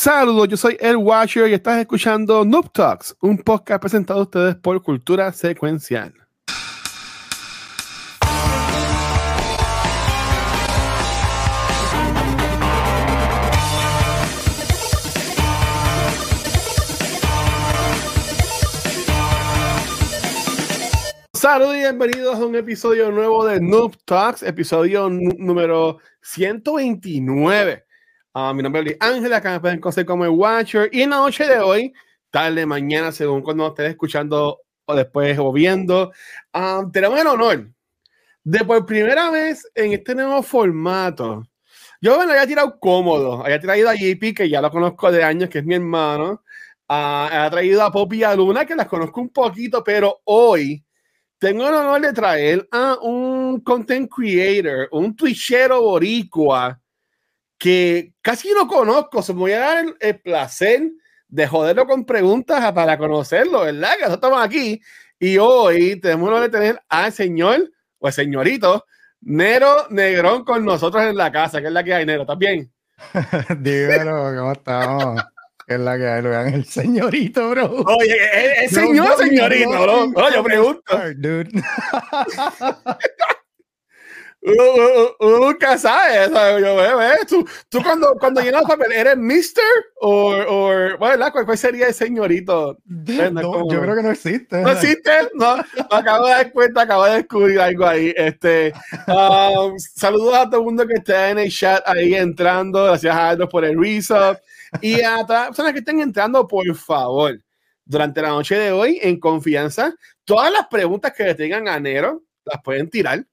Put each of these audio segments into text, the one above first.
Saludos, yo soy El Watcher y estás escuchando Noob Talks, un podcast presentado a ustedes por Cultura Secuencial. Saludos y bienvenidos a un episodio nuevo de Noob Talks, episodio número 129. Uh, mi nombre es Ángel, acá me pueden conocer como el Watcher. Y en la noche de hoy, tarde, mañana, según cuando estés escuchando o después o viendo, um, tenemos el honor de por primera vez en este nuevo formato. Yo me lo había tirado cómodo, había traído a JP, que ya lo conozco de años, que es mi hermano. Uh, ha traído a Poppy y a Luna, que las conozco un poquito, pero hoy tengo el honor de traer a un content creator, un twitchero boricua que casi no conozco. Se me voy a dar el, placer de joderlo con preguntas para conocerlo, ¿verdad? Que nosotros estamos aquí y hoy tenemos de tener al señor o el señorito Nero Negrón con nosotros en la casa, que es la que hay, Nero, ¿estás bien? Dímelo, ¿cómo estamos? ¿Qué es la que hay? Vean el señorito, bro. Oye, el, señor, señorito, bro. Oye, yo pregunto. Dude. uno nunca sabe, ¿sabes? Yo, Tú, tú cuando, cuando llenas papel, ¿eres mister o, o bueno, ¿cuál sería el señorito? yo creo que no existe. ¿No existe? No, acabo de dar cuenta, acabo de descubrir algo ahí. Este, um, saludos a todo el mundo que está en el chat ahí entrando. Gracias a Aldo por el resub. Y a todas las personas que estén entrando, por favor, durante la noche de hoy, en confianza, todas las preguntas que le tengan a Nero las pueden tirar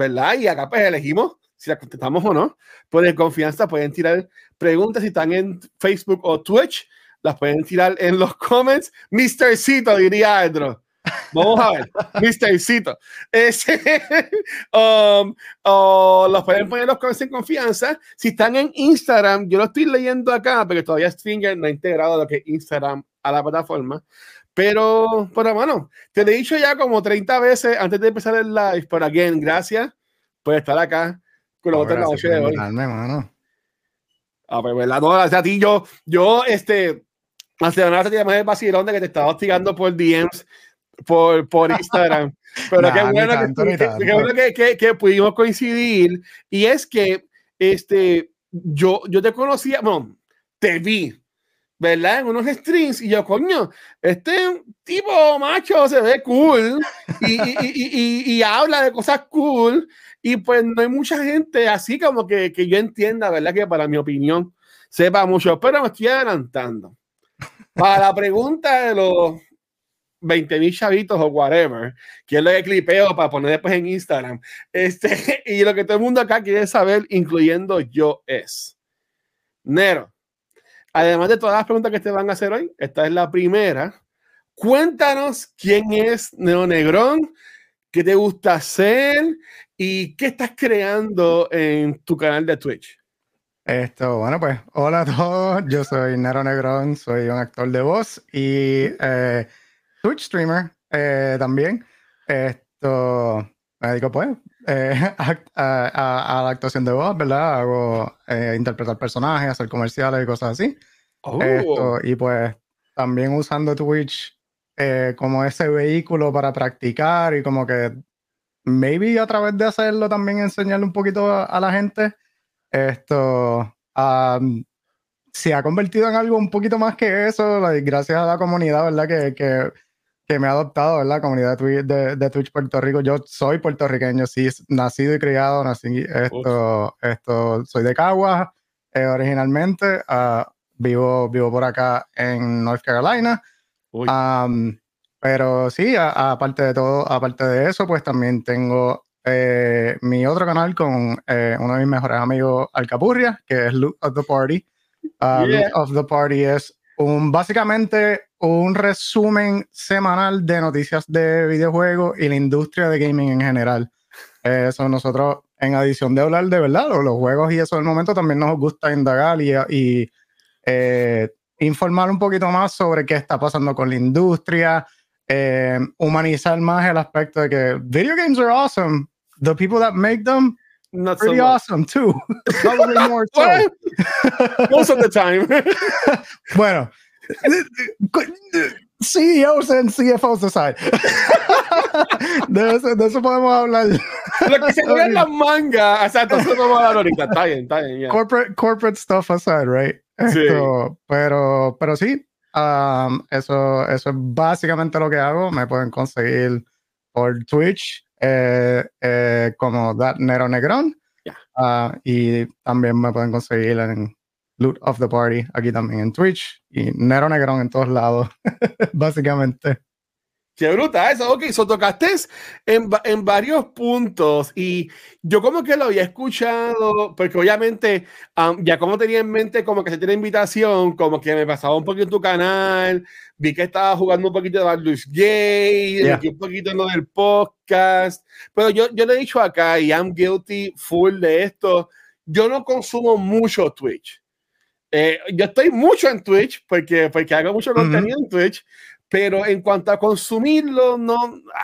¿verdad? Y acá pues elegimos si la contestamos o no. Pues de confianza pueden tirar preguntas si están en Facebook o Twitch, las pueden tirar en los comments. Mr. Cito, diría Andro. Vamos a ver, Mr. Cito. Ese, um, o los pueden poner en los comments en confianza. Si están en Instagram, yo lo estoy leyendo acá, porque todavía Stringer no ha integrado lo que es Instagram a la plataforma. Pero, por la mano, te lo he dicho ya como 30 veces antes de empezar el live, por again, gracias por estar acá con la otra noche de hoy. Mano. Ah, pues, ¿verdad? No, gracias a ti. Yo, yo, este, hace una te llamé el vacilón de que te estaba hostigando por DMs por, por Instagram. Pero qué bueno, que, qué bueno que, que, que, pudimos coincidir. Y es que este, yo, yo te conocía, bueno, te vi ¿verdad? En unos streams y yo, coño, este tipo macho se ve cool y, y, y, y, habla de cosas cool y pues no hay mucha gente así como que, que yo entienda, ¿verdad? Que para mi opinión sepa mucho, pero me estoy adelantando. Para la pregunta de los 20 mil chavitos o whatever, que es lo que clipeo para poner después en Instagram, este, y lo que todo el mundo acá quiere saber, incluyendo yo, es, Nero, además de todas las preguntas que te van a hacer hoy, esta es la primera. Cuéntanos quién es Neo Negrón, qué te gusta hacer y qué estás creando en tu canal de Twitch. Esto, bueno, pues hola a todos. Yo soy Nero Negrón, soy un actor de voz y eh, Twitch streamer eh, también. Esto, me dedico pues eh, a, la actuación de voz, ¿verdad? Hago eh, interpretar personajes, hacer comerciales y cosas así. Oh. y pues también usando Twitch eh, como ese vehículo para practicar y como que maybe a través de hacerlo también enseñarle un poquito a, la gente. Esto se ha convertido en algo un poquito más que eso, gracias a la comunidad, ¿verdad? Que, que que me ha adoptado, la Comunidad de Twitch, Puerto Rico. Yo soy puertorriqueño, sí, nacido y criado, nací, esto, esto, soy de Caguas eh, originalmente, uh, vivo, vivo por acá en North Carolina. pero sí, aparte de todo, aparte de eso, pues también tengo eh, mi otro canal con eh, uno de mis mejores amigos, Alcapurria, que es Loot of the Party. Uh, Loot of the Party es un, básicamente un resumen semanal de noticias de videojuegos y la industria de gaming en general. Eso nosotros, en adición de hablar de verdad, los, los juegos y eso del momento, también nos gusta indagar y, y eh, informar un poquito más sobre qué está pasando con la industria, eh, humanizar más el aspecto de que video games are awesome. The people that make them not pretty so awesome too. Probably more so. Most of the time. bueno, CEOs and CFOs aside. de, eso, de eso podemos hablar. Lo que se mueve en las mangas. Exacto, eso no vamos a hablar ahorita. Está bien, está bien. yeah. corporate, corporate stuff aside, right? Sí. Esto, pero, pero sí, um, eso, eso es básicamente lo que hago. Me pueden conseguir por Twitch eh, eh, como That Nero Negrón. Ya. Ah, y también me pueden conseguir en Loot of the Party, aquí también en Twitch. Y Nero Negrón en todos lados, básicamente. Qué brutal eso. Ok, so tocaste en, en varios puntos y yo como que lo había escuchado, porque obviamente am, ya como tenía en mente como que se tiene invitación, como que me pasaba un poquito en tu canal, vi que estaba jugando un poquito de Baldur's Gate, Yeah. metí un poquito en lo del podcast, pero yo, yo le he dicho acá y I'm guilty full de esto, yo no consumo mucho Twitch. Eh, yo estoy mucho en Twitch porque, porque hago mucho contenido en Twitch, pero en cuanto a consumirlo, no,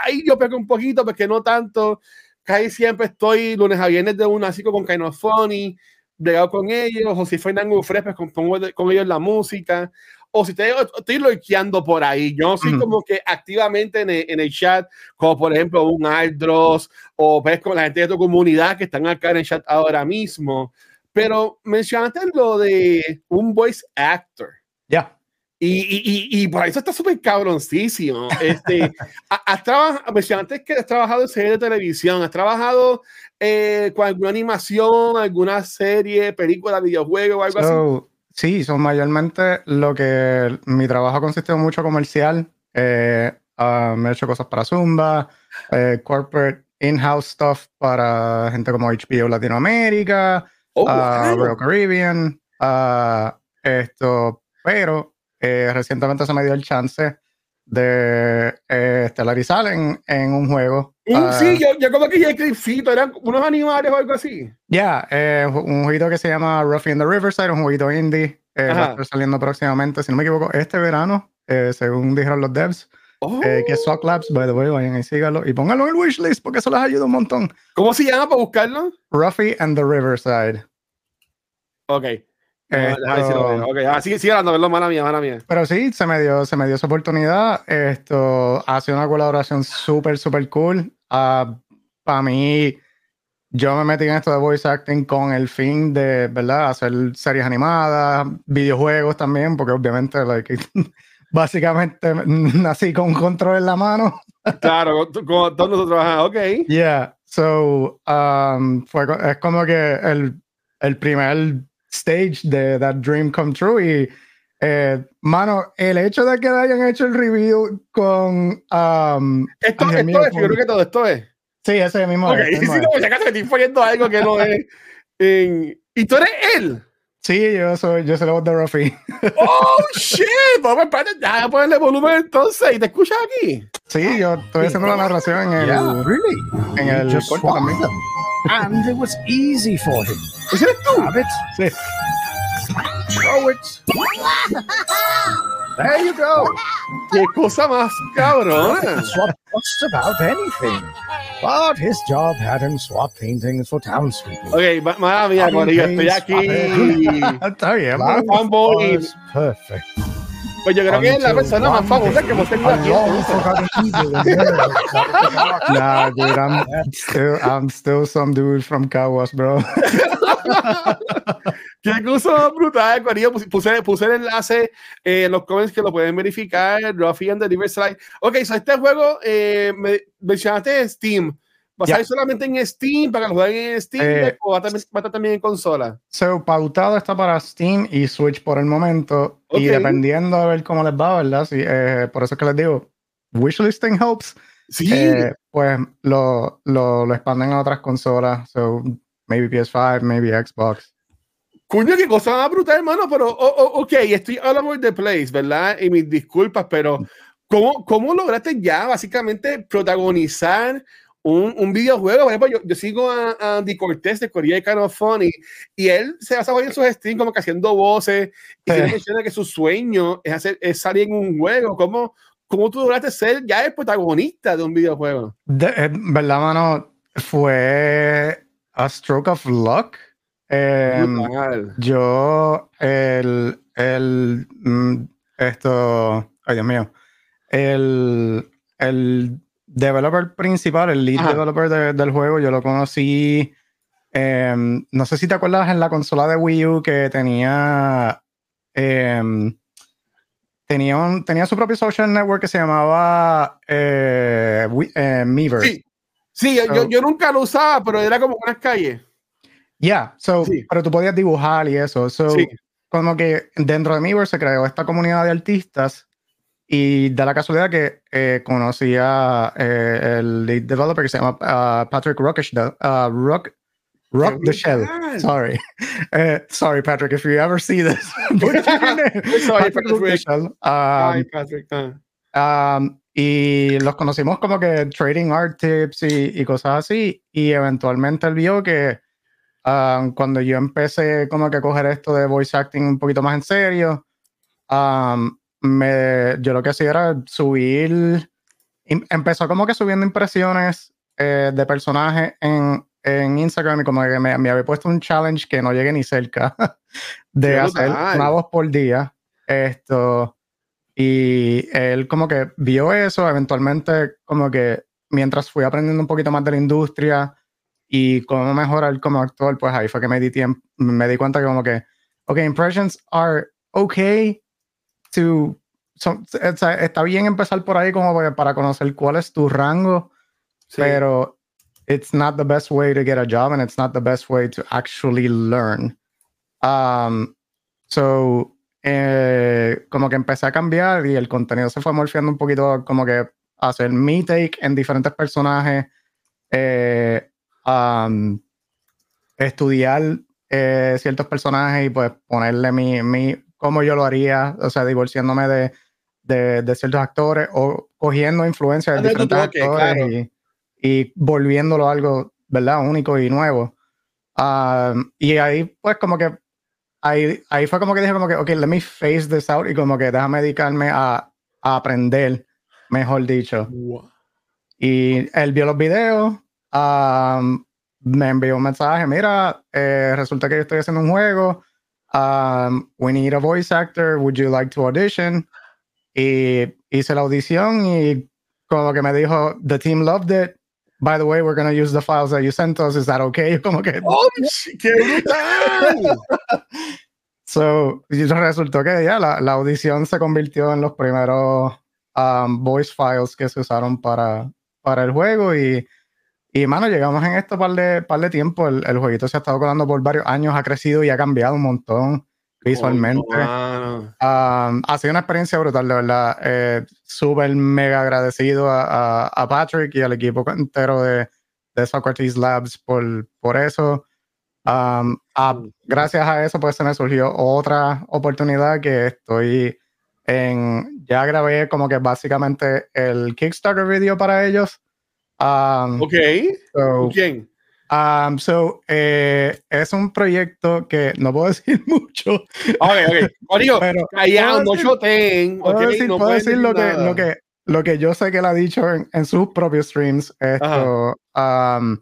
ahí yo pego un poquito porque no tanto. Casi siempre estoy lunes a viernes de una así con Kind of Funny, bregado con ellos, o si fue Nango Fresh, pues con, pongo de- con ellos la música, o si estoy, estoy lurkeando por ahí. Yo soy Ujú. como que activamente en el, en el chat, como por ejemplo un Aldros, o ves con la gente de tu comunidad que están acá en el chat ahora mismo. Pero mencionaste lo de un voice actor. Ya. Y, y, y, y por eso está súper cabroncísimo. Este, ha- has trabajado, mencionaste que has trabajado en series de televisión, has trabajado eh, con alguna animación, alguna serie, película, videojuego o algo así. So, sí, son mayormente lo que mi trabajo consiste en mucho comercial. Eh, ah, me he hecho cosas para Zumba, eh, corporate in-house stuff para gente como HBO Latinoamérica, Oh, ah, wow. Royal Caribbean, ah, esto, pero eh, recientemente se me dio el chance de eh, estelarizar en, en un juego. Un- ah, sí, yo, yo como que ya clipcito, eran unos animales o algo así. Ya, eh, un jueguito que se llama Ruffy in the Riverside, un jueguito indie. eh, va a estar saliendo próximamente, si no me equivoco, este verano, eh, según dijeron los devs, Oh, que es Sock Labs, by the way, vayan y síganlo y pónganlo en el wishlist porque eso les ayuda un montón. ¿Cómo se llama para buscarlo? Ruffy and the Riverside. Ok. No, Esto- déjame ver si lo veo. Ok, ah, sigue, sigue hablando, perdón, mala mía, mala mía. Pero sí, se me dio, se me dio esa oportunidad. Esto ha sido una colaboración súper, súper cool. Para mí, yo me metí en esto de voice acting con el fin de, ¿verdad? Hacer series animadas, videojuegos también, porque obviamente, like, básicamente nací con un control en la mano. Claro, con- con todos nosotros trabajamos. Ok. Yeah, so, um, fue, es como que el, el primer stage de That Dream Come True y, eh, mano, el hecho de que hayan hecho el review con, um, Esto, esto mío, es, yo creo que todo esto es. sí, ese mismo Ok, es, mismo si acaso me estoy poniendo algo que no es. En- Y tú eres él. Sí, yo soy, yo soy la voz de Ruffy. Oh, shit. Vamos, espérate, ya ponerle volumen entonces. ¿Y te escuchas aquí? Sí, yo estoy haciendo la narración en el, Yeah, really. en el corto también. And it was easy for him. ¿Ese eres tú? Sí. Throw it. There you go. Qué cosa más cabrona. Swap just about anything. But his job had him swap paintings for townspeople. Ok, ma- madre mía, Corillo, estoy aquí. Está bien, bro. Life fanboy. was perfect. Pues yo creo que es la Until persona más one famosa day, que hemos tenido a aquí. law entonces. forgot an evil in there out of the dark. Nah, dude, I'm still, I'm still some dude from Caguas, bro. Qué cosa brutal, Corillo. Puse, puse, el enlace eh, en los comments que lo pueden verificar. Ruffy and the Riverside. Ok, so este juego eh, me mencionaste Steam. ¿Va a salir solamente en Steam para que lo jueguen en Steam Eh, o va a, también, va a estar también en consola? So, pautado está para Steam y Switch por el momento. Y Ok. dependiendo de ver cómo les va, ¿verdad? Sí, eh, por eso es que les digo, wishlisting helps. Sí. Eh, pues lo, lo, lo expanden a otras consolas. So, maybe PS5, maybe Xbox. Coño, qué cosa más brutal, hermano. Pero, o- o- ok, estoy all over the place, ¿verdad? Y mis disculpas, pero ¿cómo, cómo lograste ya básicamente protagonizar un, un videojuego? Por ejemplo, yo, yo sigo a, a Andy Cortés de Korea Kind of Funny y él se basa en sus streams como que haciendo voces y Sí. siempre menciona que su sueño es, hacer, es salir en un juego. ¿Cómo, ¿Cómo tú lograste ser ya el protagonista de un videojuego? De, eh, ¿Verdad, mano? Fue. a stroke of luck. Brutal. yo, el, el, mm, esto, ay Dios mío, el, el developer principal, el lead Ajá. developer de- del juego, yo lo conocí, em, no sé si te acuerdas en la consola de Wii U que tenía, em, tenía, un, tenía su propio social network que se llamaba eh, Wi- eh, Miiverse. Sí, sí yo, yo nunca lo usaba, pero era como unas calles. Yeah, so, Sí. pero tú podías dibujar y eso. So, Sí. como que dentro de Miiverse se creó esta comunidad de artistas y da la casualidad que eh, conocí a eh, el lead developer que se llama ah, Patrick Rockish, uh, Rock, Rock the Shell. Sorry. Eh, sorry, Patrick, if you ever see this. Sorry, Patrick. Um, Ay, Patrick. ah. Um, y los conocimos como que trading art tips y, y cosas así. Y eventualmente él vio que um, cuando yo empecé como que a coger esto de voice acting un poquito más en serio, um, me, yo lo que hacía era subir, empezó como que subiendo impresiones eh, de personajes en, en Instagram y como que me, me había puesto un challenge que no llegué ni cerca de hacer brutal. una voz por día. Esto, y él como que vio eso, eventualmente como que mientras fui aprendiendo un poquito más de la industria y cómo mejorar como actor, pues ahí fue que me di tiempo, me di cuenta que como que, ok, impressions are okay to, son- está bien empezar por ahí como para- conocer cuál es tu rango, Sí. pero it's not the best way to get a job and it's not the best way to actually learn. Um, so, eh, como que empecé a cambiar y el contenido se fue morfeando un poquito como que hacer mi take en diferentes personajes, eh, um, estudiar eh, ciertos personajes y pues ponerle mi, mi, cómo yo lo haría, o sea, divorciándome de, de, de ciertos actores o cogiendo influencia de Ah, diferentes toque, actores claro. y, y volviéndolo algo, ¿verdad? Único y nuevo. Um, y ahí, pues, como que, ahí, ahí fue como que dije, como que, ok, let me face this out y como que déjame dedicarme a, a aprender, mejor dicho. Wow. Y él vio los videos, um, me envió un mensaje, mira, eh, resulta que yo estoy haciendo un juego, um, we need a voice actor, would you like to audition? Y hice la audición y como que me dijo, the team loved it, by the way, we're going to use the files that you sent us, is that okay? Como que, ¡Oh, ¡Qué brutal! So, resultó que ya la, la audición se convirtió en los primeros um, voice files que se usaron para, para el juego y, y mano, llegamos en esto par de, par de tiempo. El, el jueguito se ha estado colando por varios años, ha crecido y ha cambiado un montón visualmente. Oh. Um, ha sido una experiencia brutal, de verdad. Eh, Súper mega agradecido a, a- a Patrick y al equipo entero de, de Socrates Labs por, por eso. Um, a- gracias a eso, pues se me surgió otra oportunidad que estoy en. Ya grabé como que básicamente el Kickstarter video para ellos. Um, Ok. so, ¿Con quién? um, so, eh, es un proyecto que no puedo decir mucho, Ok, ok. Corillo, callado, no decir- choteen. Puedo ok, decir, no puedo pueden decir lo, que, lo, que, lo que yo sé que él ha dicho en, en sus propios streams. Esto, um,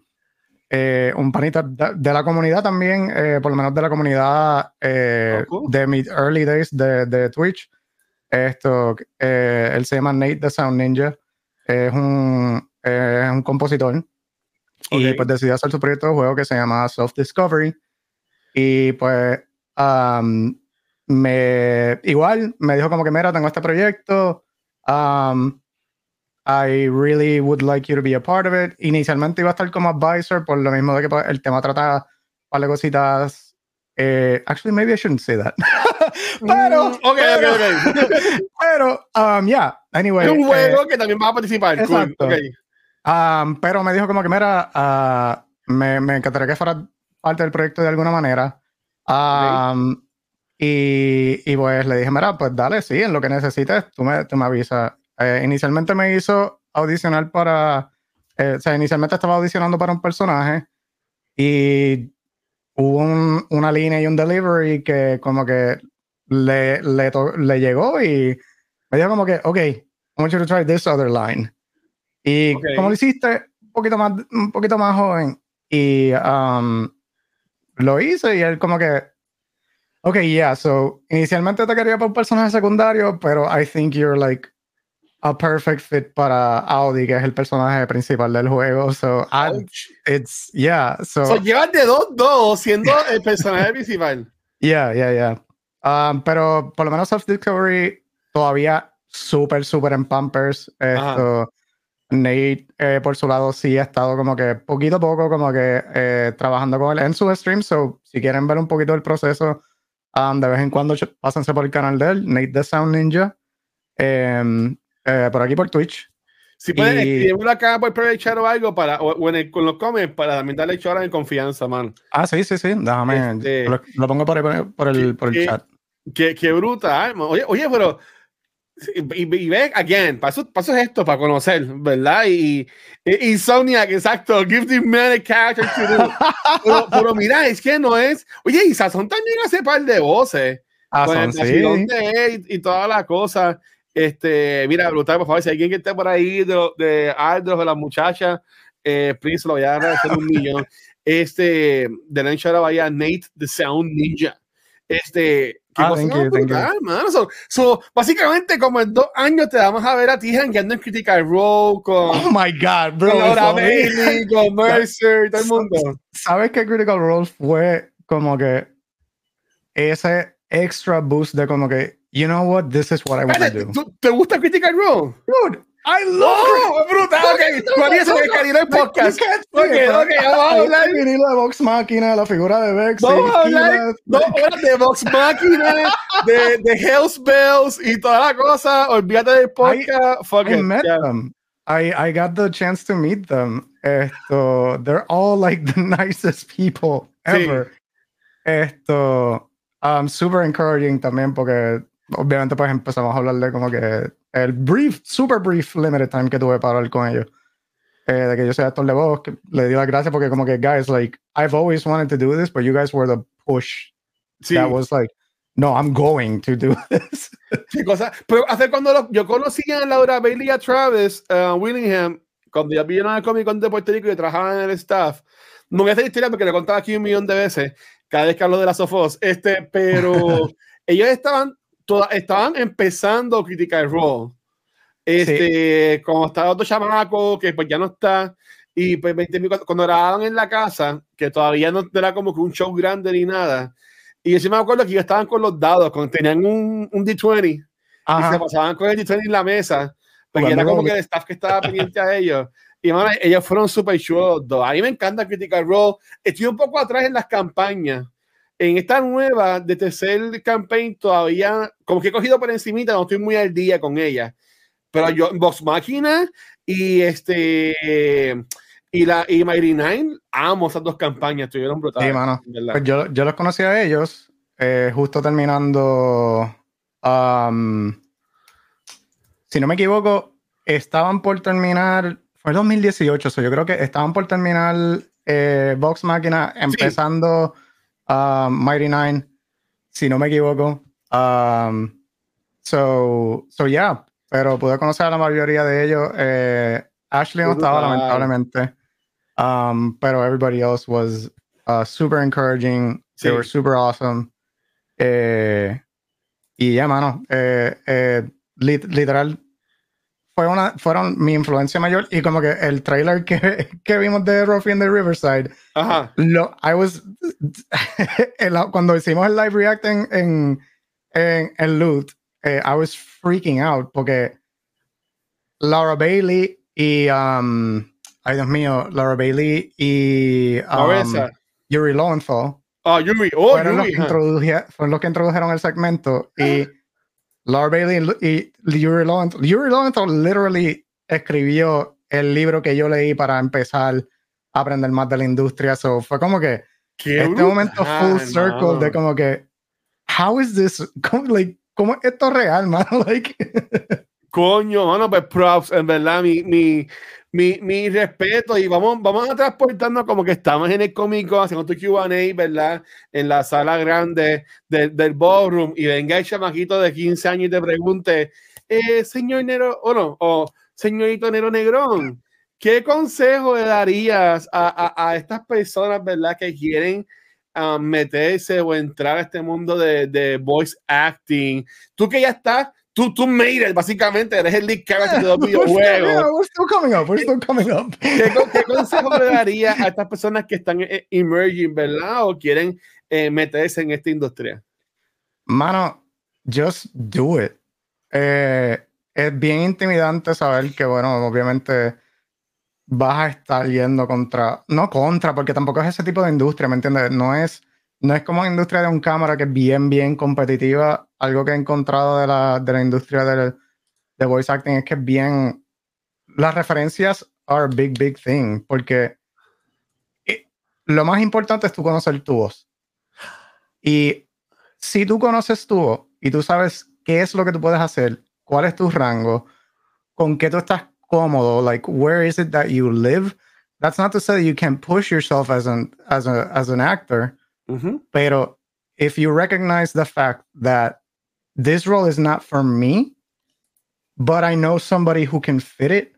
eh, un panita de, la comunidad también, eh, por lo menos de la comunidad eh, Oh, cool. de mis early days de, de Twitch. Esto, eh, él se llama Nate the Sound Ninja. Es un, eh, es un compositor. Y Ok. pues decidió hacer su proyecto de juego que se llama Self Discovery. Y pues um, me igual me dijo como que mira tengo este proyecto um, I really would like you to be a part of it inicialmente iba a estar como advisor por lo mismo de que pues, el tema trata un par de cositas eh, actually maybe I shouldn't say that pero Mm, ok, pero, ok, ok. pero um, yeah anyway Es un eh, juego que también vas a participar. Cool. exacto. Um, pero me dijo como que, mira, ah, me, me encantaría que fuera parte del proyecto de alguna manera. Um, y, y pues le dije, mira, pues dale, sí, en lo que necesites, tú me, tú me avisas. Eh, inicialmente me hizo audicionar para, eh, o sea, inicialmente estaba audicionando para un personaje y hubo un- una línea y un delivery que como que le, le, le llegó y me dijo como que, ok, I want you to try this other line. Y Ok. como lo hiciste un poquito más, un poquito más joven, Y um, lo hice y él como que, ok, yeah, so inicialmente te quería para un personaje secundario, pero I think you're like a perfect fit para Audi, que es el personaje principal del juego. So, I, it's, yeah, so. So, llevas de 2-2 siendo el personaje principal. Yeah, yeah, yeah. Um, pero por lo menos Self Discovery todavía súper, súper en Pampers. Esto, Nate, eh, por su lado, sí ha estado como que poquito a poco, como que eh, trabajando con él en su stream. So, si quieren ver un poquito el proceso, um, de vez en cuando pásense por el canal de él, Nate the Sound Ninja, em, eh, por aquí por Twitch. Si pueden escribirlo acá por private chat o algo para, o, en el, con los comments para también darle chora de confianza, man. Ah, sí, sí, sí. Déjame. Este, lo, pongo por, por el, por el chat. Qué, qué bruta. Oye, oye, pero y, y, ve, again, paso, paso esto para conocer, ¿verdad? Y, y Insomniac, exacto, give the man a character to do. pero, pero, mira, es que no es. Oye, y Sazón también hace par de voces. Ah, con el sí. de y, y todas las cosas. Este, mira, brutal, por favor, si hay alguien que esté por ahí de, de Aldros, de las muchachas, eh, please, lo voy a agradecer un millón. Este, de la vaya Nate, the Sound Ninja. Este, ah, thank you, brutal. So, so, básicamente, como en dos años te vamos a ver a ti jangueando en Critical Role con. Oh my God, bro. Con Laura Bailey, con Mercer, todo el mundo. ¿Sabes que Critical Role fue como que ese extra boost de como que, you know what, this is what I want to do? ¿Te gusta Critical Role? Dude, I love oh, brutal. Ok, María se me el podcast. Ok, ok, vamos a hablar. de Vox Máquina, la figura de Vex. Vamos a hablar dos horas de Vox Máquina, de, de Hells Bells y toda la cosa. Olvídate del podcast. I, Fuck I it. met yeah. them. I, I got the chance to meet them. Esto, they're all like the nicest people ever. Sí. Esto, um, super encouraging también porque obviamente pues empezamos a hablarle como que el brief, super brief limited time que tuve para hablar con ellos. Eh, de que yo sea actor de voz, que le di las gracias porque como que, guys, like, I've always wanted to do this, but you guys were the push sí. that was like, no, I'm going to do this. ¿Qué cosa? Pero hace cuando lo, yo conocí a Laura Bailey a Travis uh, Willingham, cuando ya vieron al Comic Con de Puerto Rico y trabajaban en el staff, no voy a hacer historia porque le he contado aquí un millón de veces, cada vez que hablo de las Sofos, este, pero ellos estaban toda, estaban empezando a criticar Raw. Este, sí. como estaba otro chamaco que pues ya no está. Y pues cuando grababan en la casa, que todavía no era como que un show grande ni nada. Y yo sí me acuerdo que ellos estaban con los dados, cuando tenían un, un D20 Ajá. y se pasaban con el D20 en la mesa, porque era como que el staff que estaba pendiente a ellos. Y man, ellos fueron súper chulos. A mí me encanta criticar Raw. Estoy un poco atrás en las campañas en esta nueva de tercer campaign todavía, como que he cogido por encimita, no estoy muy al día con ella. Pero yo, Vox Máquina y este y la y Mighty Nine, amo esas dos campañas, estuvieron brutales. Sí, mano. Pues yo, yo los conocí a ellos eh, justo terminando. Um, si no me equivoco, estaban por terminar. Fue 2018, so yo creo que estaban por terminar eh, Vox Máquina empezando. Sí um, Mighty Nine, si no me equivoco. Um, so, so yeah, pero pude conocer a la mayoría de ellos. Eh, Ashley no estaba, lamentablemente. Um, pero everybody else was uh, super encouraging. Sí. They were super awesome. Eh, y ya, yeah, mano, eh, eh, lit literal, fue una, fueron mi influencia mayor y como que el trailer que, que vimos de Ruffy in the Riverside, Ajá. Lo, I was, cuando hicimos el live react en, en, en, en Loot, eh, I was freaking out porque Laura Bailey y, um, ay Dios mío, Laura Bailey y um, Yuri Lowenthal. Oh, Yuri, oh, fueron, Yuri. Los que fueron los que introdujeron el segmento y Laura Bailey y Yuri Lowenthal. Yuri Lowenthal literally escribió el libro que yo leí para empezar a aprender más de la industria. So fue como que este brutal, momento full circle no. de como que, how is this? ¿Cómo, like, ¿cómo es esto real, mano? Like, Coño, mano, pues props, en verdad, mi, mi, mi, mi respeto y vamos, vamos a transportarnos como que estamos en el cómico haciendo tu QA, ¿verdad? En la sala grande de, del ballroom y venga el chamaquito de 15 años y te pregunte, eh, señor Nero, o no, o señorito Nero Negrón, ¿qué consejo le darías a, a, a estas personas, verdad, que quieren um, meterse o entrar a este mundo de, de, voice acting? Tú que ya estás, tú, tú made it, básicamente, eres el lead character de los videojuegos. we're still coming up, we're still coming up. ¿Qué, ¿Qué, consejo le darías a estas personas que están eh, emerging, verdad, o quieren eh, meterse en esta industria? Mano, just do it. Eh, es bien intimidante saber que, bueno, obviamente vas a estar yendo contra, no contra, porque tampoco es ese tipo de industria, ¿me entiendes? No es, no es como la industria de un cámara que es bien, bien competitiva. Algo que he encontrado de la, de la industria del, de voice acting es que es bien, las referencias are a big, big thing, porque lo más importante es tú conocer tu voz. Y si tú conoces tu voz y tú sabes qué es lo que tú puedes hacer, cuál es tu rango, con qué tú estás cómodo, like where is it that you live. That's not to say you can push yourself as an as a as an actor, mm-hmm. pero if you recognize the fact that this role is not for me, but I know somebody who can fit it,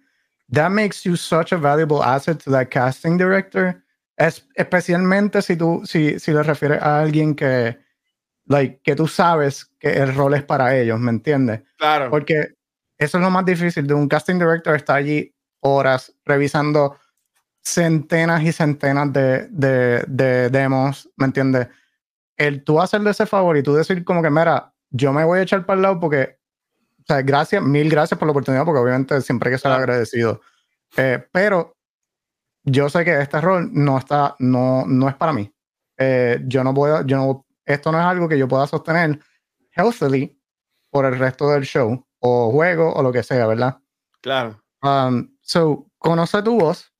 that makes you such a valuable asset to that casting director. Es, especialmente si tú si, si le refieres a alguien que like, que tú sabes que el rol es para ellos, ¿me entiendes? Claro. Porque eso es lo más difícil de un casting director, está allí horas revisando centenas y centenas de, de, de demos, ¿me entiendes? El tú hacerle ese favor y tú decir como que, mira, yo me voy a echar para el lado porque, o sea, gracias, mil gracias por la oportunidad, porque obviamente siempre hay que ser claro. agradecido. Eh, pero yo sé que este rol no está, no, no es para mí. Eh, yo no puedo, yo no, esto no es algo que yo pueda sostener healthily por el resto del show o juego o lo que sea, ¿verdad? Claro. Um, so, conoce tu voz,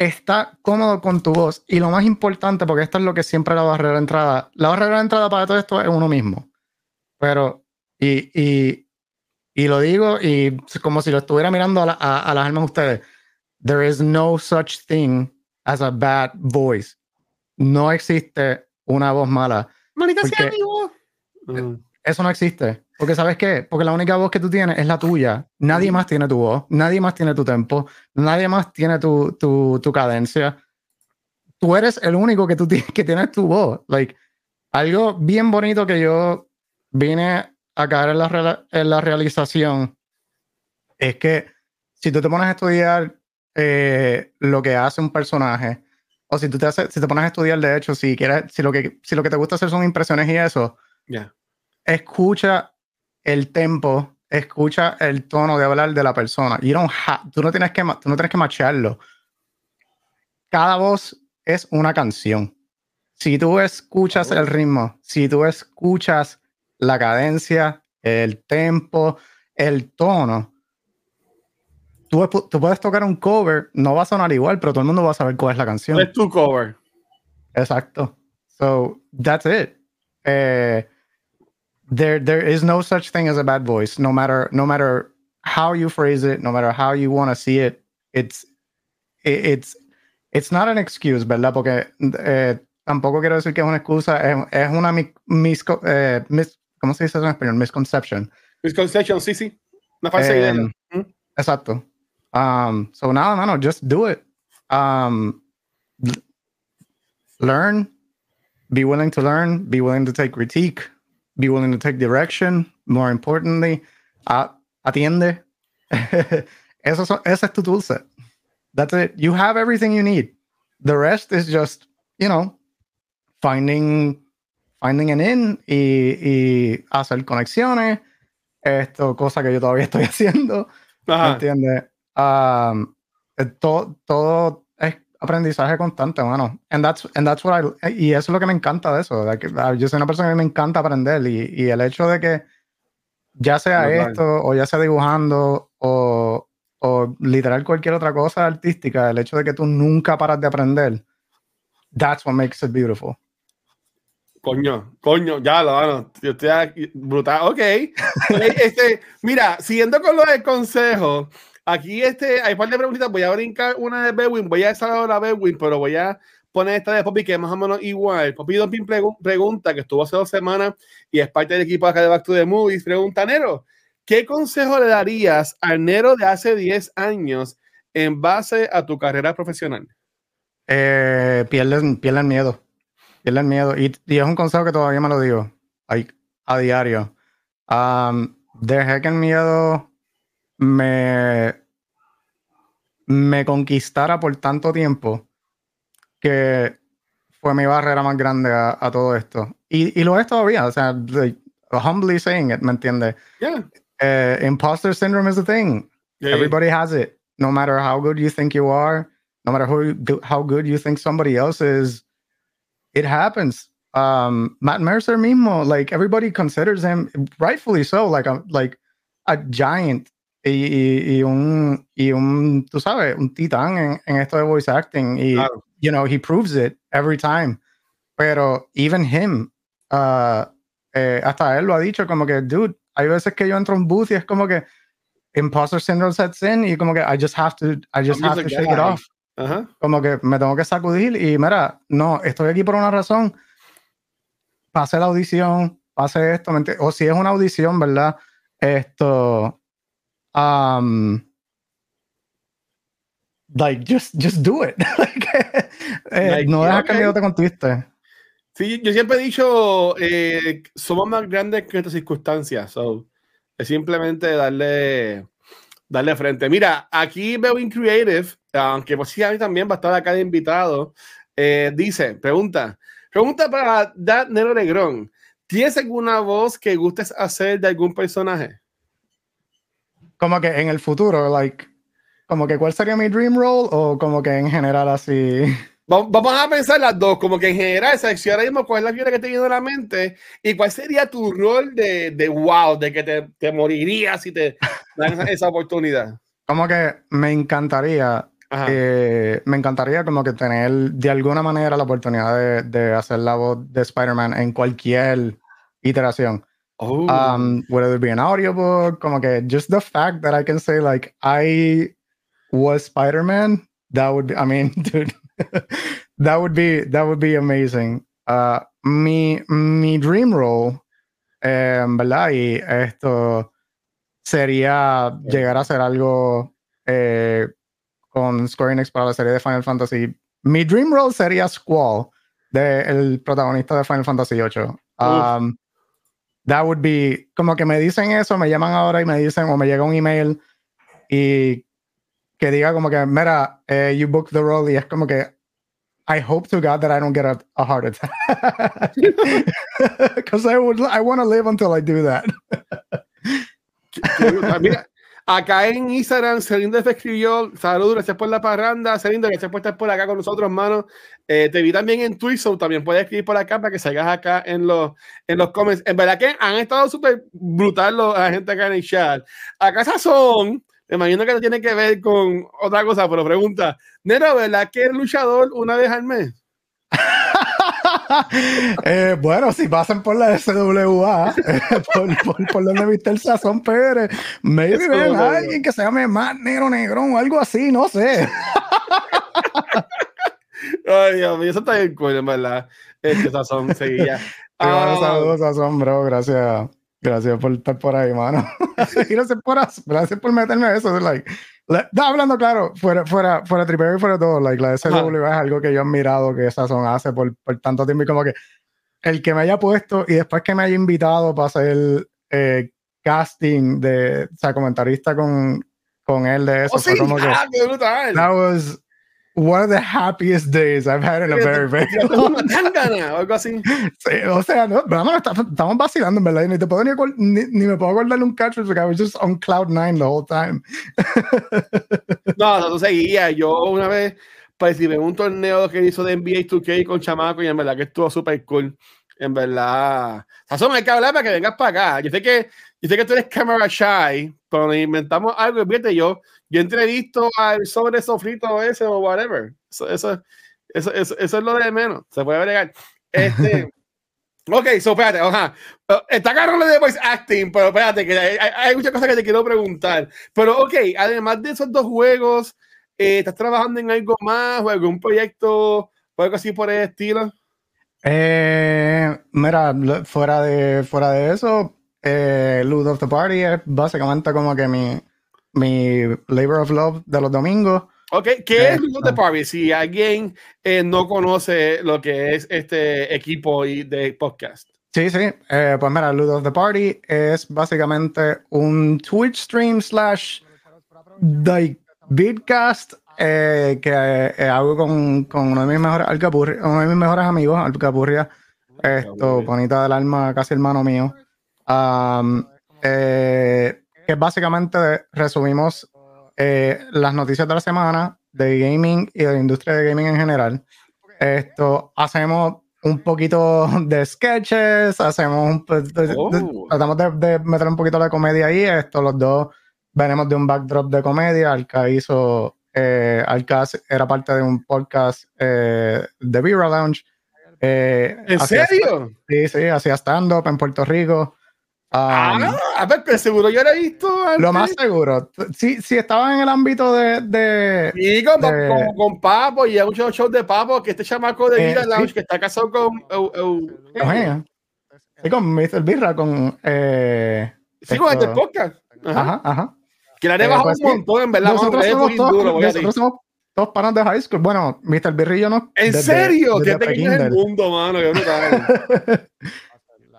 está cómodo con tu voz y lo más importante, porque esto es lo que siempre la barrera de entrada, la barrera de entrada para todo esto es uno mismo. Pero, y, y, y lo digo y como si lo estuviera mirando a, la, a, a las almas de ustedes, there is no such thing as a bad voice. No existe una voz mala. Manita sea mi voz. Eso no existe. Porque ¿sabes qué? Porque la única voz que tú tienes es la tuya. Nadie más tiene tu voz, nadie más tiene tu tempo, nadie más tiene tu, tu, tu cadencia. Tú eres el único que, tú que tienes tu voz. Like, algo bien bonito que yo vine a caer en la, en la realización es que si tú te pones a estudiar eh, lo que hace un personaje, o si tú te, haces, si te pones a estudiar, de hecho, si quieres, si lo que, si lo que te gusta hacer son impresiones y eso, yeah. escucha el tempo, escucha el tono de hablar de la persona. You don't tú, no tienes que, tú no tienes que machearlo. Cada voz es una canción. Si tú escuchas el ritmo, si tú escuchas la cadencia, el tempo, el tono, tú, tú, puedes tocar un cover, no va a sonar igual, pero todo el mundo va a saber cuál es la canción. Es tu cover. Exacto. So, that's it. Eh, there there is no such thing as a bad voice. No matter no matter how you phrase it no matter how you want to see it it's it, it's it's not an excuse verdad? Porque eh, tampoco quiero decir que es una excusa es, es una mis, mis, eh, mis, cómo se dice eso en español? Misconception. Misconception sí sí. Una falsa idea. Um, ¿Mm? exacto. Um, so nada mano just do it. Um, learn. Be willing to learn. Be willing to take critique be willing to take direction. More importantly, uh, atiende. Eso so, ese es tu toolset. That's it. You have everything you need. The rest is just, you know, finding, finding an in y, y hacer conexiones. Esto, cosa que yo todavía estoy haciendo. Ajá. ¿Entiendes? Um, todo, todo es aprendizaje constante, mano. And that's, and that's what I, y eso es lo que me encanta de eso. Que, yo soy una persona que me encanta aprender y, y el hecho de que ya sea no, esto claro. o ya sea dibujando o, o literal cualquier otra cosa artística, el hecho de que tú nunca paras de aprender, that's what makes it beautiful. Coño, coño, ya lo bueno, yo estoy aquí, brutal, ok. este, mira, siguiendo con lo del consejo, Aquí este, hay un par de preguntitas. Voy a brincar una de Bedwin. Voy a sacar la Bedwin, pero voy a poner esta de Poppy, que es más o menos igual. Poppy Dumping pregunta, que estuvo hace dos semanas y es parte del equipo acá de Back to the Movies. Pregunta, Nero, ¿qué consejo le darías al Nero de hace 10 años en base a tu carrera profesional? Eh, pierden, pierden miedo. Pierden miedo. Y, es un consejo que todavía me lo digo a diario. Um, dejé que el miedo me, me conquistara por tanto tiempo que fue mi barrera más grande a, a todo esto. Y, y, lo es todavía, o sea, like, humbly saying it, ¿me entiendes? Yeah. Uh, imposter syndrome is a thing. Yeah, Everybody has it. No matter how good you think you are, no matter who, how good you think somebody else is, it happens. Um, Matt Mercer mismo, like everybody considers him rightfully so, like a like a giant y, y, y un y un tú sabes un titán en, en esto de voice acting y Claro. you know he proves it every time. Pero even him, uh, eh, hasta él lo ha dicho como que dude, hay veces que yo entro en booth y es como que imposter syndrome sets in y como que I just have to I just I'm have to a shake it guy. off Ajá. como que me tengo que sacudir y mira, no, estoy aquí por una razón. Pase la audición, pase esto, ¿me enti- o si es una audición, ¿verdad? Esto, um, like, just, just do it. Like, eh, Like, no dejas que el okay. te conquiste. Sí, yo siempre he dicho, eh, somos más grandes que nuestras circunstancias. So, es simplemente darle, darle frente. Mira, aquí veo in Creative, aunque pues sí, a mí también va a estar acá de invitado. eh, dice, pregunta, pregunta para Dad Nero Negrón. ¿Tienes alguna voz que gustes hacer de algún personaje? Como que en el futuro, like, como que cuál sería mi dream role o como que en general así. Va- Vamos a pensar las dos, como que en general, selecciona ahora mismo cuál es la figura que te viene a la mente y cuál sería tu rol de, de wow, de que te, te morirías si te dan esa- oportunidad. Como que me encantaría. Eh, me encantaría como que tener de alguna manera la oportunidad de, de hacer la voz de Spider-Man en cualquier iteración. Oh. Um, whether it be an audiobook, como que just the fact that I can say like I was Spider-Man, that would be, I mean, dude, that would be, that would be amazing. Uh, mi, mi dream role, eh, ¿verdad? Y esto sería llegar a hacer algo eh, con Square Enix para la serie de Final Fantasy. Mi dream role sería Squall, de, el protagonista de Final Fantasy VIII. Um, that would be, como que me dicen eso, me llaman ahora y me dicen, o me llega un email y que diga como que, mira, eh, you booked the role y es como que, I hope to God that I don't get a, heart attack. Because I would, I want to live until I do that. Acá en Instagram, Celindo te escribió, saludos, gracias por la parranda, Celindo, gracias por estar por acá con nosotros, hermano. Eh, te vi también en Twitch, so también puedes escribir por acá para que salgas acá en los, en los comments. En verdad que han estado súper brutal los- la gente acá en el chat. Acá son, me imagino que no tiene que ver con otra cosa, pero pregunta, Nero, ¿verdad que eres luchador una vez al mes? Eh, bueno, si pasan por la SWA, eh, por, por, por donde viste el Sazón Pérez, maybe ven a alguien que se llame más negro negrón o algo así, no sé. Ay, Dios mío, eso está bien cool, en verdad. Este sazón, seguía. Ah, saludos, Sazón, bro. Gracias. Gracias por estar por ahí, mano. gracias por, as- gracias por meterme a eso. Like, la- no, hablando claro, fuera, fuera, fuera tripeo y fuera todo, like, la SW es algo que yo he admirado que Sazón hace por, por tanto tiempo y como que el que me haya puesto y después que me haya invitado para hacer eh, casting de, o sea, comentarista con, con él de eso, Oh, sí, fue como que ah, qué brutal. that was one of the happiest days I've had in a very, very long o algo así. Sí, o sea, no, pero está- estamos vacilando, verdad. Ni, te puedo ni, ni, ni me puedo acordar un catch porque I was just on cloud nine the whole time. No, no, no seguía. Yo una vez participé en un torneo que hizo de NBA 2K con Chamaco y en verdad que estuvo súper cool. En verdad. Sazón, hay que hablar para que vengas para acá. Yo sé que, yo sé que tú eres camera shy, pero inventamos algo. y yo, yo entrevisto al sobre sofrito ese o whatever. Eso, eso, eso, eso, eso es lo de menos. Se puede agregar. Este. Ok, so espérate, ajá. Uh, Está caro lo de voice acting, pero espérate, que hay, muchas cosas que te quiero preguntar. Pero ok, además de esos dos juegos, eh, ¿estás trabajando en algo más o algún proyecto o algo así por el estilo? Eh, mira, fuera de, fuera de eso, eh, Loot of the Party es básicamente como que mi, mi labor of love de los domingos. Ok, ¿qué es Loot of the Party? Si alguien eh, no conoce lo que es este equipo de podcast. Sí, sí. Eh, pues mira, of the Party es básicamente un Twitch stream slash vidcast eh, que hago con, con, uno de mis mejores, uno de mis mejores amigos, Alcapurria, esto, bonita del alma, casi hermano mío. Que básicamente resumimos eh, las noticias de la semana de gaming y de la industria de gaming en general. Esto hacemos un poquito de sketches, hacemos un, oh. tratamos de, meter un poquito de comedia ahí. Esto, los dos venimos de un backdrop de comedia. Alca hizo, eh, Alca era parte de un podcast eh, de Vira Lounge. Eh, ¿En serio? Sí, sí, hacía stand-up en Puerto Rico ah, a ver, pero seguro yo lo he visto. Lo más seguro. Si, si estaba en el ámbito de. de sí, con, con, con, Papo y hay muchos shows de Papo, que este chamaco de Vida eh, Lounge que está casado con. sí, con Mr. Birra, con. Eh, sí, con este podcast. Ajá, ajá. Que la haré eh, bajar pues un montón, en verdad. Nosotros, somos, todos, duro, nosotros somos todos panas de high school. Bueno, Mr. Birra y yo no. ¿En serio? ¿Qué te el mundo, mano? Qué brutal.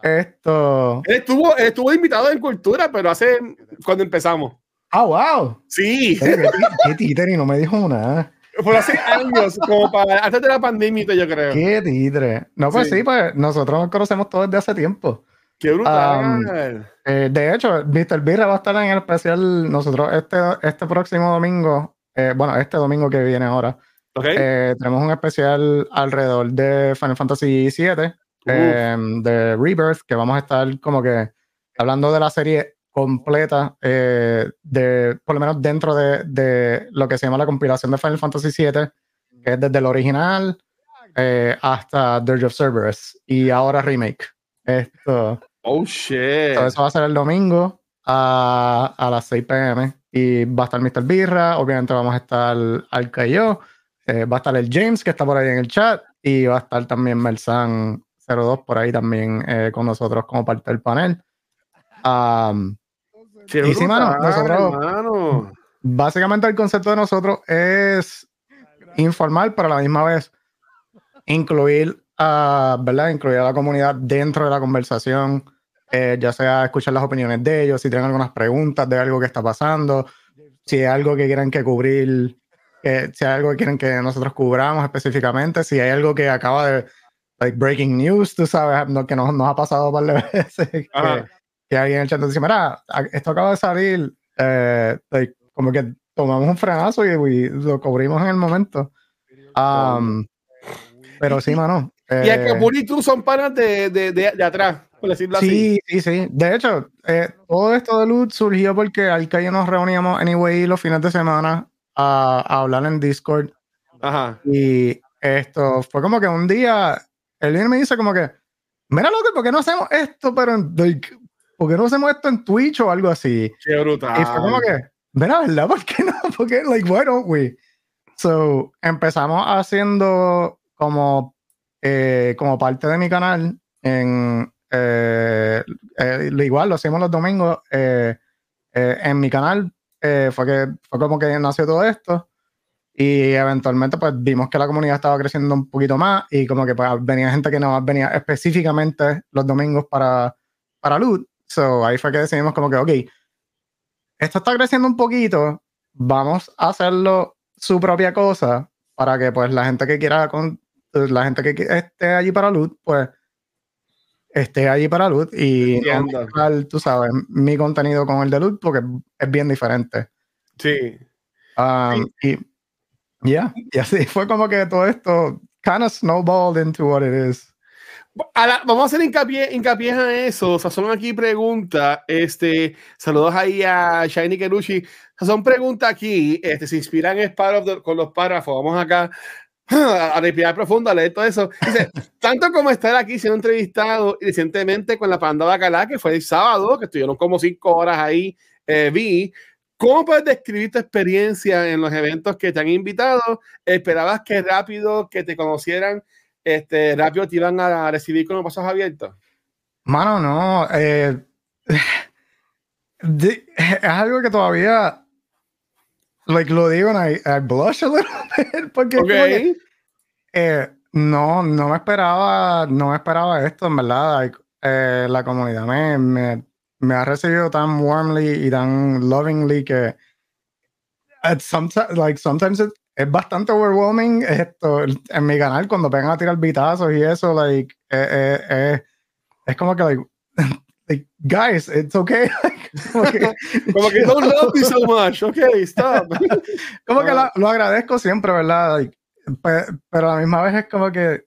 Esto. Él estuvo, estuvo invitado en Cultura, pero hace. cuando empezamos. Ah, wow. Sí. Qué, títere, no me dijo nada. Por hace años, como para antes de la pandemia, yo creo. Qué títere. No, pues sí, pues nosotros nos conocemos todos desde hace tiempo. Qué brutal. Eh, de hecho, Mr. Birra va a estar en el especial nosotros este, este próximo domingo. Eh, bueno, este domingo que viene ahora. Eh, tenemos un especial alrededor de Final Fantasy VII Em, de Rebirth, que vamos a estar como que hablando de la serie completa, eh, de, por lo menos dentro de, de, lo que se llama la compilación de Final Fantasy VII, que es desde el original eh, hasta Dirge of Cerberus y ahora remake. Esto. Oh shit. eso va a ser el domingo a, a las 6 pm y va a estar Mr. Birra, obviamente vamos a estar Alka y yo, eh, va a estar el James que está por ahí en el chat y va a estar también Melsan 02 por ahí también eh, con nosotros como parte del panel. y sí, mano, nosotros, básicamente el concepto de nosotros es informar, pero a la misma vez incluir, a, ¿verdad? incluir a la comunidad dentro de la conversación, eh, ya sea escuchar las opiniones de ellos, si tienen algunas preguntas de algo que está pasando, si hay algo que quieren que cubrir, si hay algo que quieren que nosotros cubramos específicamente, si hay algo que acaba de like breaking news, tú sabes, que nos, nos ha pasado un par de veces que, que, alguien en el chat dice, mira, esto acaba de salir, eh, como que tomamos un frenazo y, lo cubrimos en el momento. Um, pero sí, mano. y Acapulco y tú son panas de, de, de, atrás, por decirlo sí, así. Sí, sí, De hecho, eh, todo esto de luz surgió porque al que nos reuníamos anyway los fines de semana a, a hablar en Discord. Ajá. Y esto fue como que un día él viene me dice como que, mira loco, ¿por qué no hacemos esto? Pero en, ¿por qué no hacemos esto en Twitch o algo así? Qué brutal. Y fue como que, mira, ¿verdad? ¿Por qué no? Porque, like, why don't we? So, empezamos haciendo como, eh, como parte de mi canal en, eh, eh, igual lo hacemos los domingos en mi canal fue que fue como que nació todo esto y eventualmente pues vimos que la comunidad estaba creciendo un poquito más y como que pues, venía gente que no venía específicamente los domingos para, para loot. So ahí fue que decidimos como que, ok, esto está creciendo un poquito, vamos a hacerlo su propia cosa para que pues la gente que quiera, con, la gente que esté allí para loot, pues esté allí para loot y tú sabes, mi contenido con el de loot porque es bien diferente. Sí. Um, y ya, y así fue como que todo esto kind of snowballed into what it is. vamos a hacer hincapié, hincapié en eso. son aquí preguntas. Este, saludos ahí a Shiny Kerushi. Son preguntas aquí. Este, se inspiran en con los párrafos. Vamos acá a respirar profundo, a leer todo eso. Dice, tanto como estar aquí siendo entrevistado recientemente con la Panda Bacalá, que fue el sábado, que estuvieron como cinco horas ahí, eh, vi ¿Cómo puedes describir tu experiencia en los eventos que te han invitado? ¿Esperabas que rápido que te conocieran, este, rápido te iban a recibir con los pasos abiertos? Mano, no. Eh, es algo que todavía like, lo digo, and I, I blush a little bit, porque que, eh, no, no me esperaba, no me esperaba esto, en verdad. eh, la comunidad me, me, me ha recibido tan warmly y tan lovingly que at someti- like, sometimes it- es bastante overwhelming esto en mi canal cuando pegan a tirar bitazos y eso, like, eh, eh, eh, es como que, like, like, guys, it's okay. como que, Como que don't love me so much. Ok, stop. como que la- lo agradezco siempre, ¿verdad? Like, pe- pero a la misma vez es como que,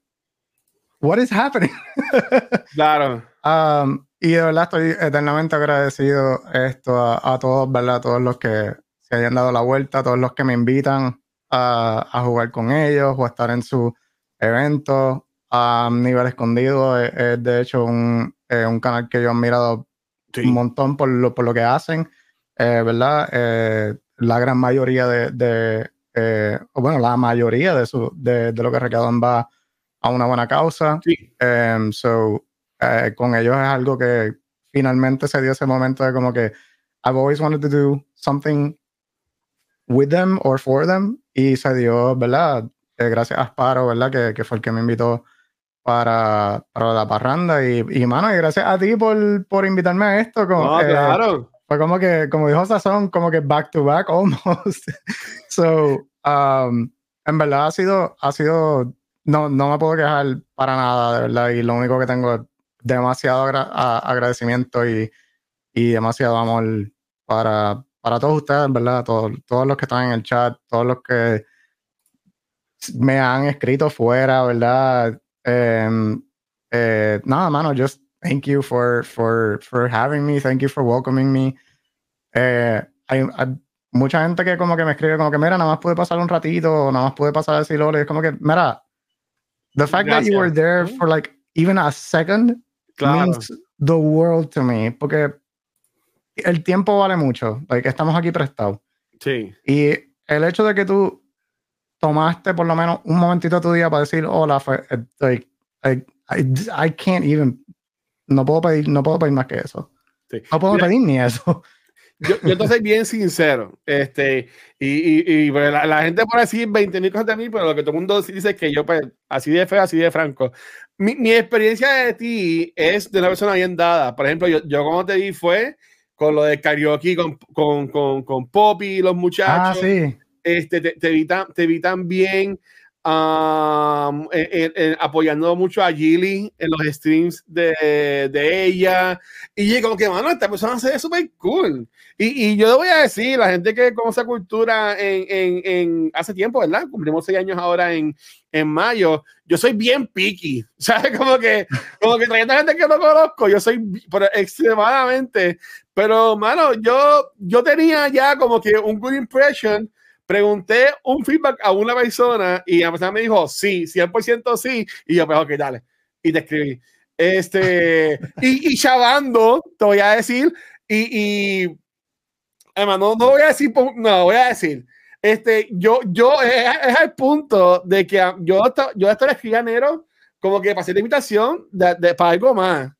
what is happening? Claro. Um, y de verdad estoy eternamente agradecido esto a, a todos, ¿verdad? A todos los que se hayan dado la vuelta, a todos los que me invitan a, a jugar con ellos o a estar en su evento a nivel escondido. Es, es, de hecho un, eh, un canal que yo he admirado Sí. un montón por lo, por lo que hacen, eh, ¿verdad? Eh, la gran mayoría de, de eh, o bueno, la mayoría de, su, de, de lo que recaudan va a una buena causa. Sí. Um, so, eh, con ellos es algo que finalmente se dio ese momento de como que I've always wanted to do something with them or for them y se dio, ¿verdad? Eh, gracias a Asparo, ¿verdad? Que, que fue el que me invitó para, para la parranda y, y mano, y gracias a ti por, por invitarme a esto. Como, No, claro. fue como que, como dijo Sazón, como que back to back almost. so, um, en verdad ha sido, ha sido, no, no me puedo quejar para nada, de verdad, y lo único que tengo es demasiado agra- agradecimiento y, y demasiado amor para, para todos ustedes, ¿verdad? Todos, todos los que están en el chat, todos los que me han escrito fuera, ¿verdad? Em, eh, nada, mano, just thank you for, for, for having me, thank you for welcoming me. Eh, hay, hay mucha gente que como que me escribe como que, mira, nada más pude pasar un ratito, nada más pude pasar a decir es como que, mira, the fact that you were there for like even a second Claro. means the world to me, porque el tiempo vale mucho, like, estamos aquí prestados. Sí. Y el hecho de que tú tomaste por lo menos un momentito de tu día para decir hola, eh, like, like, I, I can't even, no puedo pedir, no puedo pedir más que eso. Sí. No puedo Mira, pedir ni eso. Yo, yo entonces bien sincero, este, y, y, y pues, la, la gente por decir 20 mil cosas de mí, pero lo que todo el mundo dice es que yo, pues, así de feo, así de franco. Mi, mi experiencia de ti es de una persona bien dada. Por ejemplo, yo, yo como te vi fue con lo de karaoke con, con, con, con Poppy y los Ah, muchachos. sí. este, te, te vi tan, te vi también um, apoyando mucho a Gilly en los streams de, de ella. Y yo como que, mano, esta persona se ve súper cool. Y, y yo le voy a decir, la gente que conoce cultura en, en, en- hace tiempo, ¿verdad? Cumplimos seis años ahora en, en mayo. Yo soy bien picky, ¿sabes? Como que, como que trayendo gente que no conozco, yo soy pero extremadamente. Pero, mano, yo, yo tenía ya como que un good impression pregunté un feedback a una persona y la persona me dijo sí, 100% sí. Y yo, pues, ok, dale. Y te escribí. Este, y, y chavando, te voy a decir, y, y además, no, no voy a decir, po- no, voy a decir, este, yo, yo, es, es al punto de que yo, yo esto le escribí a Nero como que pasé la invitación de, de- para algo más.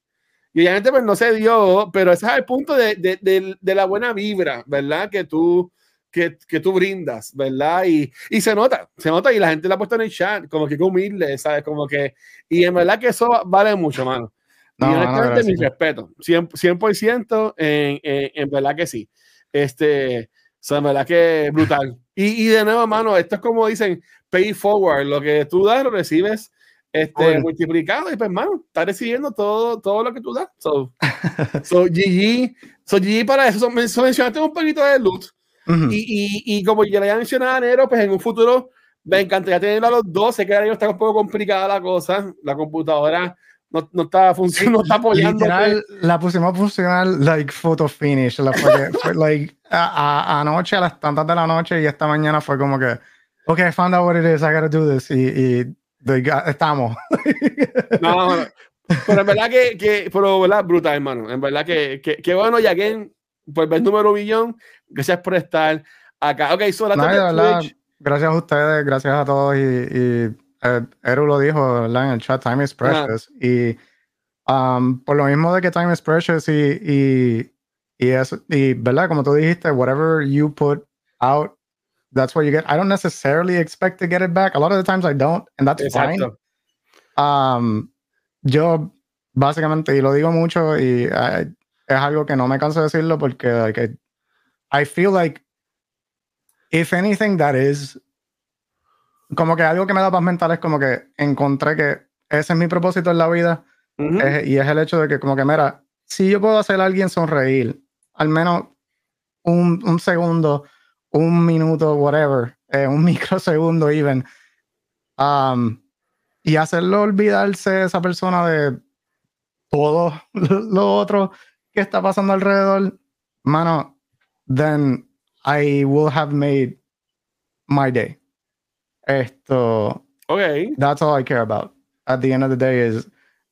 Y obviamente pues no se dio, pero ese es el punto de, de, de- de la buena vibra, ¿verdad? Que tú, que, que tú brindas, ¿verdad? Y, y se nota, se nota y la gente la ha puesto en el chat, como que humilde, ¿sabes? Como que, y en verdad que eso vale mucho, mano. No, y honestamente, mi gracias. respeto, 100%, 100% en, en, en verdad que sí. Este, o sea, en verdad que brutal. Y, y de nuevo, mano, esto es como dicen, pay forward, lo que tú das lo recibes este, multiplicado y pues, mano, estás recibiendo todo, todo lo que tú das. So, so GG, so GG para eso, so mencionaste un poquito de loot. Ujú. Y, y, y como ya le había mencionado a Nero, pues en un futuro me encantaría tenerlo a los dos. Sé que ahora está un poco complicada la cosa. La computadora no, no está funcionando, no está apoyando. Literal, la pusimos a funcionar like photo finish. La fue, like, a, a- anoche a las tantas de la noche y esta mañana fue como que, ok, I found out what it is, I gotta do this. Y, y like, estamos. No, no, no. Pero en verdad que, que pero verdad, brutal, hermano. En verdad que, que, que bueno, ya que por ver número billón, gracias por estar acá. Ok, No, gracias a ustedes, gracias a todos. Y, y eh, Eru lo dijo ¿verdad? en el chat, time is precious. Y um, por lo mismo de que time is precious y, y, y eso, y verdad, como tú dijiste, whatever you put out that's what you get. I don't necessarily expect to get it back. A lot of the times I don't, and that's fine. Exacto. Um, yo básicamente, y lo digo mucho, y eh, es algo que no me canso de decirlo porque like, I, I feel like if anything that is como que algo que me da paz mental es como que encontré que ese es mi propósito en la vida es- y es el hecho de que como que mira, si yo puedo hacer a alguien sonreír, al menos un, un segundo, un minuto, whatever, eh, un microsegundo even, um, y hacerlo olvidarse esa persona de todo lo otro que está pasando alrededor, mano, then I will have made my day. Esto, Ok. that's all I care about at the end of the day is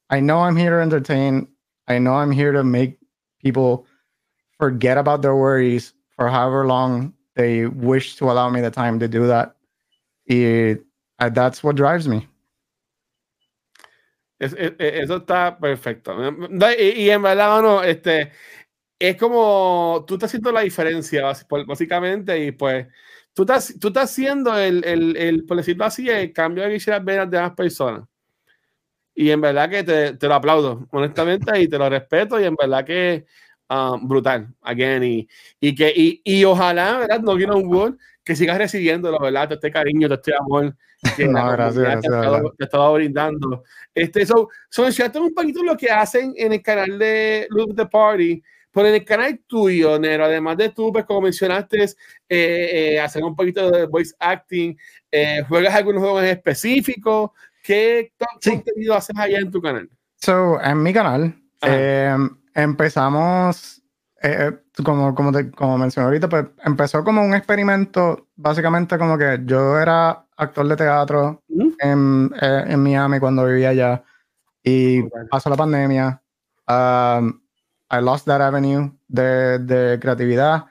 I know I'm here to entertain. I know I'm here to make people forget about their worries for however long they wish to allow me the time to do that. Y uh, that's what drives me. Es- es- es- eso está perfecto. Y, y en verdad, no, este, es como tú estás haciendo la diferencia, básicamente, y pues tú estás, tú estás haciendo el, el, el, por decirlo así, el cambio que quisieras ver a las personas. Y en verdad que te, te lo aplaudo, honestamente, y te lo respeto, y en verdad que ah, brutal, again, y, y que, y, y ojalá, ¿verdad? No quiero un word, que sigas recibiéndolo, ¿verdad? Todo este cariño, todo este amor que No, gracias, te, gracias, ha estado, te ha estado brindando. Este, so, so un poquito lo que hacen en el canal de Look the Party, pero en el canal tuyo, Nero, además de tú, pues como mencionaste, eh, eh, hacer un poquito de voice acting, eh, ¿juegas algunos juegos en específico? ¿Qué Sí. contenido haces allá en tu canal? So, en mi canal eh, empezamos, eh, eh, como, como, te- como mencioné ahorita, pues empezó como un experimento, básicamente como que yo era actor de teatro Ujú. en, eh, en Miami cuando vivía allá y Ok. pasó la pandemia. um, I lost that avenue de, de creatividad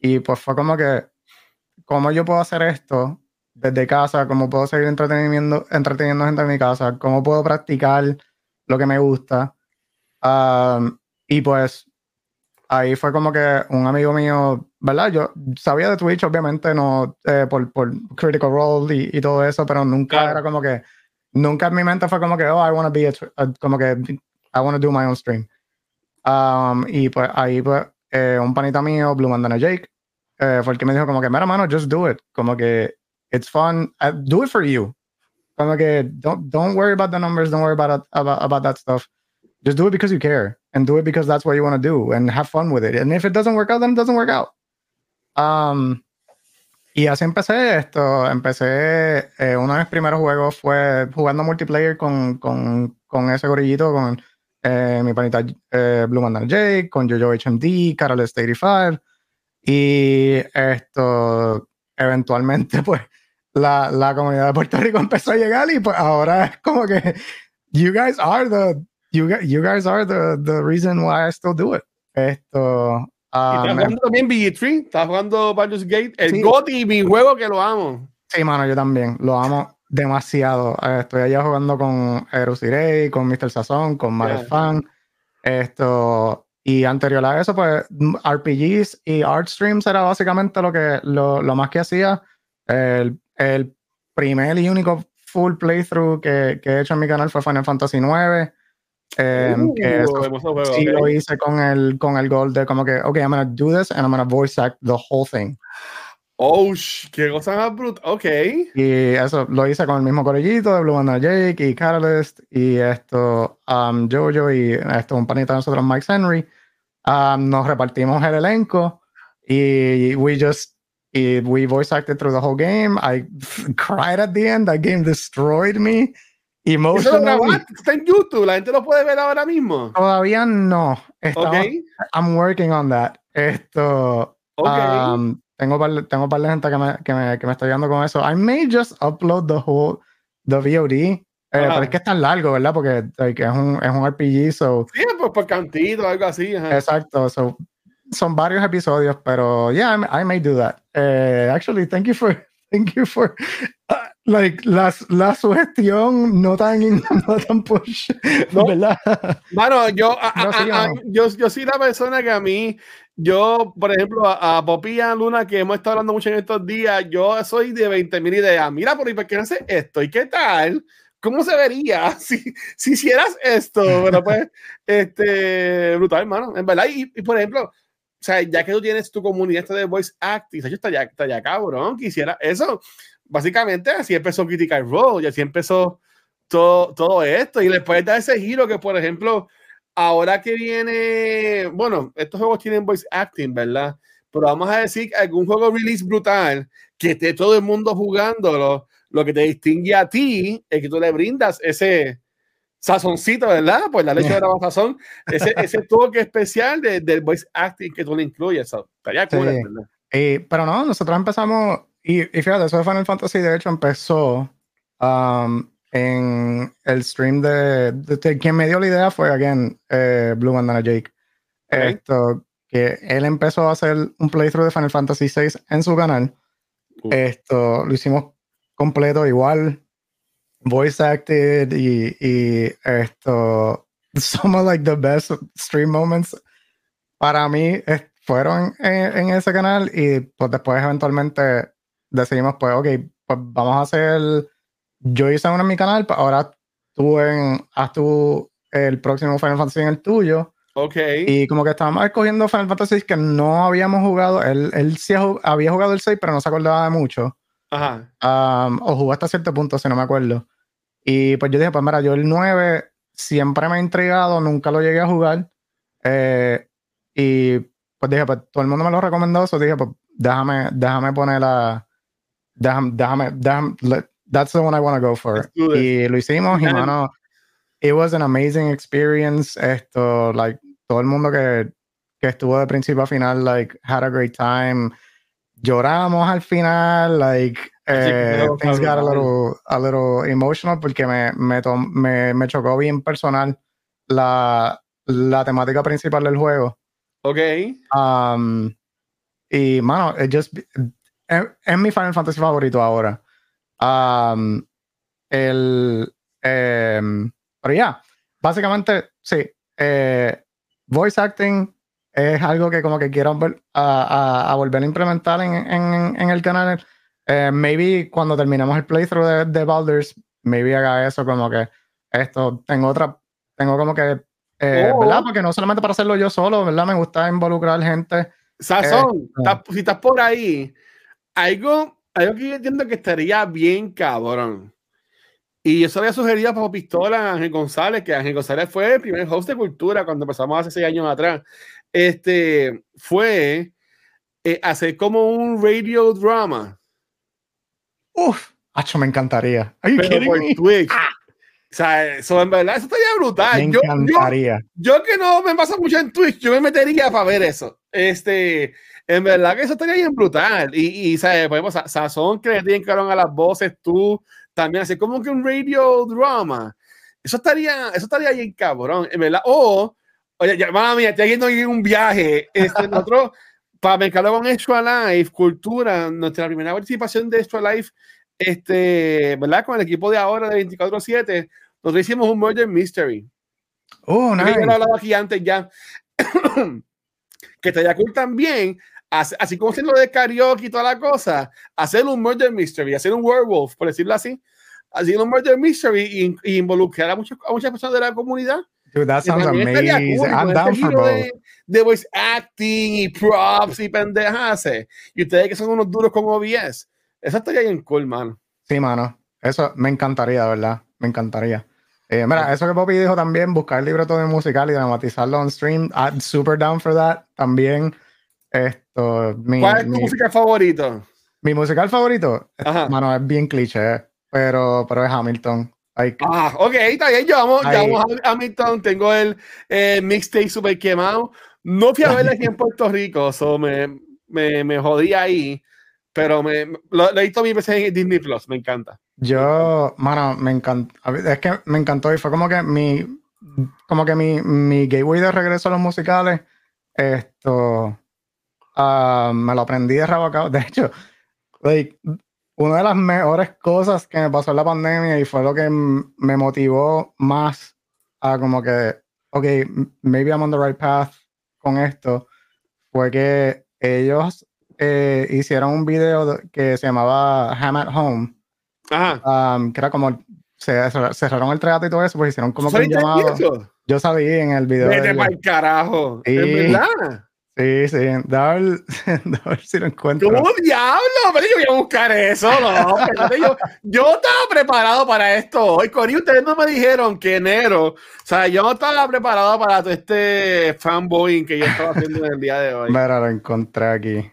y pues fue como que, ¿cómo yo puedo hacer esto desde casa? ¿Cómo puedo seguir entreteniendo, entreteniendo gente en mi casa? ¿Cómo puedo practicar lo que me gusta? Um, y pues ahí fue como que un amigo mío, ¿verdad? Yo sabía de Twitch, obviamente, no eh, por, por Critical Role y, y todo eso, pero nunca Claro. era como que, nunca en mi mente fue como que, oh, I want to be a, a- como que, I want to do my own stream. Um, y pues ahí, pues, eh, un panita mío, Blue Bandana Jake, eh, fue el que me dijo como que, mira, mano, just do it. Como que, it's fun, uh, do it for you. Como que, don't, don't worry about the numbers, don't worry about, about, about that stuff. Just do it because you care and do it because that's what you want to do and have fun with it. And if it doesn't work out, then it doesn't work out. Um, y así empecé esto. Empecé, eh, uno de mis primeros juegos fue jugando multiplayer con, con, con ese gorillito, con eh, mi panita eh, Blue Mandal Jake, con Jojo HMD, Catalyst 85. Y esto, eventualmente, pues, la, la comunidad de Puerto Rico empezó a llegar y pues ahora es como que you guys are the you, you guys are the, the reason why I still do it. Esto, Y ah, estás me- jugando también BG3, estás jugando Baldur's Gate, el Sí. GOTY, mi juego que lo amo. Sí, mano, yo también. Lo amo demasiado. Eh, Estoy allá jugando con Erusirei, con Mr. Sazón, con Mario Yeah. Fan. Esto. Y anterior a eso, pues RPGs y art streams era básicamente lo que lo, lo más que hacía. El, el primer y único full playthrough que, que he hecho en mi canal fue Final Fantasy IX. Eh, que eso Uh, hermoso juego, sí ok. lo hice con el, con el goal de como que, ok, I'm gonna do this and I'm gonna voice act the whole thing. Oh, sh- qué cosa más brutal. Ok. Y eso lo hice con el mismo corillito de Blue Bandana Jake y Catalyst y esto, um, Jojo y esto, un panita de nosotros, Mike Henry. Um, nos repartimos el elenco y we just, y we voice acted through the whole game. I cried at the end. That game destroyed me. Eso lo grabaste, está en YouTube, la gente lo puede ver ahora mismo. Todavía no. Estamos, Ok. I'm working on that. Esto, Ok. Um, tengo par, tengo par de gente que me, que, me, que me está ayudando con eso. I may just upload the whole the VOD. eh, pero es que es tan largo, ¿verdad? Porque like, es, un, es un RPG, so, sí, pues por cantito, algo así. ajá. exacto. So, son varios episodios, pero yeah, I, may- I may do that. Eh, actually, thank you for thank you for uh, like, la, la sugestión no tan, no tan push, No. ¿verdad? Mano, yo, a- No, sí, a- a- yo, yo soy la persona que a mí, yo, por ejemplo, a, Popi y a Luna, que hemos estado hablando mucho en estos días, yo soy de 20 mil ideas. Mira, por ahí, ¿por qué no haces esto? ¿Y qué tal? ¿Cómo se vería si, si hicieras esto? Pero pues, este, brutal, hermano, en verdad. Y, y, por ejemplo, o sea, ya que tú tienes tu comunidad de voice acting, está ya, está ya cabrón, quisiera eso. Básicamente, así empezó Critical Role, y así empezó todo, todo esto. Y puedes dar ese giro que, por ejemplo, ahora que viene, bueno, estos juegos tienen voice acting, ¿verdad? Pero vamos a decir algún juego release brutal que esté todo el mundo jugándolo, lo que te distingue a ti es que tú le brindas ese sazoncito, ¿verdad? Pues la leche de la sazón, ese, ese toque especial de- del voice acting que tú le incluyes. Estaría cool, Sí. ¿verdad? Y, pero no, nosotros empezamos, y, y fíjate, eso de Final Fantasy de hecho empezó um, en el stream de, de- de- quien me dio la idea fue, again, eh, Blue Bandana Jake. Esto, que él empezó a hacer un playthrough de Final Fantasy VI en su canal. Esto lo hicimos completo igual, voice acted y, y esto, some of like the best stream moments para mí es- fueron en, en ese canal y pues después eventualmente decidimos pues ok, pues vamos a hacer, yo hice uno en mi canal, pues ahora tú en, haz tú el próximo Final Fantasy en el tuyo Ok. y como que estábamos escogiendo Final Fantasy que no habíamos jugado, él, él sí había jugado el 6 pero no se acordaba de mucho. Ajá. Um, o jugó hasta cierto punto, si no me acuerdo. Y pues yo dije, pues mira, yo el 9 siempre me ha intrigado, nunca lo llegué a jugar. Eh, y pues dije, pues todo el mundo me lo recomendó, eso dije, pues déjame, déjame poner la. Déjame, déjame, déjame, let- that's the one I want to go for. Y lo hicimos, y mano, it was an amazing experience. Esto, like, todo el mundo que, que estuvo de principio a final, like, had a great time. Lloramos al final, like, eh, things got a little, a little emotional porque me, me, tom- me, me chocó bien personal la, la temática principal del juego. Ok. Um, y, mano, it just, es, es mi Final Fantasy favorito ahora. Um, el, em, pero ya, básicamente, sí. eh, voice acting es algo que como que quiero vol- a, a- a volver a implementar en, en- en el canal. Eh, maybe cuando terminemos el playthrough de, de Baldur's, maybe haga eso como que esto, tengo otra, tengo como que, eh, Oh. ¿verdad? Porque no solamente para hacerlo yo solo, ¿verdad? Me gusta involucrar gente. Sazón, Eh, si estás por ahí, algo, algo que yo entiendo que estaría bien cabrón. Y eso había sugerido a Papo Pistola a Ángel González, que Ángel González fue el primer host de cultura cuando empezamos hace seis años atrás. Este fue eh, hacer como un radio drama, Uf, Acho, me encantaría. Pero por me? Twitch. O sea, eso en verdad, eso estaría brutal. Me Yo, yo, encantaría. yo que no me pasa mucho en Twitch, yo me metería para ver eso. Este, en verdad que eso estaría bien brutal. Y, y ¿sabes? Podemos, Sa- Sazón que le tienen a las voces, tú también, así como que un radio drama. Eso estaría, eso estaría bien cabrón, en verdad. O, oye, ya, mía, estoy yendo en un viaje. Este, nosotros, para mezclarlo con Extra Life, Cultura, nuestra primera participación de Extra Life, este, ¿verdad? Con el equipo de ahora de 24-7, nosotros hicimos un Murder Mystery. Oh, que nice. yo lo he hablado aquí antes ya. que estaría cool también, hace- así como hacer lo de karaoke y toda la cosa, hacer un murder mystery, hacer un werewolf, por decirlo así, hacer un murder mystery y, y involucrar a, muchos- a muchas personas de la comunidad. Dude, that sounds amazing. cool, I'm con down for both. de, de voice acting y props y pendejas. Y ustedes que son unos duros con OBS. Eso estaría bien cool, mano. Sí, mano. Eso me encantaría, de verdad. Me encantaría. Eh, mira, eso que Poppy dijo también, buscar el libreto de musical y dramatizarlo on stream. I'm super down for that. También, esto, mi, ¿Cuál es tu mi, música favorito? mi musical favorito, Ajá. mano, es bien cliché, pero, pero es Hamilton. Like, Ah, ok, está bien. Llevamos, Ahí. llevamos a Hamilton. Tengo el eh, mixtape super quemado. No fui a verla aquí en Puerto Rico, so me, me, me jodí ahí. Pero me, lo, he visto mil veces en Disney Plus. Me encanta. Yo, mano, me encantó. Es que me encantó y fue como que mi, como que mi, mi gateway de regreso a los musicales. Esto, ah, me lo aprendí de rabacao. De hecho, like, una de las mejores cosas que me pasó en la pandemia y fue lo que me motivó más a como que, ok, maybe I'm on the right path con esto, fue que ellos eh, hicieron un video de- que se llamaba Ham at Home, Ajá. um, que era como, se cerraron el trato y todo eso, pues hicieron como que un ¿Saliste en llamado. eso? Yo salí en el video. Vete para el carajo. Sí. ¿En verdad? Sí, sí, da a ver, da a ver si lo encuentro. ¿Cómo diablo? Pero yo voy a buscar eso, no. yo, yo estaba preparado para esto hoy. Cori, ustedes no me dijeron que enero. O sea, yo no estaba preparado para todo este fanboying que yo estaba haciendo en el día de hoy. Mira, lo encontré aquí.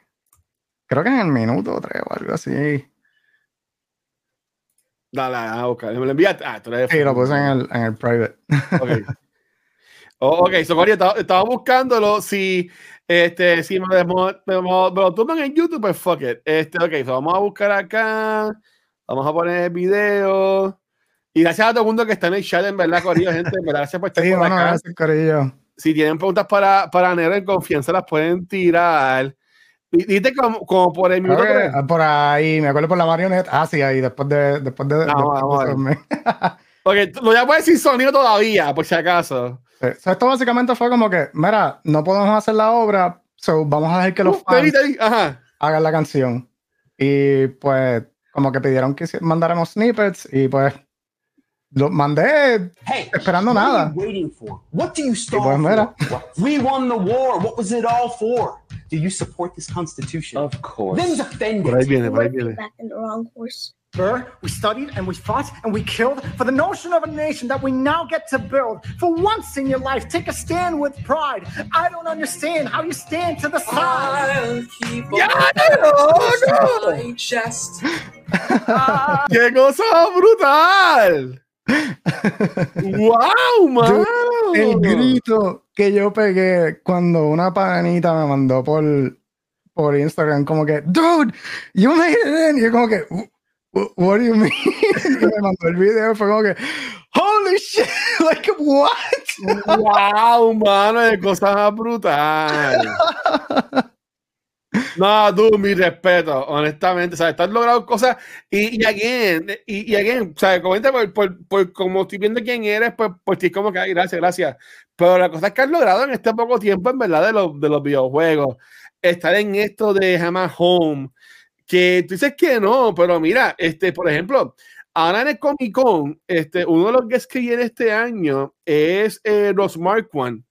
Creo que en el minuto 3 o algo así. Dale, a buscar. Me lo enviaste. Ah, tú eres Sí, lo puse en el, en el private. Ok. Oh, ok, so, Cory, estaba, estaba buscándolo. Si, este, si me, demo- me, me lo tumban en YouTube, pues fuck it. Este, ok, so vamos a buscar acá. Vamos a poner el video. Y gracias a todo el mundo que está en el chat, en verdad, Corillo, gente. En verdad, gracias por estar Sí, por bueno, acá. gracias, Corillo. Si tienen preguntas para, para Nero en confianza, las pueden tirar. Dite como, como por el minuto. Que, ah, por ahí, me acuerdo por la marioneta. Ah, sí, ahí, después de. Después de, después vamos de a ver. eso, Ok, tú- no ya puedes decir sonido todavía, por si acaso. Sí, so, esto básicamente fue como que, mira, no podemos hacer la obra, so vamos a dejar que los Uh, fans Ajá. hagan la canción. Y pues, como que pidieron que mandáramos snippets y pues, lo mandé Hey, esperando what nada. are you waiting for? What do you Y pues, mira. for? We won the war. What was it all for? Do you support this constitution? Of course. Then defend Por ahí it. viene, por ahí We're viene. back in the wrong horse. Burr, we studied and we fought and we killed for the notion of a nation that we now get to build. For once in your life, take a stand with pride. I don't understand how you stand to the side. ¡Ya, loco! ¡Qué cosa brutal! ¡Wow, man! El grito que yo pegué cuando una panita me mandó por, por Instagram, como que, dude, you made it in. Y yo como que, "Wh- wh- what do you mean? Y me mandó el video, fue como que, holy shit, like, what? ¡Wow, mano! ¡Qué cosa brutal! No, tú, mi respeto, honestamente. Sea, estás logrando cosas. Y, y again, y, y again, sea, comenta por, por, por como estoy viendo quién eres, pues, pues sí, como que, gracias, gracias. Pero la cosa es que has logrado en este poco tiempo, en verdad, de los, de los videojuegos, estar en esto de Hammer Home, que tú dices que no, pero mira, este, por ejemplo, ahora en el Comic Con, este, uno de los guests que viene este año es eh, los Mark One.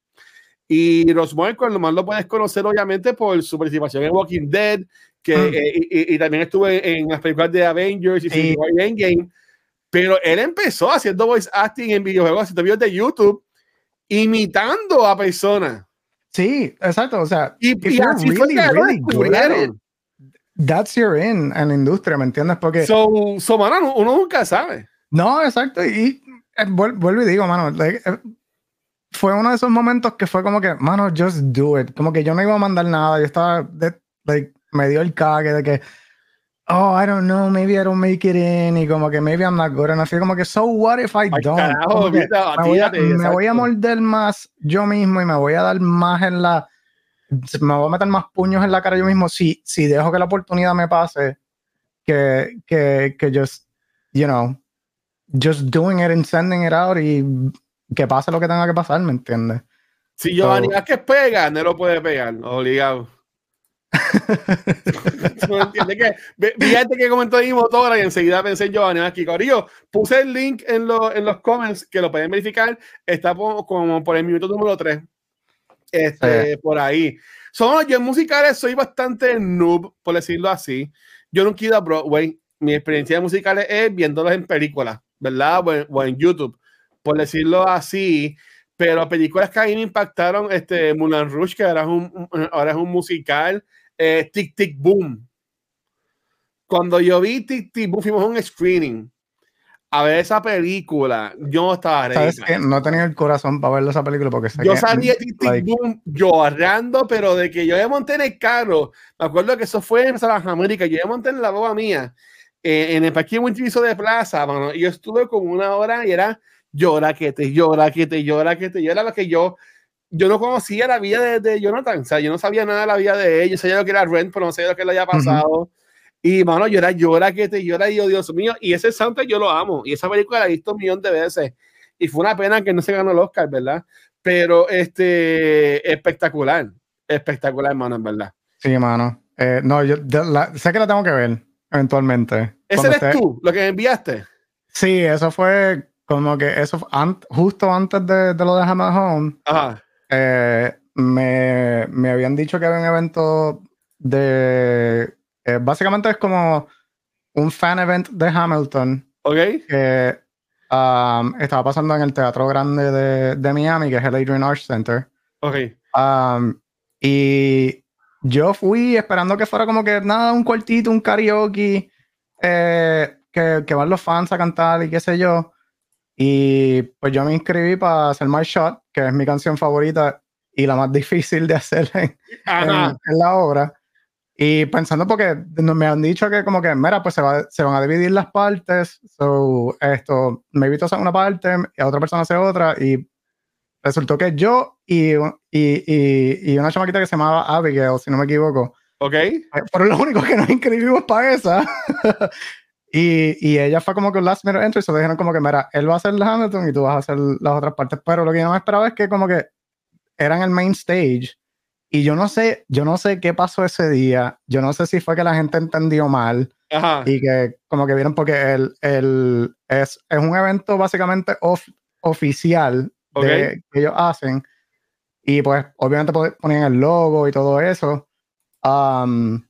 Y los Mark One, nomás lo puedes conocer, obviamente, por su participación en Walking Dead, que, Mm. eh, y, y- también estuve en las películas de Avengers y Sí. Endgame. Pero él empezó haciendo voice acting en videojuegos, haciendo videos de YouTube, imitando a personas. Sí, exacto, o sea, Y, if y así really, really descubrieron. that's your in en la industria, ¿me entiendes? Porque So, so, mano, uno nunca sabe. No, exacto. Y eh, vuel- vuelvo y digo, mano, like, eh, fue uno de esos momentos que fue como que, mano, just do it. Como que yo no iba a mandar nada. Yo estaba, de, like, me dio el cague de que, oh, I don't know, maybe I don't make it in. Y como que maybe I'm not good enough. Y como que, so what if I Ay, don't? carajo, que me, voy a, me voy a morder más yo mismo y me voy a dar más en la. Me voy a meter más puños en la cara yo mismo si, si dejo que la oportunidad me pase que, que, que just, you know, just doing it and sending it out y que pase lo que tenga que pasar, ¿me entiendes? Si Giovanni So- Vázquez pega, no lo puede pegar, obligado. ¿Tú me entiendes? Que, fíjate comentó ahí motora y enseguida pensé en Giovanni Vázquez. Corillo, puse el link en, lo- en los comments que lo pueden verificar. Está como por el minuto número 3. Este, Por ahí. Son, yo en musicales soy bastante noob, por decirlo así. Yo nunca he ido a Broadway. Mi experiencia de musicales es viéndolos en películas, ¿verdad? O en, o en YouTube, por decirlo así. Pero películas que a mí me impactaron, este, Moulin Rouge, que ahora es un- ahora es un musical, eh, Tic Tic Boom. Cuando yo vi Tic Tic Boom, fuimos a un screening a ver esa película. Yo no estaba ¿Sabes qué? No tenido el corazón para ver esa película porque Yo que- salí de Tic Tic Boom llorando, pero de que yo me monté en el carro. Me acuerdo que eso fue en San América. Yo me monté en la boba mía, eh, en el parque multiviso de plaza, mano, y yo estuve como una hora y era llora que te llora que te llora que te llora lo que yo yo no conocía la vida de, de Jonathan, o sea, yo no sabía nada de la vida de él, yo sabía lo que era Rent, pero no sabía lo que le había pasado. Y, mano, llora, llora, que te llora, y yo, Dios mío. Y ese soundtrack yo lo amo. Y esa película la he visto un millón de veces. Y fue una pena que no se ganó el Oscar, ¿verdad? Pero, este, espectacular. Espectacular, hermano, en verdad. Sí, mano. Eh, no, yo la- sé que la tengo que ver eventualmente. ¿Ese eres esté- tú, lo que me enviaste? Sí, eso fue como que eso fue an- justo antes de, de lo de Hammer Home. Ajá. Eh, me, me habían dicho que había un evento de. eh, básicamente es como un fan event de Hamilton ¿Ok? que um, estaba pasando en el Teatro Grande de, de Miami, que es el Adrian Arts Center. Ok. Um, y yo fui esperando que fuera como que nada, un cuartito, un karaoke, eh, que, que van los fans a cantar y qué sé yo. Y pues yo me inscribí para hacer My Shot, que es mi canción favorita y la más difícil de hacer en, en- en la obra. Y pensando porque me han dicho que como que, mira, pues se, va- se van a dividir las partes. So, esto, me evito hacer una parte y a otra persona hace otra. Y resultó que yo y, y, y, y una chamaquita que se llamaba Abigail, si no me equivoco, Ok. eh, fueron los únicos que nos inscribimos para esa. y, y ella fue como que un last minute entry, se dijeron como que, mira, él va a hacer Hamilton y tú vas a hacer las otras partes. Pero lo que yo no me esperaba es que como que eran el main stage. Y yo no sé, yo no sé qué pasó ese día. Yo no sé si fue que la gente entendió mal Ajá. y que como que vieron porque el, el, es, es un evento básicamente of- oficial de- que ellos hacen y pues obviamente po- ponían el logo y todo eso Am,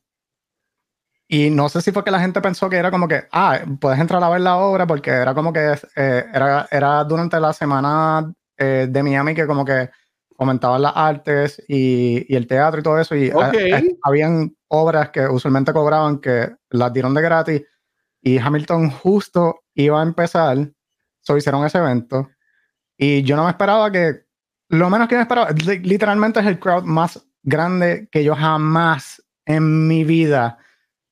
y no sé si fue que la gente pensó que era como que ah puedes entrar a ver la obra porque era como que eh, era, era durante la semana eh, de Miami que como que comentaban las artes y, y el teatro y todo eso y Ok. eh, eh, habían obras que usualmente cobraban que las dieron de gratis y Hamilton justo iba a empezar, so hicieron ese evento y yo no me esperaba que, lo menos que me esperaba, li- literalmente es el crowd más grande que yo jamás en mi vida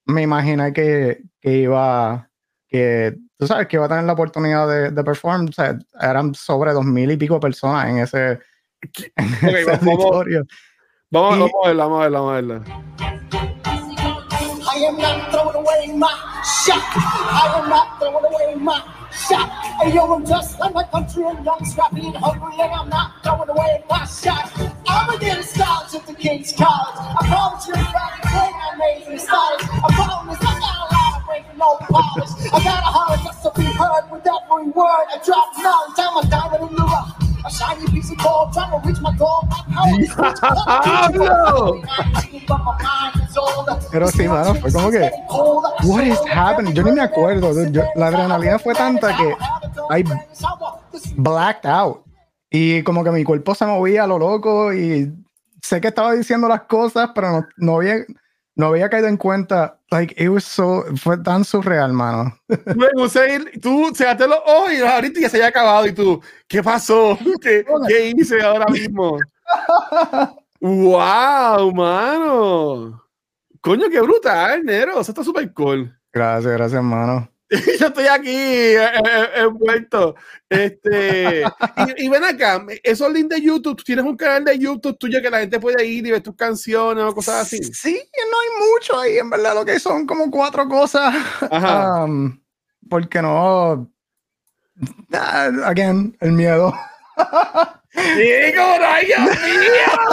me imaginé que, que iba, que tú sabes, que iba a tener la oportunidad de, de perform, o sea, eran sobre dos mil y pico personas en ese, en ese vamos- auditorio. Vamos, Y- vamos a verla, vamos a verla, vamos a verla. I am not throwing away my shot. I am not throwing away my shot. Hey, yo, I'm just like my country and young, scrappy and hungry, and I'm not throwing away my shot. I'm against stars at the King's College. I promise you, everybody, play my amazing styles. I promise I got a lot of breaking no polish. I got a heart just to be heard with every word. I drop knowledge, I'm a diamond in the rough. A shiny piece of gold, trying to reach my goal. ¡Diablo! Pero sí, mano, fue como que, what is happening? Yo ni me acuerdo, dude. Yo- la adrenalina fue tanta que I blacked out. Y como que mi cuerpo se movía a lo loco y sé que estaba diciendo las cosas, pero no, no había, no había caído en cuenta. Like, it was so, fue tan surreal, mano. Ir- tú cerraste los ojos y ahorita ya se había acabado y tú, ¿qué pasó? ¿Qué, qué hice ahora mismo? ¡Wow, mano! Coño, qué brutal, Nero. Eso está súper cool. Gracias, gracias, mano. Yo estoy aquí eh, eh, envuelto. Este, y, y ven acá, esos links de YouTube, tú tienes un canal de YouTube tuyo que la gente puede ir y ver tus canciones o cosas así. Sí, no hay mucho ahí, en verdad, lo que son como cuatro cosas. Ajá. Um, porque no. Ah, again, el miedo. ¡Diego, rayos mío!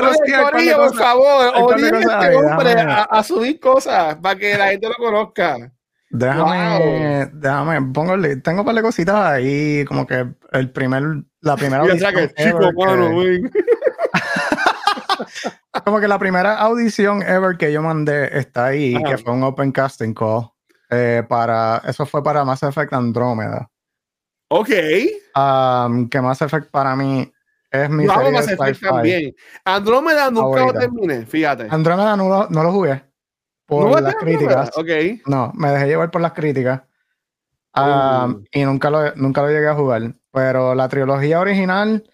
Pero sí, Corillo, por favor, obliguen a este hombre a, a subir cosas para que la gente lo conozca. Déjame, déjame, pongo. Tengo un par de cositas ahí, como que el primer, la primera que audición chico, que- como que la primera audición ever que yo mandé está ahí, Ajá. que fue un open casting call. eh, para, eso fue para Mass Effect Andrómeda. Ok. Um, que Mass Effect para mí es mi serie Mass Effect también. Andrómeda nunca lo terminé, fíjate. Andrómeda no lo, no lo jugué por ¿No las críticas. Ok. No, me dejé llevar por las críticas. Um, Oh. y nunca lo, nunca lo llegué a jugar. Pero la trilogía original,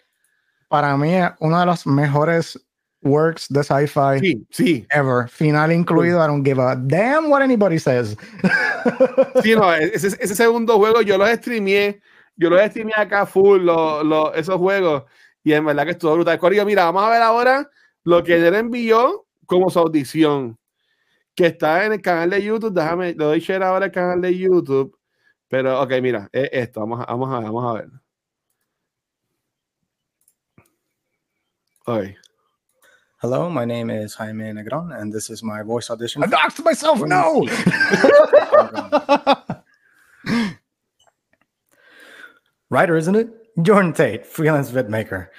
para mí, es uno de los mejores works de sci-fi Sí, sí. ever. Final incluido. I don't give a damn what anybody says. Sí, no, ese, ese segundo juego yo los streameé. Yo los streameé acá full, lo- lo- esos juegos. Y en verdad que estuvo brutal. Corillo, mira, vamos a ver ahora lo que él envió como su audición. que está en el canal de YouTube. Déjame, le doy share ahora al canal de YouTube. Pero, ok, mira, es esto. Vamos a, vamos a, vamos a ver. Ok. Hello, my name is Jaime Negron, and this is my voice audition. I doxed myself. No. Writer, isn't it? Jordan Tate, freelance vid maker.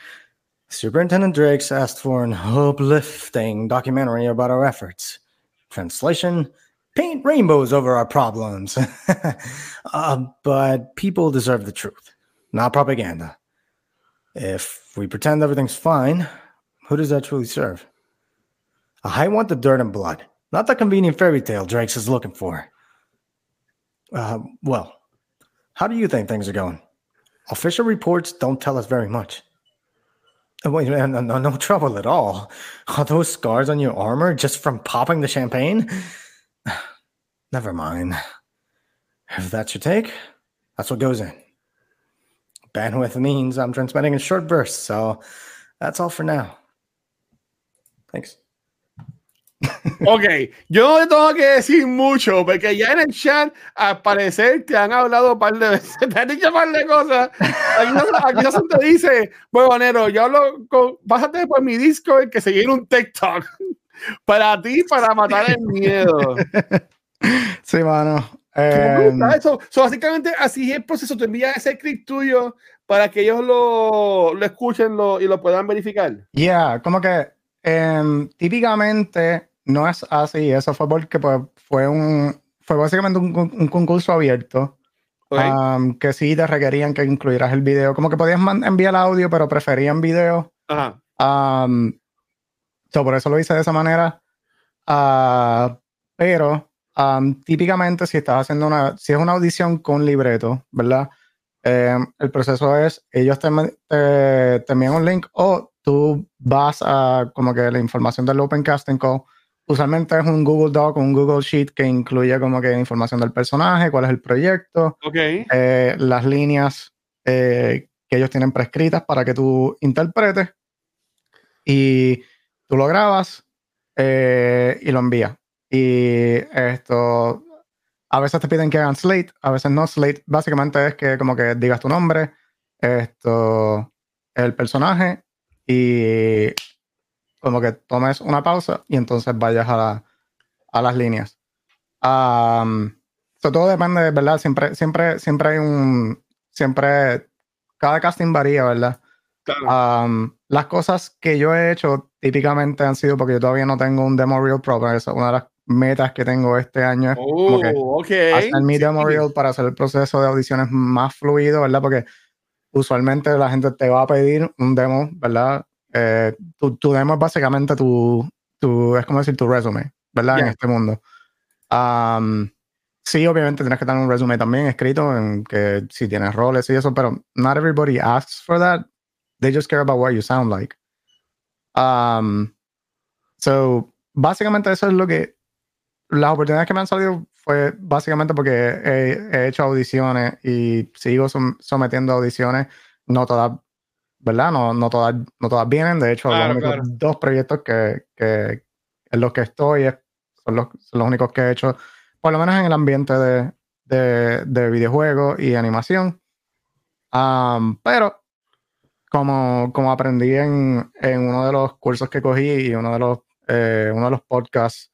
Superintendent Drake's asked for an uplifting documentary about our efforts. Translation Paint rainbows over our problems. uh, but people deserve the truth, not propaganda. If we pretend everything's fine, who does that truly serve? I want the dirt and blood, not the convenient fairy tale Drake's is looking for. Uh, well, how do you think things are going? Official reports don't tell us very much. Uh, Wait, no, no, no, no trouble at all. Are those scars on your armor just from popping the champagne? Never mind. If that's your take, that's what goes in. Bandwidth means I'm transmitting in short bursts, so that's all for now. Thanks. Ok, yo no te tengo que decir mucho, porque ya en el chat, al parecer, te han hablado un par de veces, te han dicho un par de cosas. Aquí no, aquí no se te dice, bueno, Nero, yo hablo con, pásate por mi Discord que se llene un TikTok para ti, para matar el miedo. Sí, mano. Eh, eso. So, básicamente, así es el proceso. Te envías ese script tuyo para que ellos lo, lo escuchen lo- y lo puedan verificar. Yeah, como que em, típicamente no es así. Eso fue porque pues, fue un fue básicamente un, un concurso abierto ¿ok? am, que sí te requerían que incluyeras el video. Como que podías enviar audio, pero preferían video. Ajá. Um, so, por eso lo hice de esa manera. Ah, pero um, típicamente si estás haciendo una, si es una audición con libreto, ¿verdad? Em, el proceso es, ellos te, te, te envían un link o tú vas a como que la información del Open Casting Call. Usualmente es un Google Doc un Google Sheet que incluye como que información del personaje, cuál es el proyecto, eh, las líneas eh, que ellos tienen prescritas para que tú interpretes y tú lo grabas eh, y lo envías. Y esto, a veces te piden que hagan slate, a veces no slate. Básicamente es que como que digas tu nombre, esto, el personaje y como que tomes una pausa y entonces vayas a, la- a las líneas. Am, so, todo depende, ¿verdad? Siempre, siempre, siempre hay un, siempre, cada casting varía, ¿verdad? Claro. Um, las cosas que yo he hecho típicamente han sido porque yo todavía no tengo un demo reel pro, pero esa es una de las metas que tengo este año es como que Oh, ok. hacer mi demo reel para hacer el proceso de audiciones más fluido, ¿verdad? Porque usualmente la gente te va a pedir un demo, ¿verdad? Eh, tu, tu demo es básicamente tu, tu, es como decir tu resume, ¿verdad? En Yeah. este mundo. Um, sí, obviamente tienes que tener un resume también escrito en que si tienes roles y eso, pero not everybody asks for that. They just care about what you sound like. Um, so, básicamente eso es lo que las oportunidades que me han salido fue básicamente porque he, he hecho audiciones y sigo som- sometiendo audiciones. No todas, ¿verdad? No, no, todas, no todas vienen. De hecho, Claro, los únicos claro. dos proyectos que, que en los que estoy es- son, los, son los únicos que he hecho, por lo menos en el ambiente de, de, de videojuegos y animación. Um, pero como, como aprendí en, en uno de los cursos que cogí y uno de los, eh, uno de los podcasts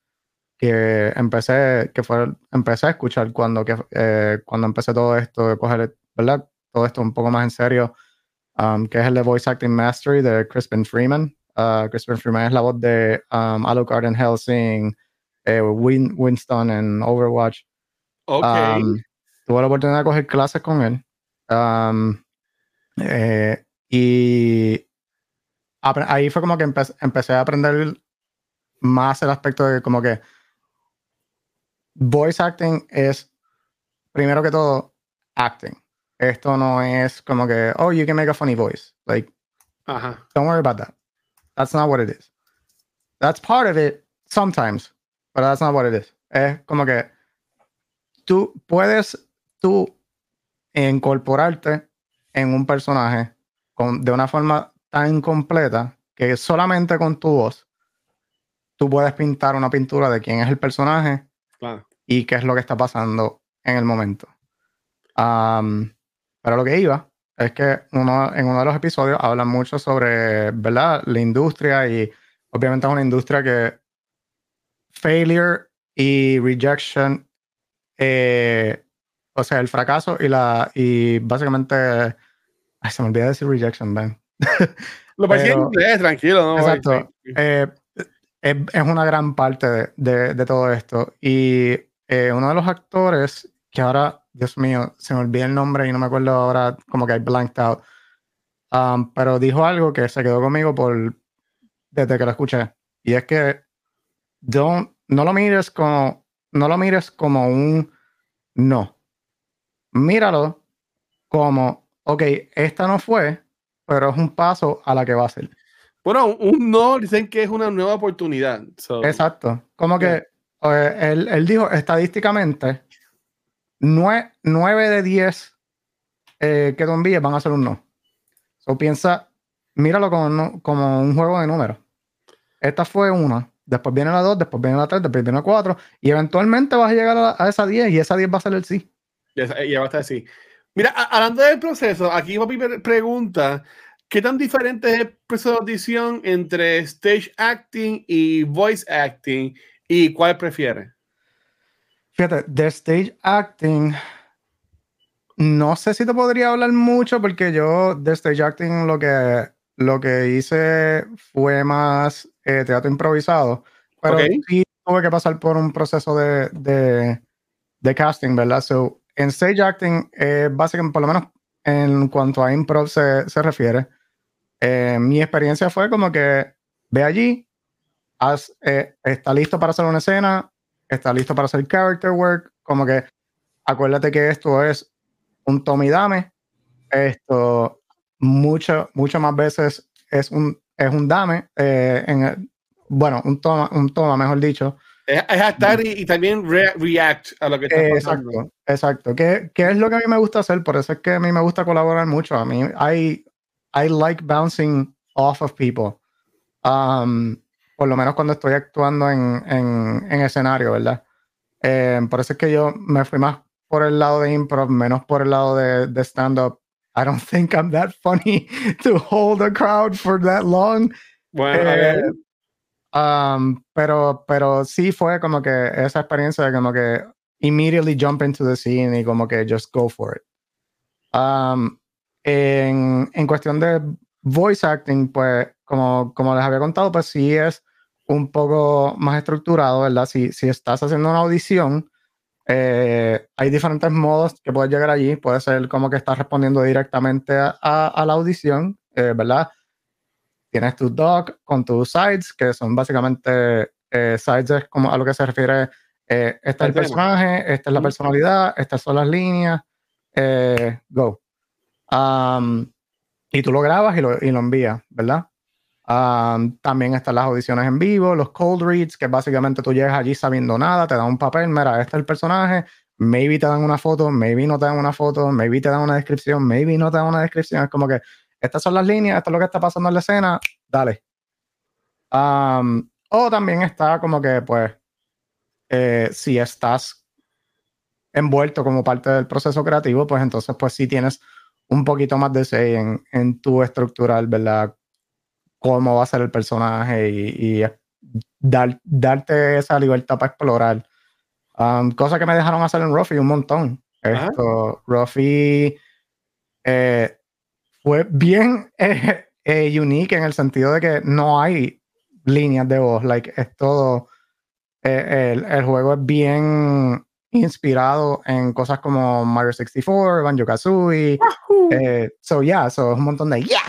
que empecé, que fue, empecé a escuchar cuando, que, eh, cuando empecé todo esto, de coger, ¿verdad? Todo esto un poco más en serio, um, que es el de Voice Acting Mastery de Crispin Freeman. Uh, Crispin Freeman es la voz de um, Alucard en Helsing, eh, Win- Winston en Overwatch. Ok. Um, tuve la oportunidad de coger clases con él. Um, eh, y ahí fue como que empe- empecé a aprender más el aspecto de como que voice acting es, primero que todo, acting. Esto no es como que, oh, you can make a funny voice. Like, Ajá. don't worry about that. That's not what it is. That's part of it sometimes, but that's not what it is. Es como que tú puedes tú incorporarte en un personaje con, de una forma tan completa que solamente con tu voz tú puedes pintar una pintura de quién es el personaje Claro. y qué es lo que está pasando en el momento. Am, pero lo que iba es que uno, en uno de los episodios hablan mucho sobre, ¿verdad? La industria y obviamente es una industria que failure y rejection, eh, o sea, el fracaso y la, y básicamente, ay, se me olvidó decir rejection, Ben. Lo pasé en inglés, tranquilo, ¿no? Exacto. Eh, es, es una gran parte de, de- de todo esto. Y eh, uno de los actores, que ahora, Dios mío, se me olvida el nombre y no me acuerdo ahora, como que I blanked out. Um, pero dijo algo que se quedó conmigo por desde que lo escuché. Y es que don't, no lo mires como, no lo mires como un no. Míralo como, ok, esta no fue, pero es un paso a la que va a ser. Bueno, un no dicen que es una nueva oportunidad. So, Exacto. Como Yeah. que eh, él, él dijo estadísticamente, 9, de 10 eh, que tú envíes van a ser un no. So piensa, míralo como, como un juego de números. Esta fue una, después viene la 2, después viene la 3, después viene la 4, y eventualmente vas a llegar a, esa 10 y esa 10 va a ser el sí. Ya, ya va a estar así. Mira, a- hablando del proceso, aquí Papi pre- pregunta, ¿qué tan diferente es el proceso de audición entre stage acting y voice acting? ¿Y cuál prefiere? Fíjate, de stage acting, no sé si te podría hablar mucho porque yo de stage acting lo que, lo que hice fue más eh, teatro improvisado, pero Ok. sí tuve que pasar por un proceso de, de, de casting, ¿verdad? So, en stage acting, eh, básicamente, por lo menos en cuanto a improv se, se refiere, eh, mi experiencia fue como que ve allí, haz, está listo para hacer una escena, está listo para hacer character work, como que acuérdate que esto es un tome y dame, esto mucho, mucho más veces es un, es un dame, eh, en bueno, un toma, un toma, mejor dicho. Es, es actar y, y también re- react a lo que está Eh, pasando. exacto, exacto. ¿Qué, qué es lo que a mí me gusta hacer? Por eso es que a mí me gusta colaborar mucho. A mí, I, I like bouncing off of people. Um, por lo menos cuando estoy actuando en, en, en escenario, ¿verdad? Eh, por eso es que yo me fui más por el lado de improv, menos por el lado de, de stand-up. I don't think I'm that funny to hold a crowd for that long. Bueno, Eh, Um, pero, pero sí fue como que esa experiencia de como que immediately jump into the scene y como que just go for it. Um, en, en cuestión de voice acting, pues como, como les había contado, pues sí es un poco más estructurado, ¿verdad? Si, si estás haciendo una audición, eh, hay diferentes modos que puedes llegar allí. Puede ser como que estás respondiendo directamente a, a- a la audición, eh, ¿verdad? Tienes tu doc con tus sides, que son básicamente eh, sides, es como a lo que se refiere. eh, este es el personaje, esta es la personalidad, estas son las líneas. eh, go. Um, y tú lo grabas y lo, y lo envías, ¿verdad? Um, también están las audiciones en vivo, los cold reads, que básicamente tú llegas allí sabiendo nada, te dan un papel, mira, este es el personaje, maybe te dan una foto, maybe no te dan una foto, maybe te dan una descripción, maybe no te dan una descripción. Es como que estas son las líneas, esto es lo que está pasando en la escena, dale. Um, o también está como que, pues, eh, si estás envuelto como parte del proceso creativo, pues entonces, pues sí tienes un poquito más de say en, en tu estructural, ¿verdad? Cómo va a ser el personaje y, y dar- darte esa libertad para explorar. Um, cosa que me dejaron hacer en Ruffy un montón. Esto, Ruffy eh, fue bien eh, eh, unique en el sentido de que no hay líneas de voz. Like, es todo. el, el juego es bien inspirado en cosas como Mario 64, Banjo Kazooie. So, yeah, so es un montón de. Yeah,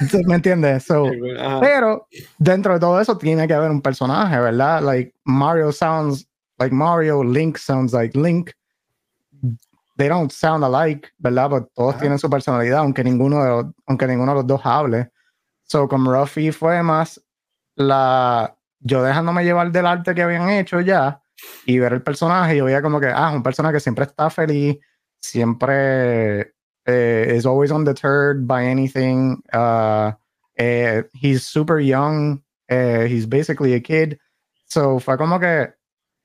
¿Me entiendes? So, Ajá. pero dentro de todo eso tiene que haber un personaje, ¿verdad? Like Mario sounds like Mario, Link sounds like Link. They don't sound alike, ¿verdad? Pero todos tienen su personalidad, aunque ninguno de los, aunque ninguno de los dos hable. So con Ruffy fue más la yo dejándome llevar del arte que habían hecho ya y ver el personaje yo veía como que ah, es un personaje que siempre está feliz, siempre is always undeterred by anything. Uh, eh, he's super young. eh, he's basically a kid. So fue como que,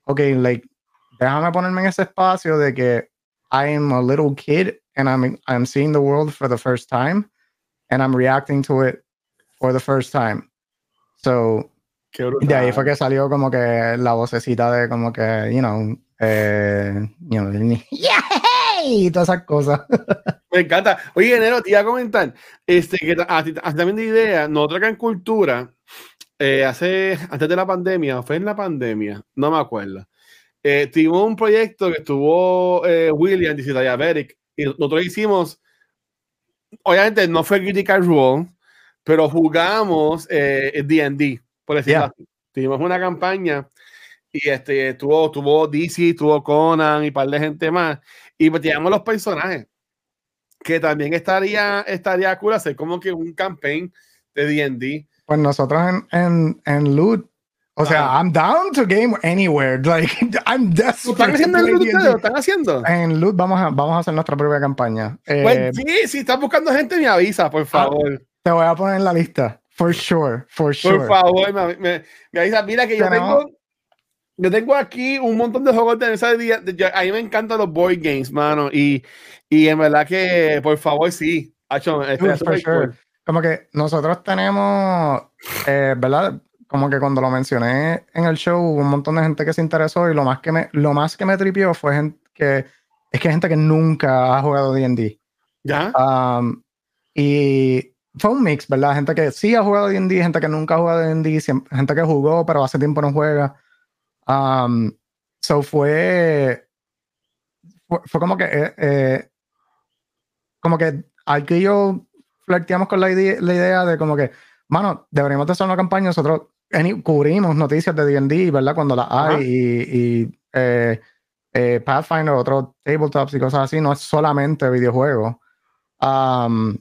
ok, like, déjame ponerme en ese espacio de que I am a little kid and I'm, I'm seeing the world for the first time and I'm reacting to it for the first time. So, de ahí fue que salió como que la vocecita de como que, you know, eh, you know, y todas esas cosas. Me encanta. Oye, Nero, te iba a comentar, este, que a ti, a ti también de idea, nosotros acá en Cultura, eh, hace, antes de la pandemia, o fue en la pandemia, no me acuerdo, eh, tuvimos un proyecto que estuvo eh, William, dice Diabetic, y nosotros hicimos, obviamente no fue Critical Role, pero jugamos eh, D&D, por decirlo Yeah. así. Tuvimos una campaña y este, tuvo, tuvo DC, tuvo Conan y un par de gente más, y metíamos los personajes que también estaría, estaría cool hacer como que un campaign de D&D. Pues nosotros en, en, en Loot, o sea. I'm down to game anywhere. Like, I'm ¿Lo desperate. están haciendo en Loot. ¿Lo están haciendo? En Loot vamos a, vamos a hacer nuestra propia campaña. Eh, Pues sí, si estás buscando gente, me avisa, por favor. Te voy a poner en la lista. For sure, for sure. Por favor, me, me, me avisa. Mira que yo Tenemos- tengo, yo tengo aquí un montón de juegos de mesa de día. a mí me encantan los board games, mano. Y, y en verdad que, por favor, sí. Hacho, este, Dude, for super sure. cool. Como que nosotros tenemos, eh, ¿verdad? Como que cuando lo mencioné en el show, hubo un montón de gente que se interesó y lo más que me, lo más que me tripió fue gente que es que hay gente que nunca ha jugado D&D. ¿Ya? Um, y fue un mix, ¿verdad? Gente que sí ha jugado D&D, gente que nunca ha jugado D&D, gente que jugó pero hace tiempo no juega. Um, so fue, fue, fue como que, eh, eh, como que aquí yo flirteamos con la idea, la idea de como que, mano, deberíamos de hacer una campaña, nosotros any- cubrimos noticias de D&D, ¿verdad? Cuando las hay Ajá. y, y, eh, eh, Pathfinder, otros tabletops y cosas así, no es solamente videojuegos. Um,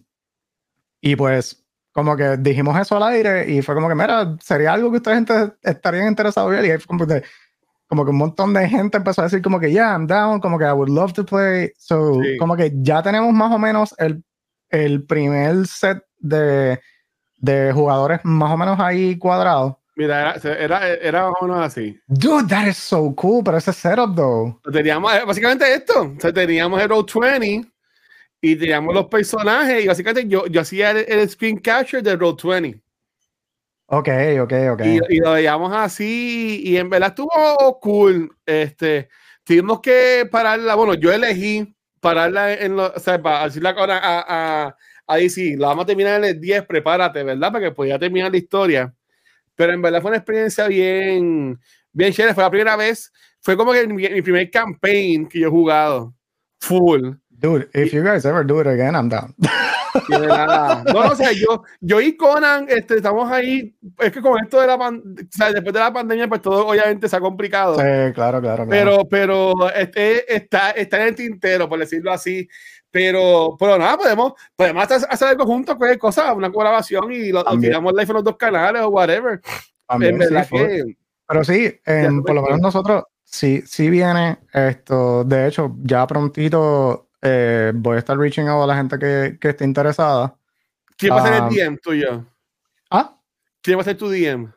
y pues, como que dijimos eso al aire y fue como que, mira, sería algo que ustedes estarían interesados en. Y ahí fue como que, como que un montón de gente empezó a decir como que, yeah, I'm down, como que I would love to play. So, Sí. como que ya tenemos más o menos el, el primer set de, de jugadores más o menos ahí cuadrados. Mira, era, era, era más o menos así. Dude, that is so cool, pero ese setup, though. Teníamos eh, básicamente esto. O sea, teníamos el Roll20 y teníamos los personajes. Y básicamente yo, yo hacía el, el screen capture del Roll20. Ok, ok, ok. Y, y lo veíamos así. Y en verdad estuvo cool. Este, tuvimos que pararla. Bueno, yo elegí pararla en lo, o sea, para decirle ahora a, a, a DC, la vamos a terminar en el 10, prepárate, ¿verdad? Para que podía terminar la historia. Pero en verdad fue una experiencia bien, bien chévere. Fue la primera vez, fue como que mi, mi primer campaign que yo he jugado. Full. Dude, if you guys ever do it again, I'm down. No, no, o sea, yo, yo y Conan, este, estamos ahí. Es que con esto de la pandemia, o sea, después de la pandemia, pues todo obviamente se ha complicado. sí, claro, claro, claro. Pero, pero este, está, está en el tintero, por decirlo así. Pero, pero nada, podemos, podemos hacer, algo juntos, cualquier cosa, una colaboración y lo, tiramos live en los dos canales o whatever. También, sí, que. Pero sí, en- por lo menos nosotros, sí, sí viene esto. De hecho, ya prontito eh, voy a estar reaching out a la gente que, que esté interesada. ¿Quién va a ser Ah. el DM tuyo? Ah, ¿Quién va a ser tu DM?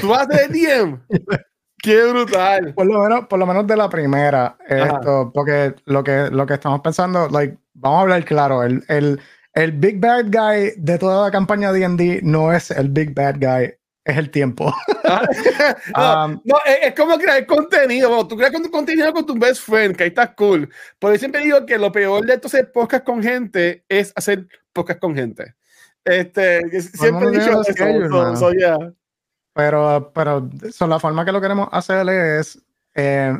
¿Tú vas a ser el DM? ¡Qué brutal! por lo menos, por lo menos de la primera. Esto, porque lo que, lo que estamos pensando, like, vamos a hablar claro, el, el, el big bad guy de toda la campaña D&D no es el big bad guy, es el tiempo. no, Um, no, es, es como crear contenido. Tú creas con tu contenido con tu best friend, que ahí está cool. Pero yo siempre digo que lo peor de esto hacer podcast con gente es hacer podcast con gente. Este, siempre he dicho eso. schedules, so- so, yeah. Pero, pero so, la forma que lo queremos hacer es eh,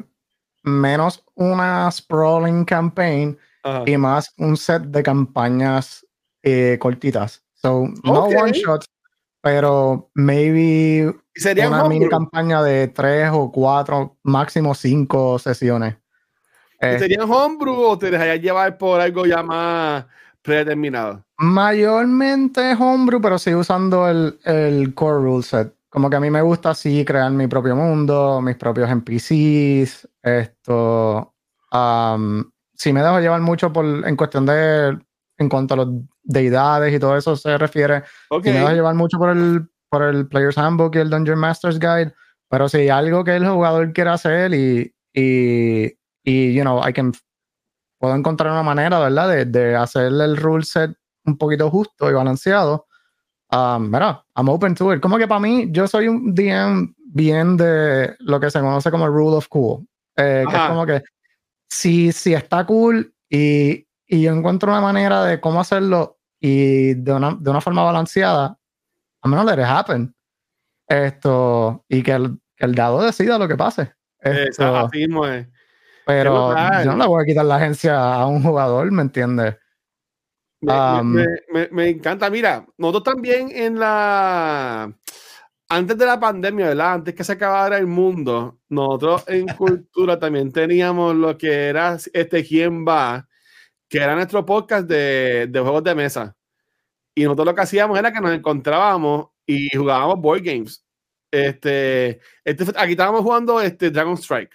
menos una sprawling campaign Ajá. y más un set de campañas eh, cortitas. So, no one shots, pero maybe Y serían una mini campaña de tres o cuatro, máximo cinco sesiones. ¿Y Eh, ¿Serían homebrew o te dejarías llevar por algo ya más predeterminado? mayormente homebrew, pero sí usando el, el core rule set. Como que a mí me gusta así crear mi propio mundo, mis propios NPCs, esto. am, sí me dejo llevar mucho por, en cuestión de, en cuanto a las deidades y todo eso se refiere, Ok. sí me dejo llevar mucho por el, por el Player's Handbook y el Dungeon Master's Guide, pero si hay algo que el jugador quiere hacer y, y, y you know, I can, puedo encontrar una manera, ¿verdad? De, de hacerle el rule set un poquito justo y balanceado. Um, mira, I'm open to it. Como que para mí, yo soy un DM bien de lo que se conoce como rule of cool. Eh, que es como que si, si está cool y, y yo encuentro una manera de cómo hacerlo y de una, de una forma balanceada, I'm gonna let it happen. Esto, y que el, que el dado decida lo que pase. Esto, así mismo es. pero yo no le voy a quitar la agencia a un jugador, ¿me entiendes? Me, Um, me- me- me encanta. Mira, nosotros también en la. Antes de la pandemia, ¿verdad? Antes que se acabara el mundo, nosotros en cultura también teníamos lo que era este ¿Quién va? Que era nuestro podcast de, de juegos de mesa. Y nosotros lo que hacíamos era que nos encontrábamos y jugábamos board games. Este, este aquí estábamos jugando este Dragon Strike.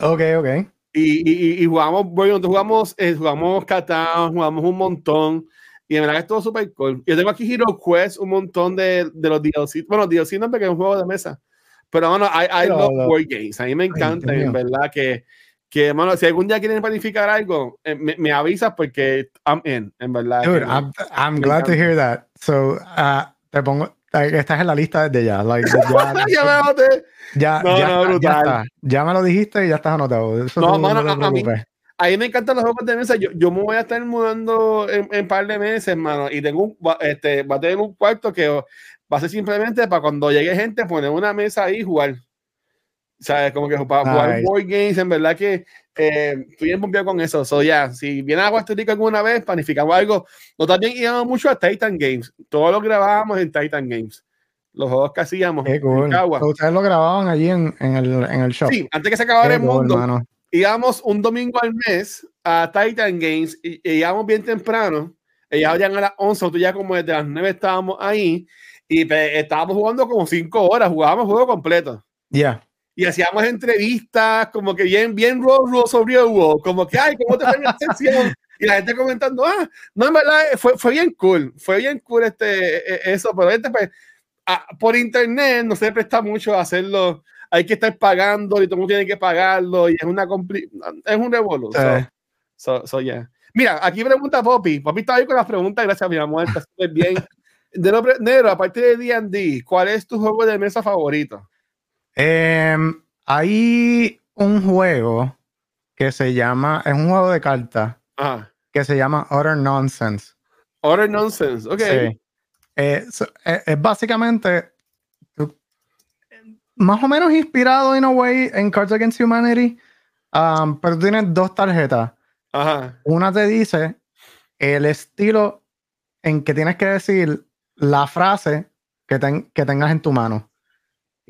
Ok, ok. Y, y, y jugamos, bueno, nosotros jugamos, eh, jugamos Catán, jugamos un montón. Y de verdad que estuvo súper cool. Yo tengo aquí Hero Quest, un montón de, de los DLC. Bueno, DLC no porque es un juego de mesa. Pero bueno, I, I love lo- board games. A mí me encanta, en verdad, que, que, mano, si algún día quieren planificar algo, eh, me, me avisas porque I'm in, en verdad. Dude, I'm, I'm glad to hear that. So, uh, te pongo, estás en la lista desde ya. Like, ya, ya ya, No, ya, no, ya está. Ya me lo dijiste y ya estás anotado. Eso No, mano, te a- a mí-. A mí me encantan los juegos de mesa. Yo, yo me voy a estar mudando en un par de meses, hermano. Y tengo un, este, va a tener un cuarto que va a ser simplemente para cuando llegue gente poner una mesa ahí y jugar. ¿Sabes? Como que para jugar board games, en verdad que eh, estoy bien pompeado con eso. So, ya, si viene a Puerto Rico alguna vez, planificamos algo. Nosotros también íbamos mucho a Titan Games. Todo lo grabábamos en Titan Games. Los juegos que hacíamos. Qué en cool. Cagua. Ustedes lo grababan allí en, en, el, en el shop. Sí, antes que se acabara Qué el cool, mundo, mano. íbamos un domingo al mes a Titan Games y, y íbamos bien temprano. Ellos abrían a las 11, nosotros ya como desde las 9 estábamos ahí y pe- estábamos jugando como 5 horas, jugábamos juego completo. Yeah. Y hacíamos entrevistas como que bien, bien raw sobre world, como que, ay, ¿cómo te fue en la sesión? Y la gente comentando, ah, no, en verdad, fue, fue bien cool, fue bien cool este, e- eso, pero este, pues, ah, por internet no se presta mucho a hacerlo, hay que estar pagando y todo el mundo tiene que pagarlo y es una es un revolución. Eh. So, so, yeah. Mira, aquí pregunta Poppy. Poppy está ahí con las preguntas, gracias, mi amor, está súper bien. De Negro, aparte de D&D, ¿cuál es tu juego de mesa favorito? Em, hay un juego que se llama, es un juego de cartas que se llama Utter Nonsense. Utter Nonsense, ok. Sí. Eh, so- eh, es básicamente más o menos inspirado in a way en Cards Against Humanity, um, pero tienes dos tarjetas. Ajá. Una te dice el estilo en que tienes que decir la frase que, ten- que tengas en tu mano.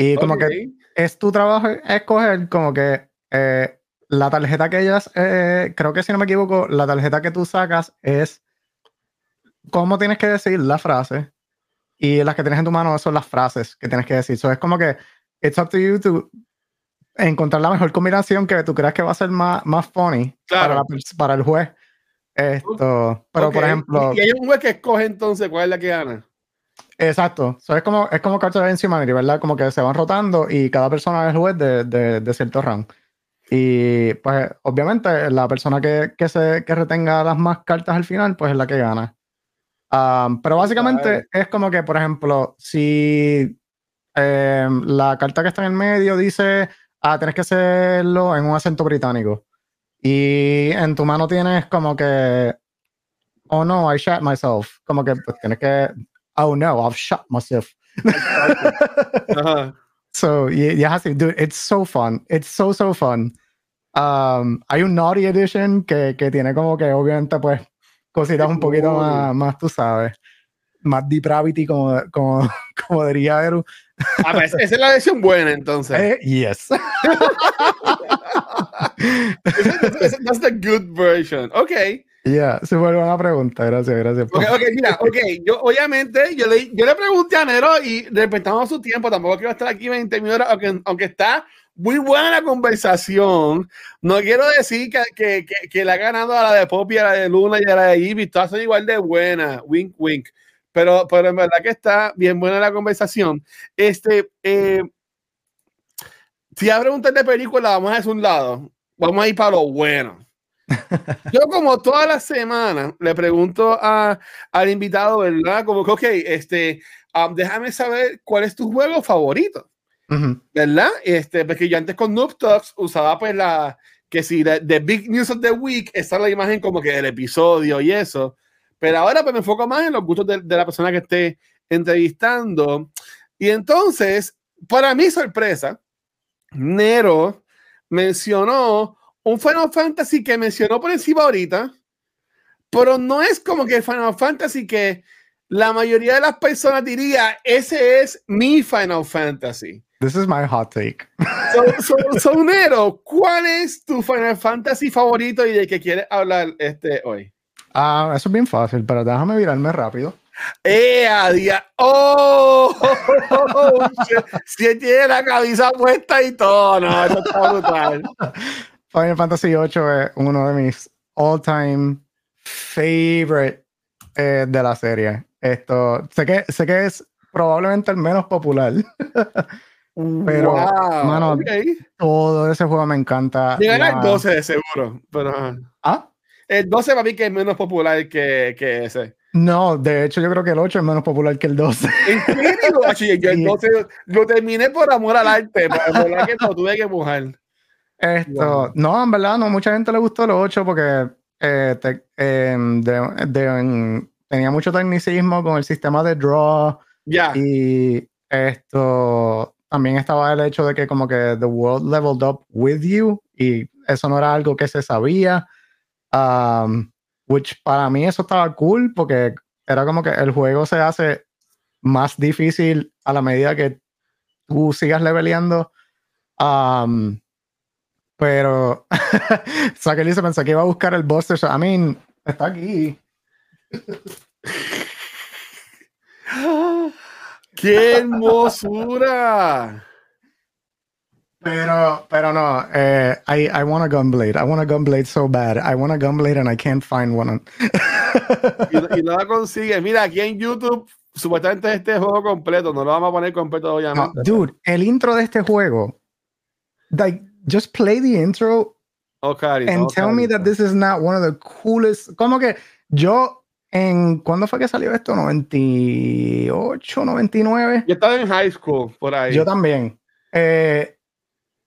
Y como que es tu trabajo escoger como que eh, la tarjeta que ellas, eh, creo que si no me equivoco, la tarjeta que tú sacas es cómo tienes que decir la frase y las que tienes en tu mano son las frases que tienes que decir. So, es como que it's up to you to encontrar la mejor combinación que tú creas que va a ser más, más funny para, Claro. la para el juez. Esto, pero por ejemplo, Y hay un juez que escoge entonces cuál es la que gana. Exacto. So, es como, es como Cards Against Humanity, ¿verdad? Como que se van rotando y cada persona es juez de, de, de cierto rank. Y pues obviamente la persona que, que, se, que retenga las más cartas al final, pues es la que gana. Um, pero básicamente es como que, por ejemplo, si em, la carta que está en el medio dice, ah, tienes que hacerlo en un acento británico. Y en tu mano tienes como que, oh no, I shot myself. Como que pues, tienes que, oh no, I've shot myself. Ajá. So you, you have to do It's so fun. It's so, so fun. Um, hay un Naughty Edition que, que tiene como que obviamente pues cositas un poquito más, más, tú sabes, más depravity como, como, como diría Eru. Ah, pues, esa es la versión buena entonces. Eh, yes. Esa- esa- That's the good version. Ok. yeah, súper buena pregunta. Gracias, gracias. Ok, ok, mira, ok, yo obviamente, yo le, yo le pregunté a Nero y respetamos su tiempo, tampoco quiero estar aquí 20 minutos, aunque, aunque está muy buena la conversación, no quiero decir que, que, que, que le ha ganado a la de Poppy, a la de Luna y a la de Ivy, todas son igual de buenas, wink, wink, pero, pero en verdad que está bien buena la conversación. Este, eh, si a preguntas de película, vamos a hacer un lado. Vamos a ir para lo bueno. Yo como toda la semana le pregunto a, al invitado, ¿verdad? Como que, ok, este, um, déjame saber cuál es tu juego favorito, Ujú. ¿verdad? Este, porque yo antes con Noob Talks usaba pues la, que si the, the Big News of the Week, esta es la imagen como que del episodio y eso. Pero ahora pues me enfoco más en los gustos de, de la persona que esté entrevistando. Y entonces, para mi sorpresa, Nero mencionó un Final Fantasy que mencionó por encima ahorita, pero no es como que Final Fantasy que la mayoría de las personas diría, ese es mi Final Fantasy. This is my hot take. So, so- so, Nero, ¿cuál es tu Final Fantasy favorito y de qué quieres hablar este hoy? Ah, eso es bien fácil, pero déjame virarme rápido. ¡Eh, día! ¡Oh! Si tiene la camisa puesta y todo, no, eso está brutal. Final Fantasy VIII es uno de mis all-time favorite eh, de la serie. Esto, sé que, sé que es probablemente el menos popular. Pero, Wow, mano. Todo ese juego me encanta. Llegará La- el 12 de seguro, pero. Ah, el 12 para mí que es menos popular que, que ese. no, de hecho yo creo que el 8 es menos popular que el 12. ¿En serio? Yo el Sí. 12 lo terminé por amor al arte, pero en verdad que lo tuve que mojar. Esto, Wow. no, en verdad, no, mucha gente le gustó el 8 porque eh, te- em, de- de- en- tenía mucho tecnicismo con el sistema de draw Ya. y esto también estaba el hecho de que como que the world leveled up with you y eso no era algo que se sabía. Um, which para mí eso estaba cool porque era como que el juego se hace más difícil a la medida que tú sigas leveleando. Um, pero Sakeli se pensó que iba a buscar el Buster. I mean, está aquí. ¡Qué hermosura! Pero, pero no, eh, I, I want a Gunblade. I want a Gunblade so bad. I want a Gunblade and I can't find one. Y, y no la consigue. Mira, aquí en YouTube, supuestamente es este juego completo. No lo vamos a poner completo, No, obviamente. dude, el intro de este juego, like, just play the intro Oh, and oh, tell me that this is not one of the coolest. Como que yo, en, ¿cuándo fue que salió esto? 98, 99. Yo estaba en high school, por ahí. Yo también. Eh,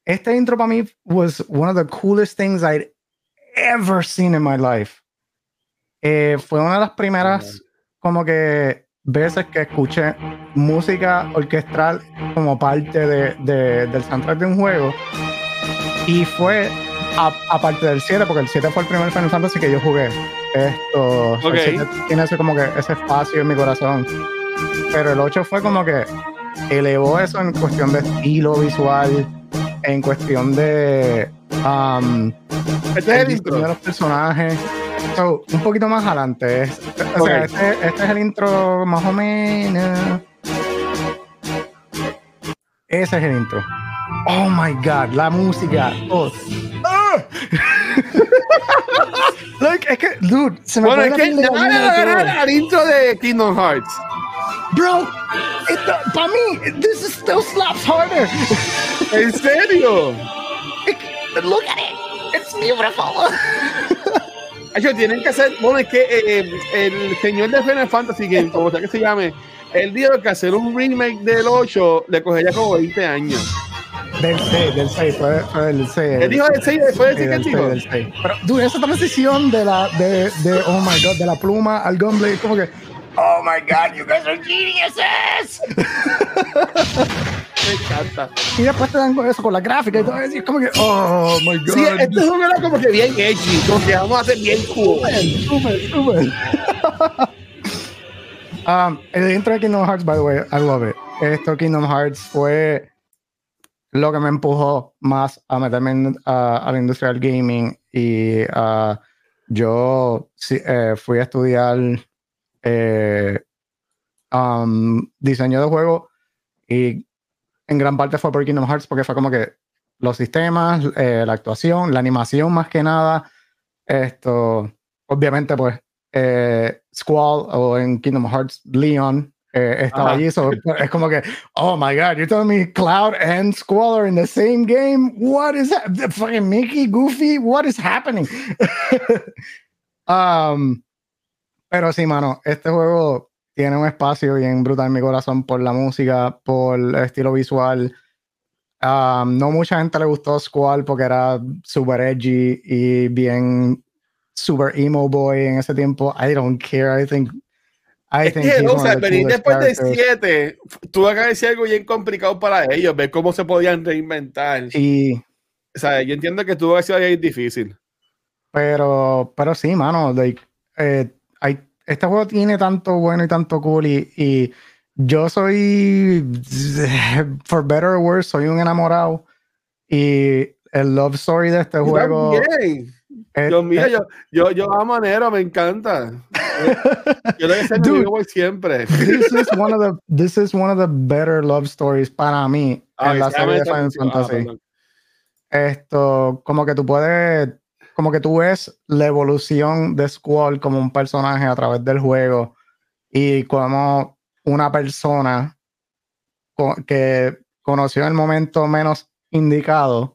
este intro para mí was one of the coolest things I'd ever seen in my life. Eh, fue una de las primeras como que veces que escuché música orquestral como parte de, de- del soundtrack de un juego. Y fue a- aparte del 7, porque el 7 fue el primer Final Fantasy que yo jugué. Esto el Ok. 7 tiene ese como que ese espacio en mi corazón. Pero el 8 fue como que elevó eso en cuestión de estilo visual, en cuestión de um, Este es el el diseño de los personajes. So, un poquito más adelante. es- o sea, este, este es el intro más o menos. Ese es el intro. Oh my god, la música. Oh. ¡Ah! like, es que, dude, se me Bueno, es que ya ganar al intro de Kingdom Hearts. Bro, para mí, this is still slaps harder. ¿En serio? Look at it. It's beautiful. Ellos tienen que hacer. Bueno, es que eh, el señor de Final Fantasy, que como sea que se llame, él dijo que hacer un remake del 8 le cogería como 20 años. Del 6, del 6, fue, fue del 6. Él dijo del 6 después del decir que seis, dijo. del seis. Pero, dude, esa transición de la, de, de, oh my god, de la pluma al Gunblade, como que, oh my god, you guys are geniuses. Me encanta. Y después te dan con eso, con la gráfica y todo eso, y es como que, oh my god. Sí, este juego era como que bien edgy, como que vamos a hacer bien cool. Súper, súper. um, el intro de Kingdom Hearts, by the way, I love it. Esto Kingdom Hearts fue lo que me empujó más a meterme en, a- a la industria del gaming y ah, yo sí, eh, fui a estudiar eh, um, diseño de juego y en gran parte fue por Kingdom Hearts porque fue como que los sistemas, eh, la actuación, la animación más que nada, esto, obviamente pues eh, Squall o en Kingdom Hearts Leon eh, estaba Ajá. allí. so, es como que, oh my god, you're telling me Cloud and Squall are in the same game? What is that? The fucking Mickey, Goofy, what is happening? um, pero sí, mano, este juego tiene un espacio bien brutal en mi corazón por la música, por el estilo visual. Um, no mucha gente le gustó Squall porque era super edgy y bien super emo boy en ese tiempo. I don't care. I think. I Es think que, o sea, venir después de characters. 7, tuvo que haber sido algo bien complicado para ellos, ver cómo se podían reinventar. Y, O sea, yo entiendo que tuvo que sido bien difícil. pero, pero sí, mano. Like, eh, hay, este juego tiene tanto bueno y tanto cool. Y, y yo soy, for better or worse, soy un enamorado. Y el love story de este Yo juego. también. Es- Dios mío, es- yo, yo, yo amo a Nero, me encanta. Yo lo que Dude. yo voy siempre. this is one of the this is one of the better love stories para mí Ah, en la se serie de Final ah, Fantasy. Esto, como que tú puedes, como que tú ves la evolución de Squall como un personaje a través del juego y como una persona que conoció en el momento menos indicado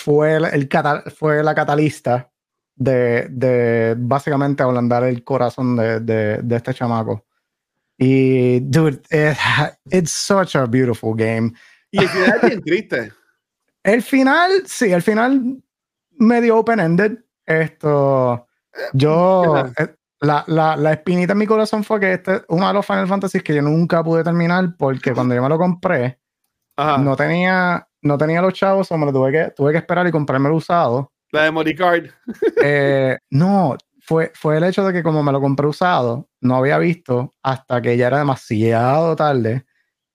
fue, el, el cata- fue la catalista de, de básicamente ablandar el corazón de, de, de este chamaco. Y, dude, it- it's such a beautiful game. Y el final es bien triste. El final, sí, el final medio open-ended. Esto, yo, eh, la, la, la espinita en mi corazón fue que este uno de los Final Fantasy que yo nunca pude terminar porque cuando yo me lo compré, Ajá. no tenía, no tenía los chavos, o me lo tuve que, tuve que esperar y comprarme el usado. La de Moricard. Eh, no, fue, fue el hecho de que como me lo compré usado, no había visto hasta que ya era demasiado tarde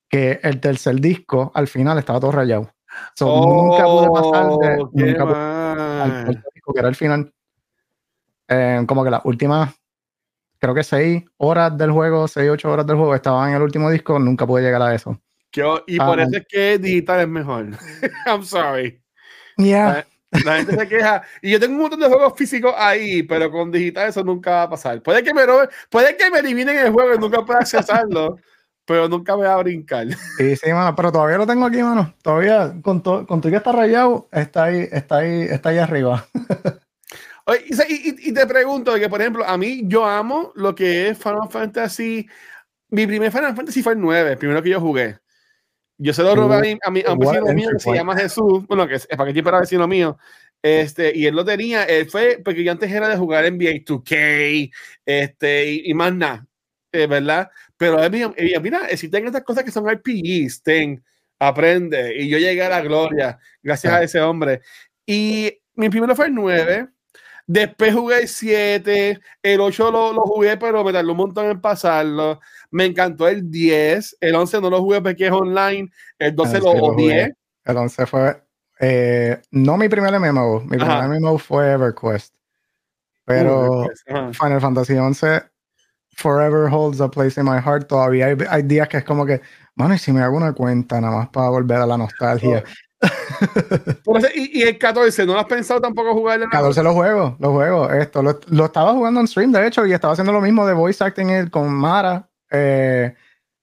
que el tercer disco al final estaba todo rayado. So, nunca pude pasar de, Oh, nunca pude al disco, que era el final. Eh, como que las últimas, creo que seis horas del juego, seis, ocho horas del juego estaban en el último disco, nunca pude llegar a eso. Que- y por Ah. eso es que digital es mejor. I'm sorry. Yeah. La gente se queja. Y yo tengo un montón de juegos físicos ahí, pero con digital eso nunca va a pasar. Puede que me, puede que me eliminen el juego y nunca pueda accesarlo, pero nunca me va a brincar. Y sí, mano, pero todavía lo tengo aquí, mano. Todavía, con, to- con todo que está rayado, está ahí, está ahí, está ahí arriba. Oye, y te pregunto, que por ejemplo, a mí yo amo lo que es Final Fantasy. Mi primer Final Fantasy fue el 9, el primero que yo jugué. Yo se lo robé a, mi- a, un vecino mío que se llama Jesús, bueno, que es, para que era vecino mío. Este, y él lo tenía, él fue, porque yo antes era de jugar en NBA 2K, este, y, y más nada, eh, ¿verdad? Pero él me dijo, mira, existen estas cosas que son RPGs, ten, aprende. Y yo llegué a la gloria, gracias a ese hombre. Y mi primero fue el 9, Después jugué el 7, el 8 lo, lo jugué, pero me tardó un montón en pasarlo. Me encantó el 10, el 11 no lo jugué porque es online, el 12 Ah, lo odié. jugué. El 11 fue, eh, no mi primer MMO, mi Ajá. primer MMO fue EverQuest. Pero Uh. Final Fantasy 11 forever holds a place in my heart. Todavía hay, hay días que es como que, mano, y si me hago una cuenta nada más para volver a la nostalgia. Y, y el 14, ¿no lo has pensado tampoco jugarle? 14 los juegos, los juegos, esto, lo, lo estaba jugando en stream, de hecho, y estaba haciendo lo mismo de voice acting eh, con Mara. eh,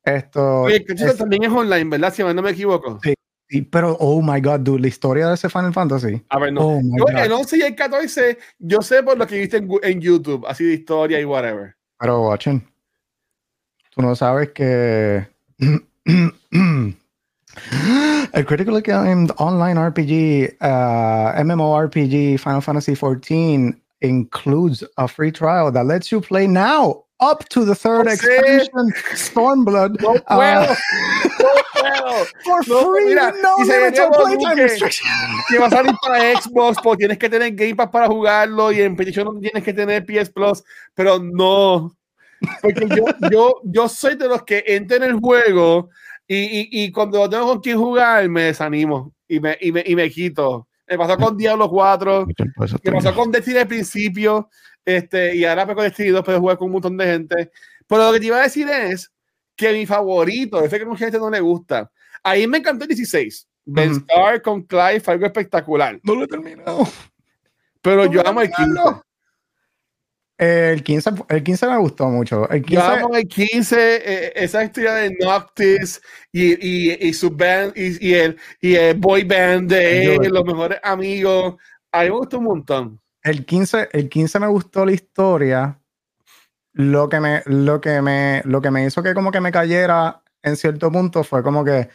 esto, Oye, el 14 es- también es online, ¿verdad? Si no me equivoco. Sí. sí, pero, oh my god, dude, la historia de ese Final Fantasy. A ver, no. Oh Yo, God. el 11 y el 14, yo sé por lo que viste en, en YouTube, así de historia y whatever. Pero, watching, tú no sabes que. El critically acclaimed online RPG, uh, MMORPG Final Fantasy XIV includes a free trial that lets you play now up to the third sé. expansion, Stormblood, No uh, no puedo. for No, free, mira, no y se limits venía or con playtime restriction. que va a salir para Xbox, porque tienes que tener Game Pass para jugarlo y en PlayStation tienes que tener PS Plus, pero no. Porque yo, yo, yo soy de los que entran en el juego y, y, y cuando tengo con quién jugar me desanimo y me, y me, y me quito. Me pasó con Diablo 4, me pasó con Destiny al principio, este, y ahora pues con Destiny 2 puedo jugar con un montón de gente. Pero lo que te iba a decir es que mi favorito, ese que a mucha gente no le gusta, ahí me encantó el 16. Ben Ujú. Star con Clive fue algo espectacular. No lo he terminado. Pero No yo amo el terminarlo. 15. El 15, el 15 me gustó mucho. El 15, Llevamos el 15, eh, esa historia de Noctis y, y, y su band y, y el, y el boy band de él, los mejores amigos. A mí me gustó un montón. el 15, el 15 me gustó la historia. Lo que me, lo que me, lo que me hizo que como que me cayera en cierto punto fue como que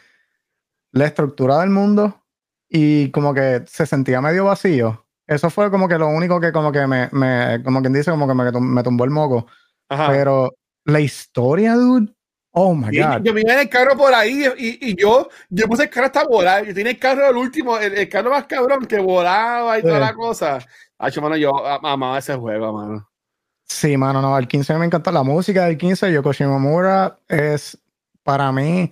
la estructura del mundo y como que se sentía medio vacío. Eso fue como que lo único que como que me, me como quien dice, como que me, me tumbó el moco. Ajá. Pero la historia, dude, oh my god. yo me iba en el carro por ahí y, y yo, yo puse el carro hasta volar. Yo tenía el carro el último, el, el carro más cabrón que volaba y toda Sí. la cosa. Hacho, mano, yo amaba ese juego, mano. Sí, mano, no, el 15 me encanta la música del 15. Yoko Shimomura es para mí.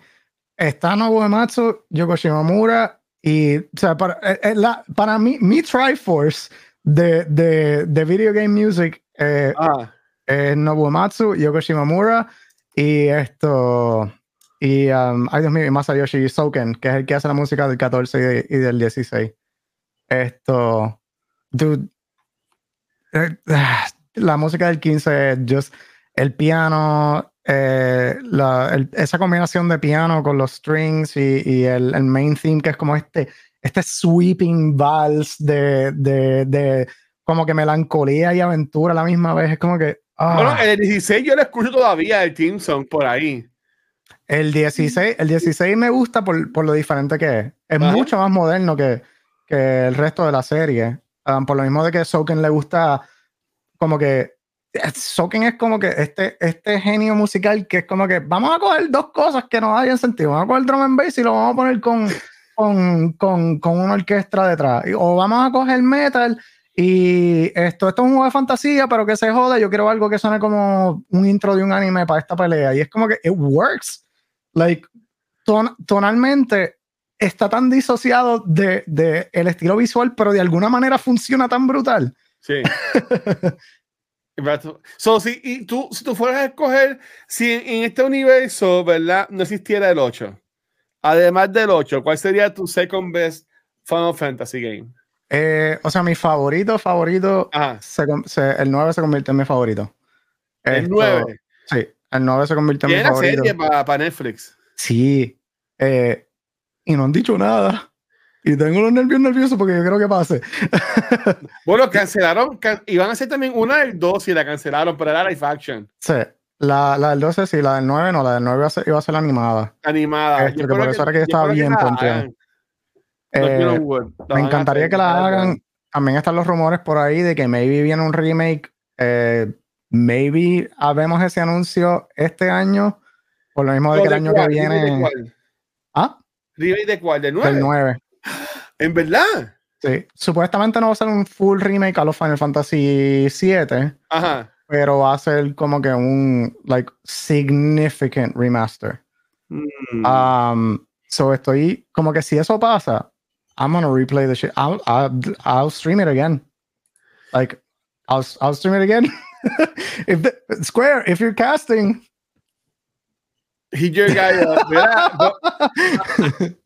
Está Nobuo Ematsu, Yoko Shimomura y, o sea, para, eh, eh, la- para mí, mi Triforce de, de, de video game music eh, Ah, es Nobuo Ematsu, Yoko Shimomura y esto. Y, um, ay Dios mío, y Masayoshi Souken, que es el que hace la música del 14 y, de- y del 16. Esto. Dude. eh, ah, la música del 15 es just. El piano, eh, la- el- esa combinación de piano con los strings y, y el, el main theme, que es como este, este sweeping vals de, de, de como que melancolía y aventura a la misma vez. Es como que. ah. Bueno, el 16 yo lo escucho todavía, el Team Song, por ahí. El 16, el 16 me gusta por, por lo diferente que es. Es Ajá. mucho más moderno que, que el resto de la serie. Um, por lo mismo de que Soken le gusta como que Soken es como que este, este genio musical que es como que vamos a coger dos cosas que no hayan sentido. Vamos a coger drum and bass y lo vamos a poner con, con, con, con una orquesta detrás. O vamos a coger metal y esto, esto es un juego de fantasía, pero que se joda. Yo quiero algo que suene como un intro de un anime para esta pelea. Y es como que it works. Like, ton- tonalmente está tan disociado de, de el estilo visual, pero de alguna manera funciona tan brutal. Sí. So, si, y tú, si tú fueras a escoger, si en, en este universo, ¿verdad? No existiera el 8. Además del 8, ¿cuál sería tu second best Final Fantasy game? Eh, o sea, mi favorito, favorito, Ajá. se el 9 se convirtió en mi favorito. El Esto- 9. Sí, el 9 se convirtió en mi favorito. serie para Netflix. Sí. eh, y no han dicho nada. Y tengo los nervios nerviosos porque yo creo que pase. Bueno, cancelaron, can- iban a hacer también una del 2 y la cancelaron, pero era live action, Sí, la, la del 12 sí, la del 9 no, la del 9 iba a ser, iba a ser animada. animada. Este, Yo que por eso era que estaba bien hagan. Knock Eh, Me encantaría que la hagan. También están los rumores por ahí de que maybe viene un remake. eh, maybe habemos ese anuncio este año. Por lo mismo de que el ¿De año cuál? que ¿Remake de viene. Ah, ¿Remake de cuál? ¿Del del 9? 9. ¿En verdad? Sí. Supuestamente no va a ser un full remake a los Final Fantasy 7, Ajá. pero va a ser como que un like significant remaster. Mm. Um, so estoy como que si eso pasa, I'm gonna replay the shit. I'll, I'll, I'll stream it again. Like, I'll, I'll stream it again. if the, Square, if you're casting, No-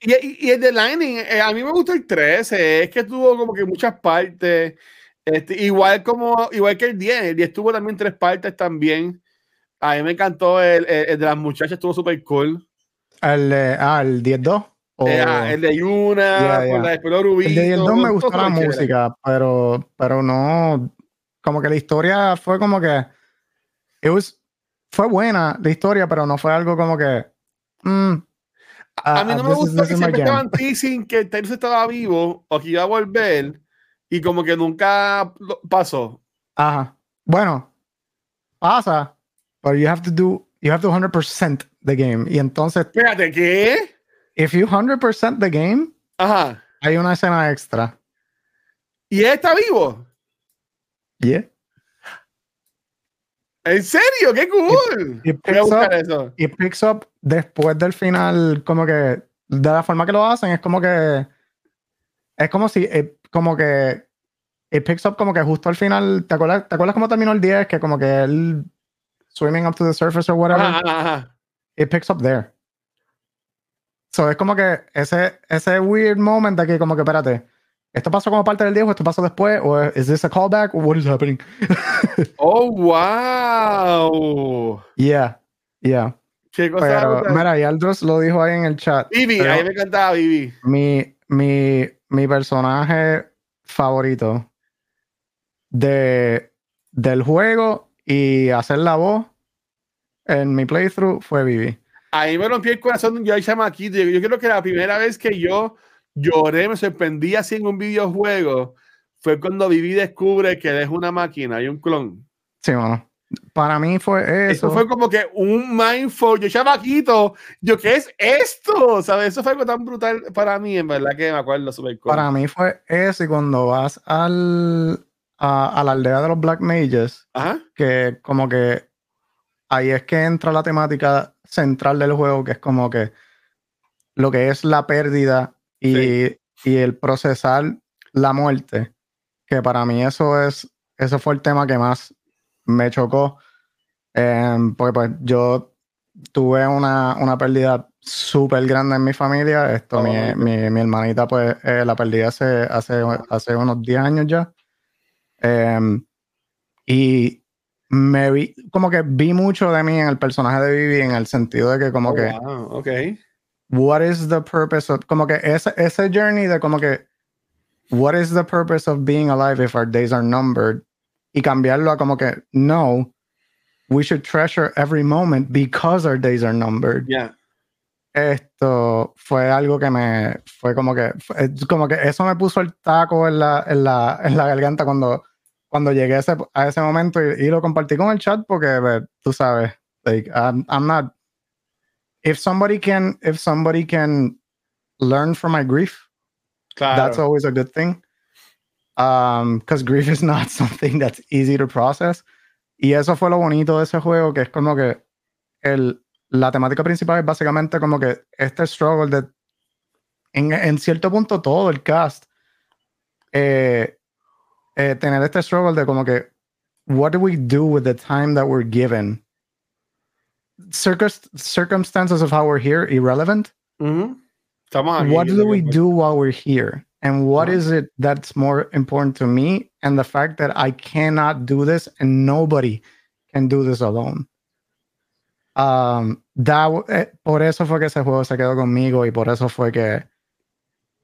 y, y- y el de Lightning, eh, a mí me gustó el 13, es que tuvo como que muchas partes. Este, igual como igual que el 10, el 10 tuvo también tres partes también. A mí me encantó el, el- el de las muchachas, estuvo súper cool. el, eh, ah, el 10-2. o- Eh, el de Yuna, Yeah, yeah. la de pelo rubí. el de 10-2 me todo- gustó la música, pero, pero no, como que la historia fue como que, it was, fue buena la historia, pero no fue algo como que, mm, A ah, mí no ah, me this is- gustó que siempre estaban teasing que Taylor estaba vivo o que iba a volver y como que nunca pasó. Ajá. Bueno, pasa, but you have to do, you have to 100% the game. Y entonces, Espérate, ¿qué? if you 100% the game, Ajá. hay una escena extra. ¿Y él está vivo? Yeah. ¿En serio? ¡Qué cool! It Voy a picks buscar up, eso. it picks up después del final, como que, de la forma que lo hacen, es como que, es como si, eh, como que, it picks up como que justo al final, ¿te acuerdas, ¿te acuerdas cómo terminó el 10? Que como que él, swimming up to the surface or whatever. Ajá, ajá, ajá. it picks up there. So es como que ese, ese weird moment de que como que espérate, ¿esto pasó como parte del 10 o esto pasó después? ¿O es this a callback? ¿O what is happening? Oh, wow. yeah, yeah. Qué cosa. Pero, mira, y Aldros lo dijo ahí en el chat. Vivi, pero- a mí me encantaba Vivi. mi, mi, mi personaje favorito de, del juego y hacer la voz en mi playthrough fue Vivi. A mí me rompió el corazón yo ahí chamaquito. Yo, yo creo que la primera vez que yo lloré, me sorprendí así en un videojuego, fue cuando Vivi descubre que él es una máquina y un clon. Sí, bueno. Para mí fue eso. Eso fue como que un mindful. Yo, chamaquito, yo, ¿qué es esto? ¿Sabes? Eso fue algo tan brutal para mí, en verdad que me acuerdo súper cool. Para mí fue eso. Y cuando vas al, a, a la aldea de los Black Mages, Ajá. que como que ahí es que entra la temática central del juego, que es como que lo que es la pérdida y, Sí. y el procesar la muerte, que para mí eso es, eso fue el tema que más me chocó, em, porque pues yo tuve una, una pérdida súper grande en mi familia, esto, Oh, mi, God. mi, mi hermanita pues eh, la perdí hace, hace, hace unos 10 años ya. Em, y me vi, como que vi mucho de mí en el personaje de Vivi en el sentido de que como Oh, que, wow, ok. What is the purpose of, como que ese, ese journey de como que, what is the purpose of being alive if our days are numbered? Y cambiarlo a como que, no, we should treasure every moment because our days are numbered. Ya. Esto fue algo que me, fue como que, fue- como que eso me puso el taco en la, en la, en la garganta cuando, cuando llegué a ese, a ese momento y, y lo compartí con el chat porque pues, tú sabes, like, I'm, I'm not, if somebody can, if somebody can learn from my grief, Claro. that's always a good thing. Um, because grief is not something that's easy to process. Y eso fue lo bonito de ese juego, que es como que el, la temática principal es básicamente como que este struggle de, en, en cierto punto, todo el cast, eh, eh, tener este struggle de como que, what do we do with the time that we're given? Circus, circumstances of how we're here, irrelevant. Ujú. Estamos aquí. what do we do while we're here? And what is it that's more important to me and the fact that i cannot do this and nobody can do this alone? Um that eh, por eso fue que ese juego se quedó conmigo y por eso fue que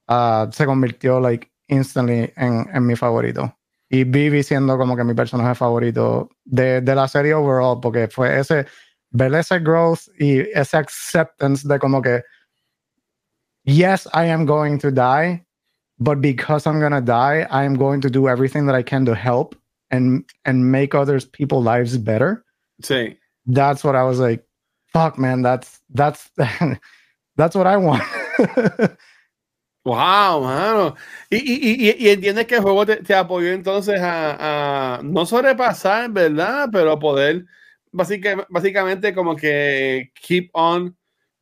ah, se convirtió like instantly en, en mi favorito. Y Vivi siendo como que mi personaje favorito de, de la serie overall porque fue ese ver ese growth y ese acceptance de como que yes, I am going to die, but because I'm gonna die, I am going to do everything that I can to help and and make others people lives better. Sí. That's what I was like, fuck man, that's that's that's what I want. Wow, mano. Y, y, y, y entiendes que el juego te, te apoyó entonces a, a no sobrepasar, ¿verdad? Pero poder básica- básicamente como que keep on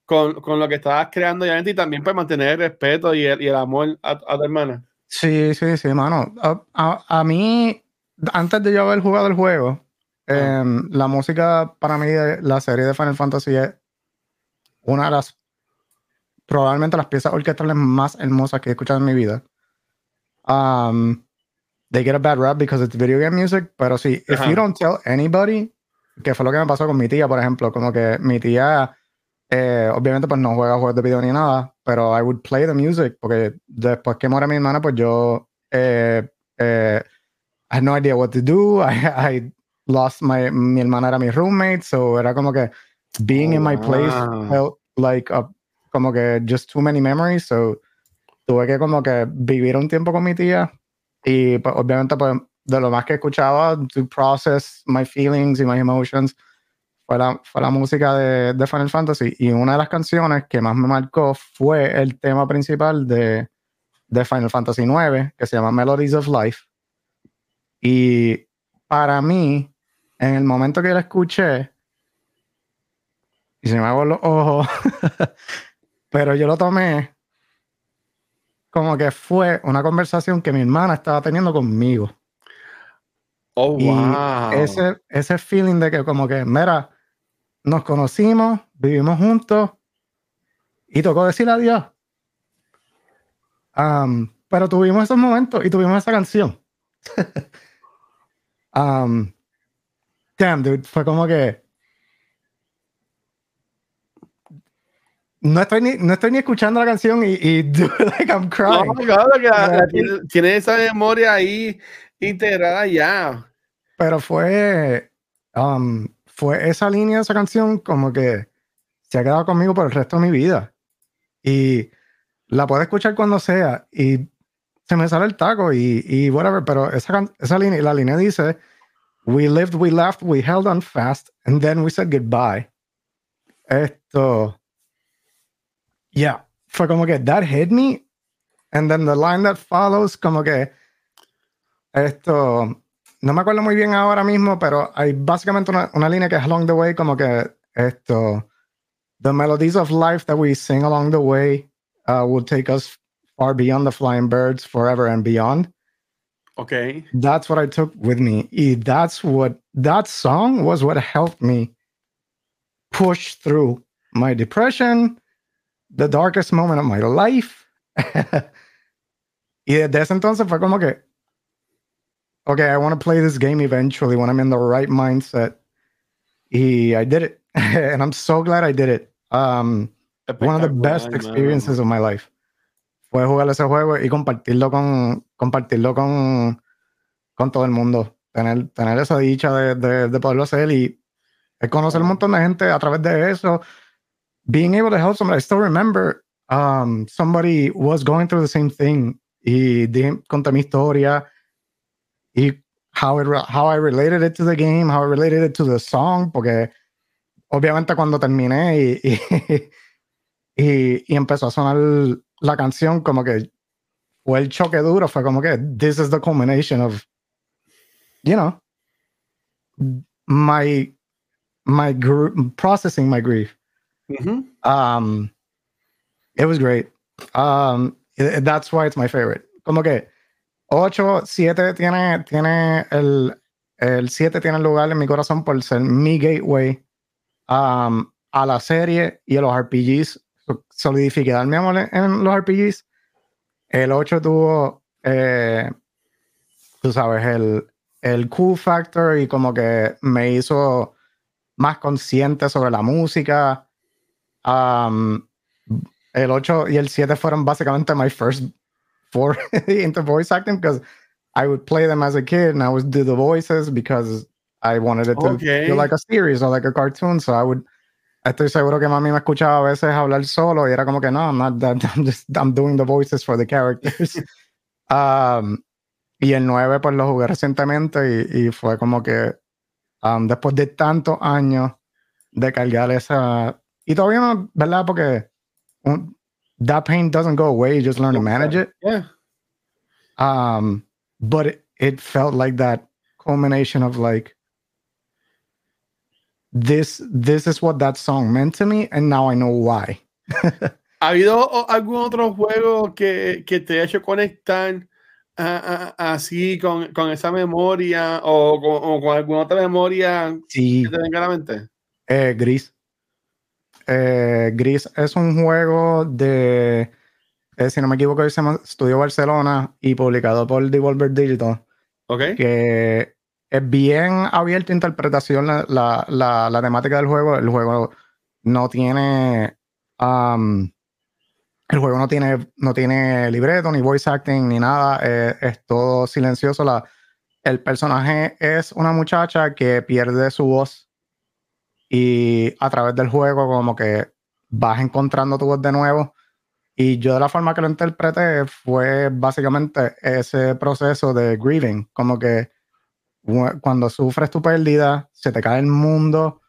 con, con lo que estabas creando y y también para mantener el respeto y el, y el amor a, a tu hermana. sí, sí, sí, mano. A, a- a mí, antes de yo haber jugado el juego, em, la música para mí de la serie de Final Fantasy es una de las probablemente las piezas orquestales más hermosas que he escuchado en mi vida. Um, they get a bad rap because it's video game music, pero sí, if you don't tell anybody, que fue lo que me pasó con mi tía, por ejemplo, como que mi tía, eh, obviamente pues no juega juegos de video ni nada, pero I would play the music, porque después que muere mi hermana, pues yo, eh, eh, I had no idea what to do, I, I lost my, mi hermana era mi roommate, so era como que being in my place Wow. felt like a como que just too many memories, so tuve que como que vivir un tiempo con mi tía y pues, obviamente pues de lo más que escuchaba to process my feelings y my emotions fue la, fue la música de, Final Fantasy y una de las canciones que más me marcó fue el tema principal de, de Final Fantasy IX que se llama Melodies of Life y para mí en el momento que la escuché y se me hago los ojos pero yo lo tomé como que fue una conversación que mi hermana estaba teniendo conmigo. Oh, Y wow. ese, ese feeling de que como que, mira, nos conocimos, vivimos juntos y tocó decir adiós. Um, pero tuvimos esos momentos y tuvimos esa canción. um, damn, dude, fue como que. No estoy ni, no estoy ni escuchando la canción y, y dude, like I'm crying. No, claro que la- la tiene esa memoria ahí integrada ya. Pero fue, um, fue esa línea de esa canción como que se ha quedado conmigo por el resto de mi vida. Y la puedo escuchar cuando sea y se me sale el taco y, y whatever, pero esa, esa línea, la línea dice, we lived, we laughed, we held on fast, and then we said goodbye. Esto, yeah, fue como que that hit me, and then the line that follows, como que esto, no me acuerdo muy bien ahora mismo, pero hay básicamente una, una línea que es along the way, como que esto, the melodies of life that we sing along the way uh, will take us far beyond the flying birds, forever and beyond. Ok. That's what I took with me. Y that's what that song was what helped me push through my depression, the darkest moment of my life. y desde ese entonces fue como que, okay, I want to play this game eventually when I'm in the right mindset. I did it. and I'm so glad I did it. Um, one of the best experiences of my life fue jugar ese juego y compartirlo con compartirlo con, con todo el mundo tener, tener esa dicha de, de, de poderlo hacer y conocer un montón de gente a través de eso being able to help somebody I still remember um, somebody was going through the same thing y conté mi historia y how, it, how I related it to the game how I related it to the song porque obviamente cuando terminé y, y, y, y empezó a sonar la canción como que fue el choque duro, fue como que this is the culmination of, you know, my, my gr- processing my grief. Ujú. Um, it was great. Um, that's why it's my favorite. Como que 8, 7 tiene, tiene el, el 7 tiene lugar en mi corazón por ser mi gateway um, a la serie y a los RPGs. So- Solidificar mi amor en los RPGs. El 8 tuvo, eh, tú sabes, el, el cool factor y como que me hizo más consciente sobre la música. Um, el 8 y el 7 fueron básicamente my first four into voice acting because I would play them as a kid and I would do the voices because I wanted it to Okay. feel like a series or like a cartoon. So I would, estoy seguro que mami me escuchaba a veces hablar solo y era como que no, I'm not that, I'm just, I'm doing the voices for the characters. um, y el 9 pues lo jugué recientemente y, y fue como que um, después de tantos años de cargar esa y todavía no, ¿verdad? Porque un- that pain doesn't go away, you just learn to manage it. Yeah. Um, but it, it felt like that culmination of like this this is what that song meant to me and now I know why. ¿Ha habido algún otro juego que, que te ha hecho conectar a- a- así con, con esa memoria o con, o con alguna otra memoria Sí, que te venga a la mente? eh, Gris. Eh, Gris es un juego de, eh, si no me equivoco, se llama Studio Barcelona y publicado por Devolver Digital. ¿Ok? que es bien abierta a interpretación la, la, la, la temática del juego. El juego no tiene. um, el juego no tiene, no tiene libreto, ni voice acting, ni nada. eh, es todo silencioso. La, el personaje es una muchacha que pierde su voz. Y a través del juego, como que vas encontrando tu voz de nuevo. Y yo de la forma que lo interpreté fue básicamente ese proceso de grieving, como que cuando sufres tu pérdida, se te cae el mundo,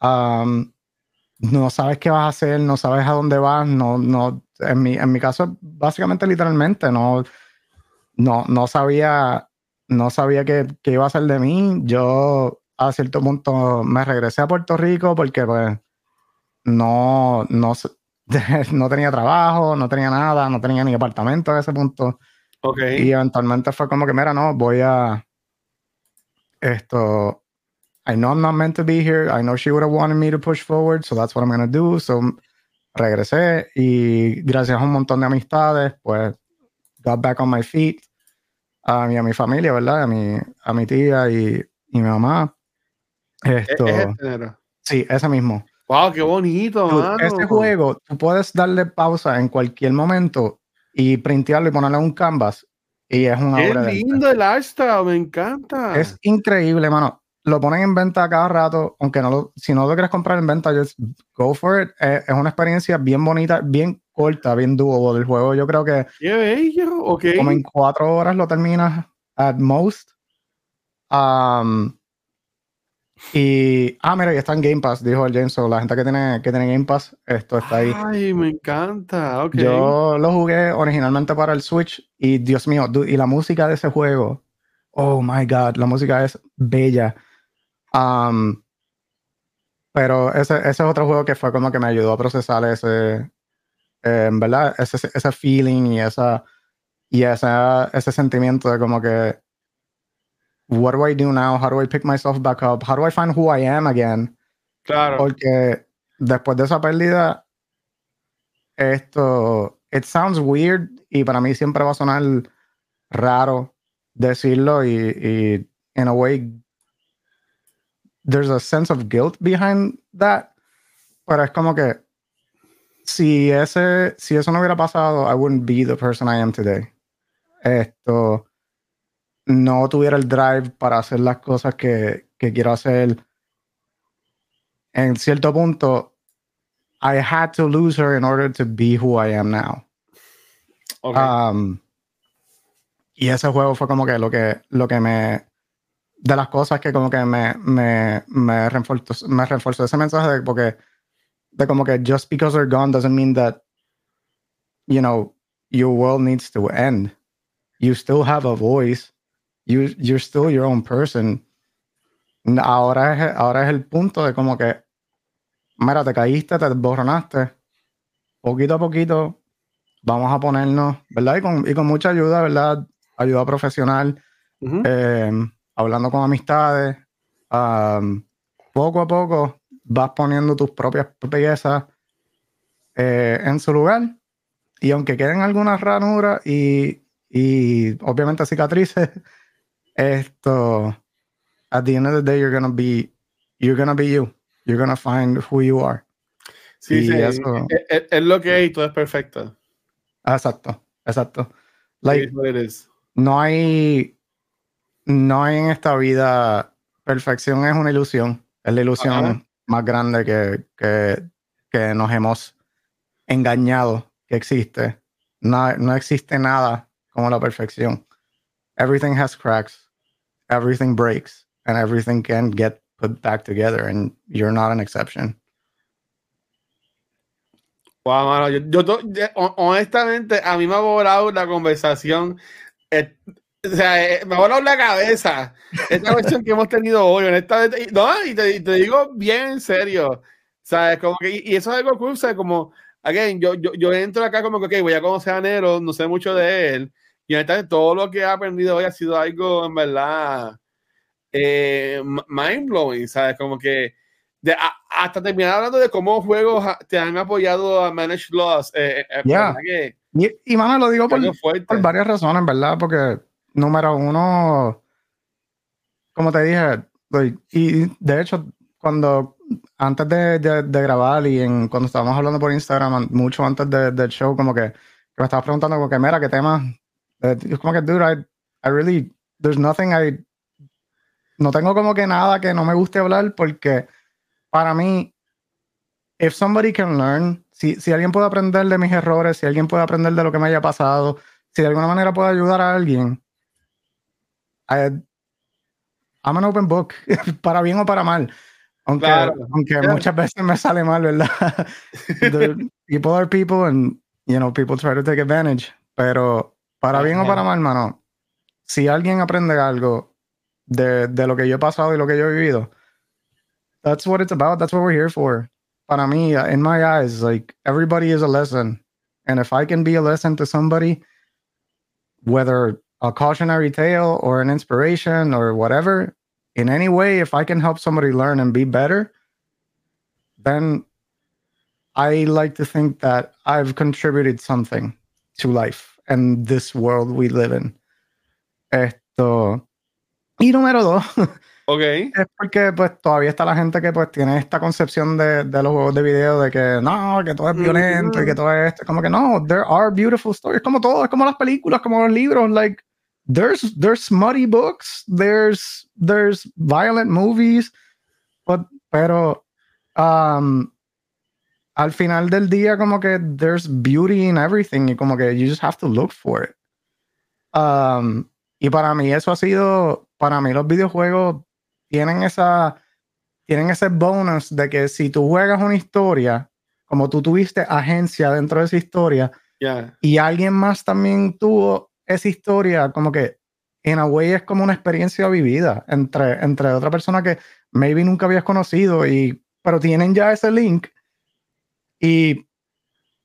am, no sabes qué vas a hacer, no sabes a dónde vas, no, no, en mi, en mi caso, básicamente literalmente, no, no, no sabía, no sabía qué, qué iba a hacer de mí. Yo a cierto punto me regresé a Puerto Rico porque pues no, no, no tenía trabajo, no tenía nada, no tenía ni apartamento a ese punto. Ok. Y eventualmente fue como que, mira, no, voy a esto. I know I'm not meant to be here. I know she would have wanted me to push forward, so that's what I'm gonna do. So regresé y gracias a un montón de amistades, pues got back on my feet. A mi, a mi familia, ¿verdad? A mi, a mi tía y, y mi mamá. Es, Esto, es el género. sí, ese mismo. Wow, qué bonito, Dude, mano. Este juego, tú puedes darle pausa en cualquier momento y printearlo y ponerle un canvas y es una Qué obra de arte. lindo el art me encanta. Es increíble, mano. Lo ponen en venta cada rato, aunque no lo, si no lo quieres comprar en venta, just go for it. Eh, es una experiencia bien bonita, bien corta, bien doable del juego. Yo creo que Qué bello, ok. como en cuatro horas lo terminas at most. Um, y, ah, mira, y está en Game Pass, dijo el James. So, la gente que tiene, que tiene Game Pass, esto está ahí. Ay, me encanta, ok. Yo lo jugué originalmente para el Switch y Dios mío, dude, y la música de ese juego, oh my god, la música es bella. Um, pero ese, ese es otro juego que fue como que me ayudó a procesar ese, eh, en verdad, ese, ese feeling y esa y esa, ese sentimiento de como que what do I do now? How do I pick myself back up? How do I find who I am again? Claro. Porque después de esa pérdida, esto, it sounds weird y para mí siempre va a sonar raro decirlo y, y in a way, there's a sense of guilt behind that. Pero es como que si ese, si eso no hubiera pasado, I wouldn't be the person I am today. Esto, no tuviera el drive para hacer las cosas que, que quiero hacer en cierto punto, I had to lose her in order to be who I am now. ok. Um, y ese juego fue como que lo que, lo que me. De las cosas que como que me, me, me, reforzó, me reforzó ese mensaje de porque. De como que just because they're gone doesn't mean that, you know, your world needs to end. You still have a voice. You, you're still your own person. Ahora es, ahora es el punto de como que, mira, te caíste, te desborronaste. Poquito a poquito vamos a ponernos, ¿verdad? Y con, y con mucha ayuda, ¿verdad? Ayuda profesional, Ujú. eh, hablando con amistades. um, poco a poco vas poniendo tus propias piezas eh, en su lugar. Y aunque queden algunas ranuras y, y obviamente cicatrices, esto, at the end of the day, you're gonna be, you're gonna be you. You're gonna find who you are. sí, y sí. eso- Es, lo que es y todo es perfecto. Exacto, exacto. Like, no hay, no hay en esta vida perfección, es una ilusión. Es la ilusión Ajá. más grande que, que, que nos hemos engañado que existe. No, no existe nada como la perfección. Everything has cracks, everything breaks, and everything can get put back together, and you're not an exception. Wow, mano, yo, yo hon- honestamente, a mí me ha volado la conversación. eh, o sea, eh, me ha volado la cabeza esta cuestión que hemos tenido hoy, honestamente. No, y te, te digo bien en serio. ¿Sabes? Como que, y y eso es algo cool, ¿sabes? Como, again, yo, yo, yo entro acá como que, ok, voy a conocer a Nero, no sé mucho de él. Y honestamente, todo lo que he aprendido hoy ha sido algo, en verdad, eh, mind blowing, ¿sabes? Como que de, a- hasta terminar hablando de cómo juegos te han apoyado a manage loss. Eh, eh, Yeah. ¿verdad que Y, y mano, lo digo por, por varias razones, ¿verdad? Porque, número uno, como te dije, like, y de hecho, cuando antes de, de- de grabar y en, cuando estábamos hablando por Instagram, mucho antes de- del show, como que, que me estabas preguntando, como que, mira, ¿qué tema? Eh, Es como que, dude, I, I really, there's nothing I, no tengo como que nada que no me guste hablar porque para mí, if somebody can learn, si, si alguien puede aprender de mis errores, si alguien puede aprender de lo que me haya pasado, si de alguna manera puedo ayudar a alguien, I- I'm an open book, para bien o para mal. Aunque, Claro. aunque muchas veces me sale mal, ¿verdad? The people are people and, you know, people try to take advantage. Pero para bien o para mal, mano, si alguien aprende algo de, de lo que yo he pasado y lo que yo he vivido, that's what it's about. That's what we're here for. Para mí, uh, in my eyes, like everybody is a lesson. And if I can be a lesson to somebody, whether a cautionary tale or an inspiration or whatever, in any way, if I can help somebody learn and be better, then I like to think that I've contributed something to life. In this world we live in. Esto. Y número dos, Ok. es porque pues todavía está la gente que pues tiene esta concepción de, de los juegos de video de que no, que todo es violento y que todo es esto. Como que no, there are beautiful stories. Como todo, es como las películas, como los libros. Like, there's, there's smutty books, there's, there's violent movies, but, pero um, al final del día como que there's beauty in everything y como que you just have to look for it. Um, y para mí eso ha sido, para mí los videojuegos tienen esa, tienen ese bonus de que si tú juegas una historia, como tú tuviste agencia dentro de esa historia Ya. y alguien más también tuvo esa historia, como que en a way es como una experiencia vivida entre, entre otra persona que maybe nunca habías conocido y pero tienen ya ese link y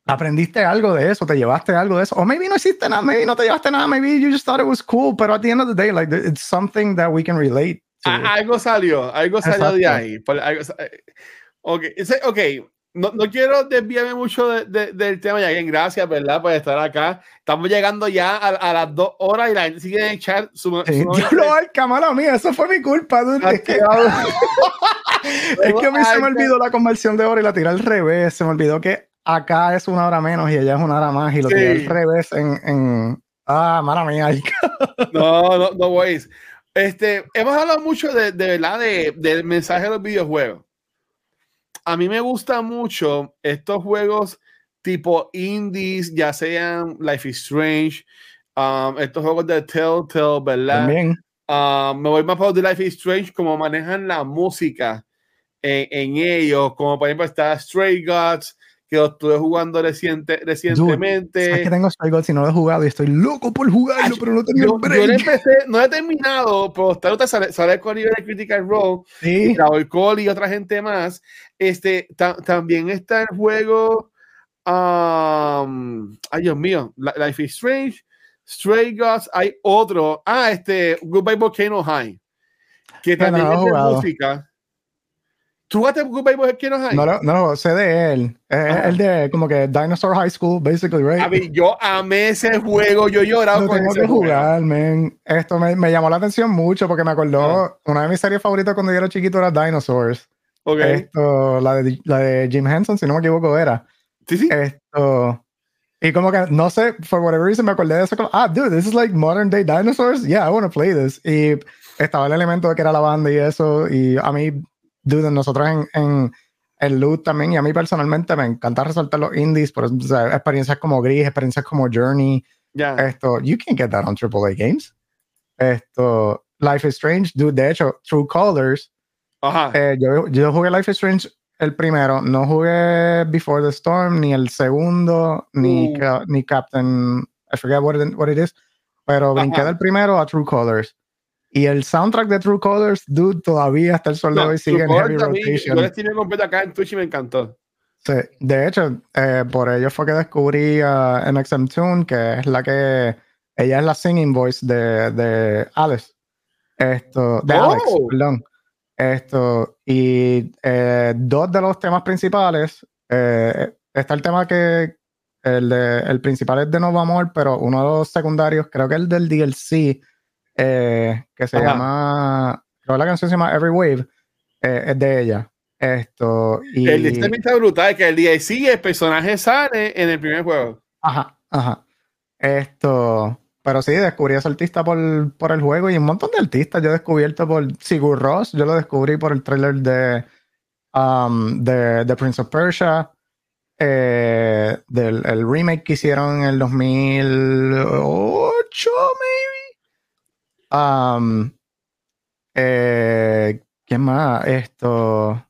aprendiste algo de eso, te llevaste algo de eso, o maybe no hiciste nada, maybe no te llevaste nada, maybe you just thought it was cool, pero at the end of the day, like it's something that we can relate to. A- algo salió, algo salió de ahí. por algo eh, ok, ese- ok, no, no quiero desviarme mucho de- de- del tema, ya bien, gracias, ¿verdad? Por estar acá. Estamos llegando ya a, a las dos horas y la gente sigue en el chat. Su, Sí, su- Diablo, al cámara mía, eso fue mi culpa. Es que, que a mí se me olvidó la conversión de hora y la tiré al revés. Se me olvidó que acá es una hora menos y allá es una hora más y lo tiré al Sí. revés en, en... Ah, mala mía. No, no, no, boys. Este, hemos hablado mucho de, de verdad de, del mensaje de los videojuegos. A mí me gustan mucho estos juegos tipo indies, ya sean Life is Strange, um, estos juegos de Telltale, ¿verdad? También. Ah, me voy más por The Life is Strange, como manejan la música en, en ellos, como por ejemplo está Stray Gods, que lo estuve jugando reciente, recientemente. ¿Sabes que tengo Stray Gods y no lo he jugado y estoy loco por jugarlo, pero no tengo Yo, yo break. lo empecé, no he terminado, pero está ahorita sale, sale con nivel de Critical Role, Sí. Raúl Cole y otra gente más. Este, ta- también está el juego, um, ay Dios mío, Li- Life is Strange, Stray Gods, hay otro, ah, este, Goodbye Volcano High, que no también lo he es de música. ¿Tú jugaste Goodbye Volcano High? No, lo- no, lo sé de él. Es Ajá. el de como que Dinosaur High School, basically, right? A mí, yo amé ese juego, yo he llorado Lo con tengo ese que juego. jugar, man. Esto me, me llamó la atención mucho porque me acordó. Una de mis series favoritas cuando yo era chiquito era Dinosaurs. Ok. Esto, la de, la de Jim Henson, si no me equivoco, era. Sí, sí. Esto. Y como que, no sé, for whatever reason me acordé de eso. Como, ah, dude, this is like modern day dinosaurs. Yeah, I want to play this. Y estaba el elemento de que era la banda y eso. Y a mí, dude, nosotros en, en el loot también. Y a mí personalmente me encanta resaltar los indies. Por, o sea, experiencias como Gris, experiencias como Journey. ya. Esto, you can get that on AAA games. Esto, Life is Strange, dude, de hecho, True Colors, Ajá. eh, yo, yo jugué Life is Strange el primero, no jugué Before the Storm, ni el segundo, ni, Uh. ca- ni Captain, I forget what it, what it is, pero brinqué Ajá. del primero a True Colors. Y el soundtrack de True Colors, dude, todavía hasta el sol de No, hoy sigue en heavy rotation. Yo la streamé completo acá en Twitch y me encantó. Sí, de hecho, eh, por ello fue que descubrí a NXM Tune, que es la que ella es la singing voice de, de Alice. Esto, de Alex, Oh. perdón. Esto, y eh, dos de los temas principales, eh, está el tema que el, de- el principal es de Nova Amor, pero uno de los secundarios, creo que el del DLC, eh, que se Ajá. llama, creo la canción se llama Every Wave, eh, es de ella. Esto, y... El también está brutal, que el DLC, el personaje sale en el primer juego. Ajá, ajá. Esto, pero sí, descubrí a ese artista por, por el juego y un montón de artistas yo he descubierto por Sigur Ross, yo lo descubrí por el trailer de, um, de, de Prince of Persia, eh, del el remake que hicieron en el 2008, maybe. Um, eh, ¿Quién más? Esto.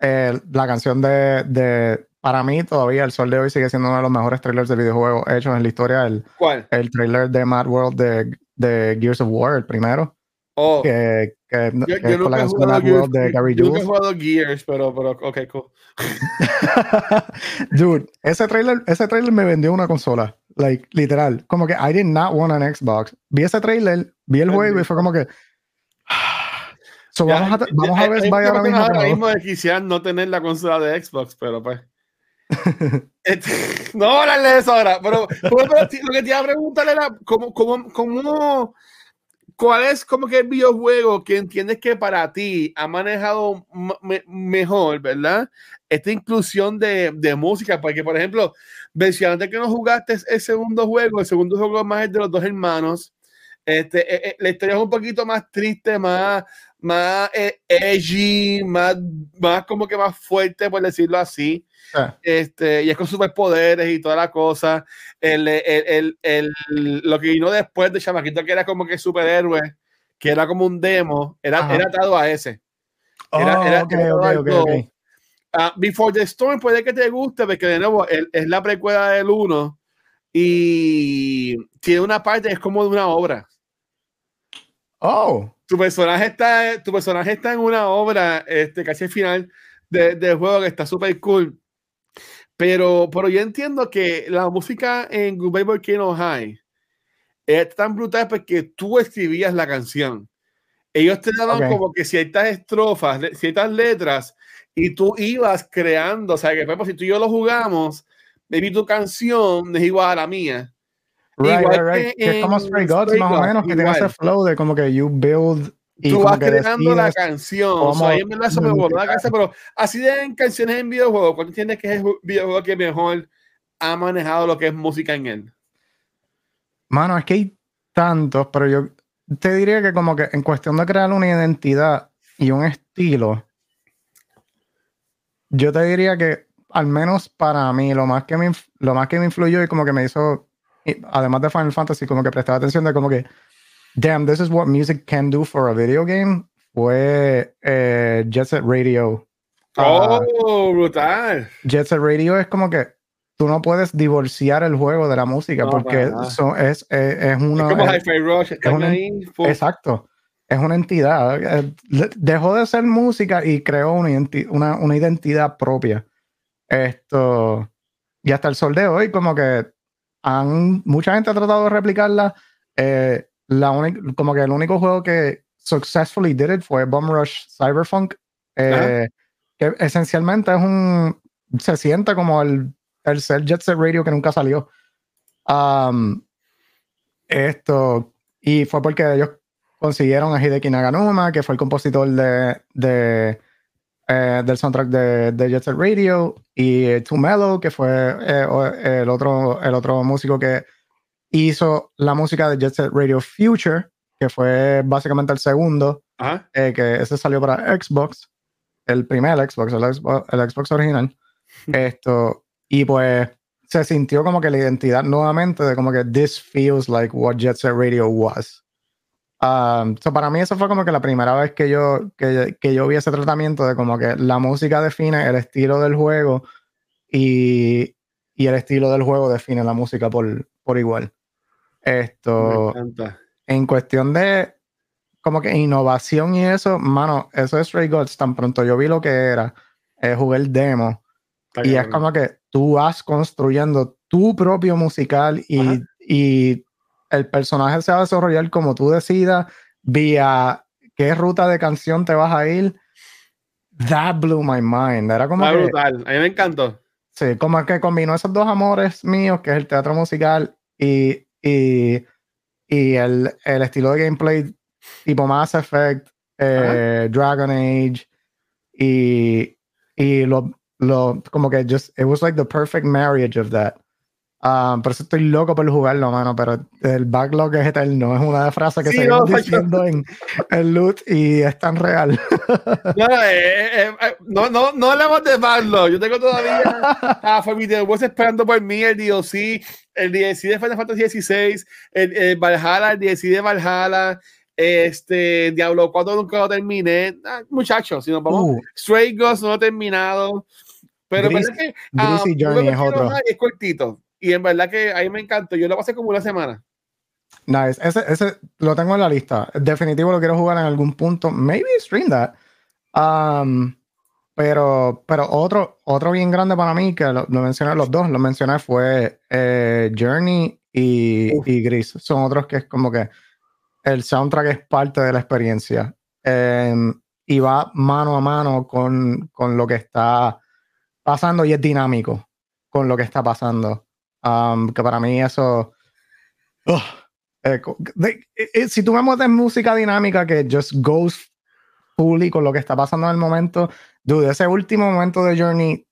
eh, la canción de, de. Para mí, todavía el sol de hoy sigue siendo uno de los mejores trailers de videojuegos hechos en la historia. El, ¿Cuál? el trailer de Mad World de, de Gears of War, el primero. Oh, Que, que, yo, que yo es nunca la he canción de jugado Mad Gears, World de Gary yo nunca he jugado Gears, pero, pero, ok, cool. Dude, ese trailer, ese trailer me vendió una consola. Like, literal. Como que I did not want an Xbox. Vi ese trailer, vi el juego y fue como que. So, Ya, vamos a, vamos a ver vaya ahora mismo. ahora mismo que quisieran no tener la consola de Xbox, pero pues. Este, no vamos a hablar de eso ahora, pero, pero, pero lo que te iba a preguntar era cómo, cómo, cómo, cuál es como que el videojuego que entiendes que para ti ha manejado me- mejor, ¿verdad? Esta inclusión de, de música, porque por ejemplo, mencionaste que no jugaste el segundo juego, el segundo juego más es de los dos hermanos. Este, eh, eh, la historia es un poquito más triste, más, más eh, edgy, más, más como que más fuerte, por decirlo así. Ah, Este, y es con superpoderes y toda la cosa. El, el, el, el- lo que vino después de Chamaquito, que era como que superhéroe, que era como un demo, era, Ajá. era atado a ese. Era- Oh, era- era ok, algo- ok, ok. Ah, Before the Storm puede que te guste, porque de nuevo el- es la precuela del 1 y tiene una parte, es como de una obra. Oh, Tu personaje está, tu personaje está en una obra este, casi al final de- del juego que está súper cool. Pero, pero yo entiendo que la música en Goodbye Volcano High es tan brutal porque tú escribías la canción. Ellos te daban Ok. como que ciertas estrofas, ciertas letras, y tú ibas creando. O sea, que si tú y yo lo jugamos, maybe tu canción es igual a la mía. right, Igual right, right. que Que es como Stray Gods, Stray más o menos, que tiene ese flow de como que you build y tú vas creando la canción. O sea, ahí en verdad eso me voló la cabeza, pero así de en canciones en videojuegos, ¿cuál entiendes que es el ju- videojuego que mejor ha manejado lo que es música en él? Mano, es que hay tantos, pero yo te diría que como que en cuestión de crear una identidad y un estilo, yo te diría que al menos para mí lo más que me, lo más que me influyó y como que me hizo, además de Final Fantasy, como que prestaba atención de como que, damn, this is what music can do for a video game, fue eh, Jet Set Radio. Ah, ¡Oh, brutal! Jet Set Radio es como que tú no puedes divorciar el juego de la música No, porque son- es, es, es una... es como Hi-Fi Rush, una-. Exacto. Es una entidad. eh, Dejó de ser música y creó una, una, una identidad propia. Esto. Y hasta el sol de hoy, como que han, mucha gente ha tratado de replicarla. eh, la como que el único juego que successfully did it fue Bomb Rush Cyberpunk. eh, que esencialmente es un. Se siente como el tercer Jet Set Radio que nunca salió. Um, esto. Y fue porque ellos consiguieron a Hideki Naganuma, que fue el compositor de, de, eh, del soundtrack de, de Jet Set Radio, y Too Mellow, que fue eh, el, otro, el otro músico que hizo la música de Jet Set Radio Future, que fue básicamente el segundo, Ajá. eh, que ese salió para Xbox, el primer Xbox, el Xbox, el Xbox original. Esto, y pues se sintió como que la identidad nuevamente de como que this feels like what Jet Set Radio was. Um, so para mí eso fue como que la primera vez que yo, que, que yo vi ese tratamiento de como que la música define el estilo del juego y, y el estilo del juego define la música por, por igual. Esto, en cuestión de como que innovación y eso, mano, eso es Stray Gods, tan pronto yo vi lo que era, eh, jugué el demo Está y es cabrón. como que tú vas construyendo tu propio musical y, y el personaje se va a desarrollar como tú decidas, vía qué ruta de canción te vas a ir. That blew my mind. Era como que, brutal. A mí me encantó. sí, como que combinó esos dos amores míos, que es el teatro musical y, y, y el, el estilo de gameplay tipo Mass Effect, eh, Dragon Age y, y lo, lo, como que just, it was like the perfect marriage of that. Um, por eso estoy loco por jugarlo, mano, pero el backlog es eterno, es una frase que Sí, se no, diciendo en el loot y es tan real. No, eh, eh, eh, no, no, no hablamos de Barlo. Yo tengo todavía a Family Wars esperando por mí el DLC, el DLC de Final Fantasy XVI, el, el Valhalla, el DLC de Valhalla, este Diablo 4 nunca lo terminé. Ah, muchachos, si nos vamos, Uh, Stray Ghost no lo he terminado. Pero Gris- verdad que ah, Journey es otro. Es cortito. Y en verdad que a mí me encantó. Yo lo pasé como una semana. Nice. Ese, ese lo tengo en la lista. Definitivo lo quiero jugar en algún punto. Maybe stream that. Um, pero, pero otro, otro bien grande para mí, que lo, lo mencioné los dos, lo mencioné fue eh, Journey y, y Gris. Son otros que es como que el soundtrack es parte de la experiencia. Em, y va mano a mano con, con lo que está pasando y es dinámico. con lo que está pasando. Um, que para mí eso... Ugh, eh, de- eh, eh, si tú me muestras música dinámica que just goes fully con lo que está pasando en el momento, dude, ese último momento de Journey,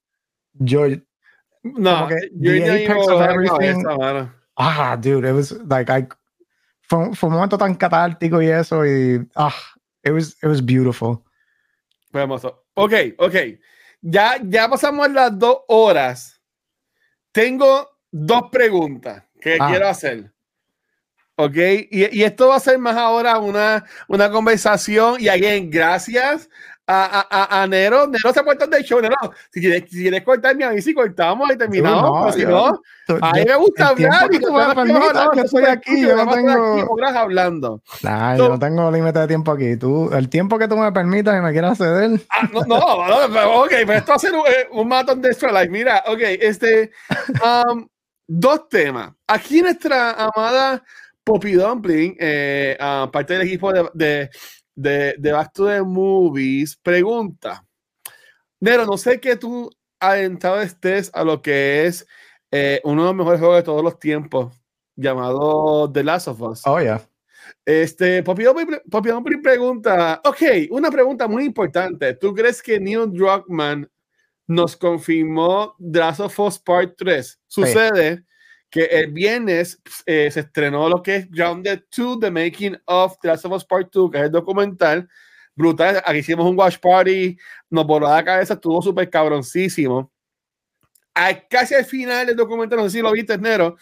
yo... No, que mano. Ah, dude, it was like I... Fue, fue un momento tan catártico y eso, y... Ah, it was, it was beautiful. Fue hermoso. Ok, ok. Ya, ya pasamos las dos horas. Tengo dos preguntas que Ah. quiero hacer. Ok, y, y esto va a ser más ahora una, una conversación. Y again, gracias a, a, a- Nero. Nero se puesto del show. Nero, si quieres, si quieres cortarme a mí, si cortamos y terminamos. no, pero si yo- no, a mí yo- me gusta hablar. y tú me hablar, yo estoy aquí, yo no tengo- horas hablando. Nah, So- yo no tengo límite de tiempo aquí. Tú, el tiempo que tú me permitas y me quieras ceder. Ah, no, no, no, ok, pero esto va a ser un, eh, un maratón de Extra Life. Mira, ok, este, um, dos temas. Aquí nuestra amada Poppy Dumpling, eh, ah, parte del equipo de, de, de, de Back to the Movies, pregunta, Nero, no sé que tú adentrado estés a lo que es eh, uno de los mejores juegos de todos los tiempos, llamado The Last of Us. Oh, yeah. Este, Poppy Dumpling- Poppy Dumpling pregunta, ok, una pregunta muy importante. ¿Tú crees que Neil Druckmann nos confirmó Last of Us Part 3? Sucede que el viernes eh, se estrenó lo que es Grounded 2, The Making of The Last of Us Part 2, que es el documental. Brutal, aquí hicimos un watch party, nos voló la cabeza, estuvo súper cabroncísimo. A- casi al final del documental, no sé si lo viste, Nero,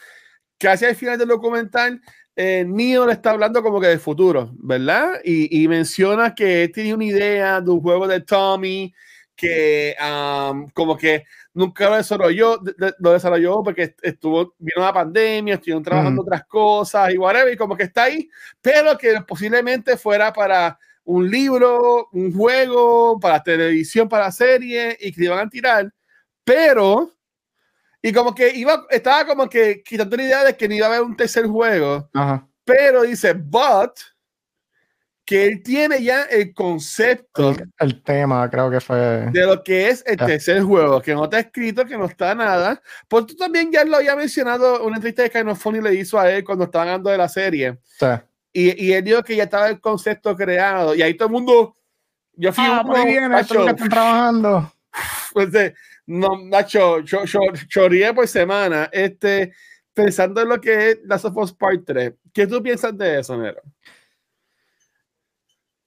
casi al final del documental, eh, Neo le está hablando como que del futuro, ¿verdad? Y, y menciona que él tiene una idea de un juego de Tommy que um, como que nunca lo desarrolló, de- de- lo desarrolló porque estuvo, vino la pandemia, estuvieron trabajando Ujú. otras cosas y whatever, y como que está ahí, pero que posiblemente fuera para un libro, un juego, para televisión, para serie, y que le iban a tirar, pero, y como que iba, estaba como que quitando la idea de que no iba a haber un tercer juego, Ajá. pero dice, but, que él tiene ya el concepto El, el tema creo que fue. de lo que es el Ya. tercer juego, que no está escrito, que no está nada. Pues tú también ya lo había mencionado en una entrevista of Funny le hizo a él cuando estaban hablando de la serie. Sí. Y, y él dijo que ya estaba el concepto creado. Y ahí todo el mundo. Yo fui Ah, muy bien, esto es lo Nacho, que están trabajando. pues, eh, no, Nacho, cho, cho, chorrié por semana. Este, pensando en lo que es Last of Us Part 3. ¿Qué tú piensas de eso, Nero?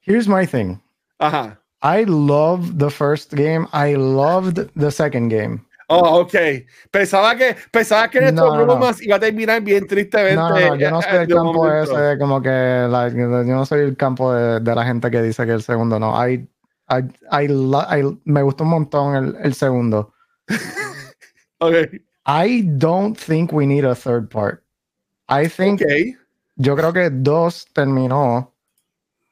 Here's my thing. Ajá. I loved the first game. I loved the second game. Oh, ok. Pensaba que, pensaba que en No, bromas iba a terminar bien tristemente. No, no, yo no soy el campo momento. ese de como que yo no soy el campo de, de la gente que dice que el segundo no. I, I, I, I- me gustó un montón el, el segundo. Ok. I don't think we need a third part. I think yo creo que dos terminó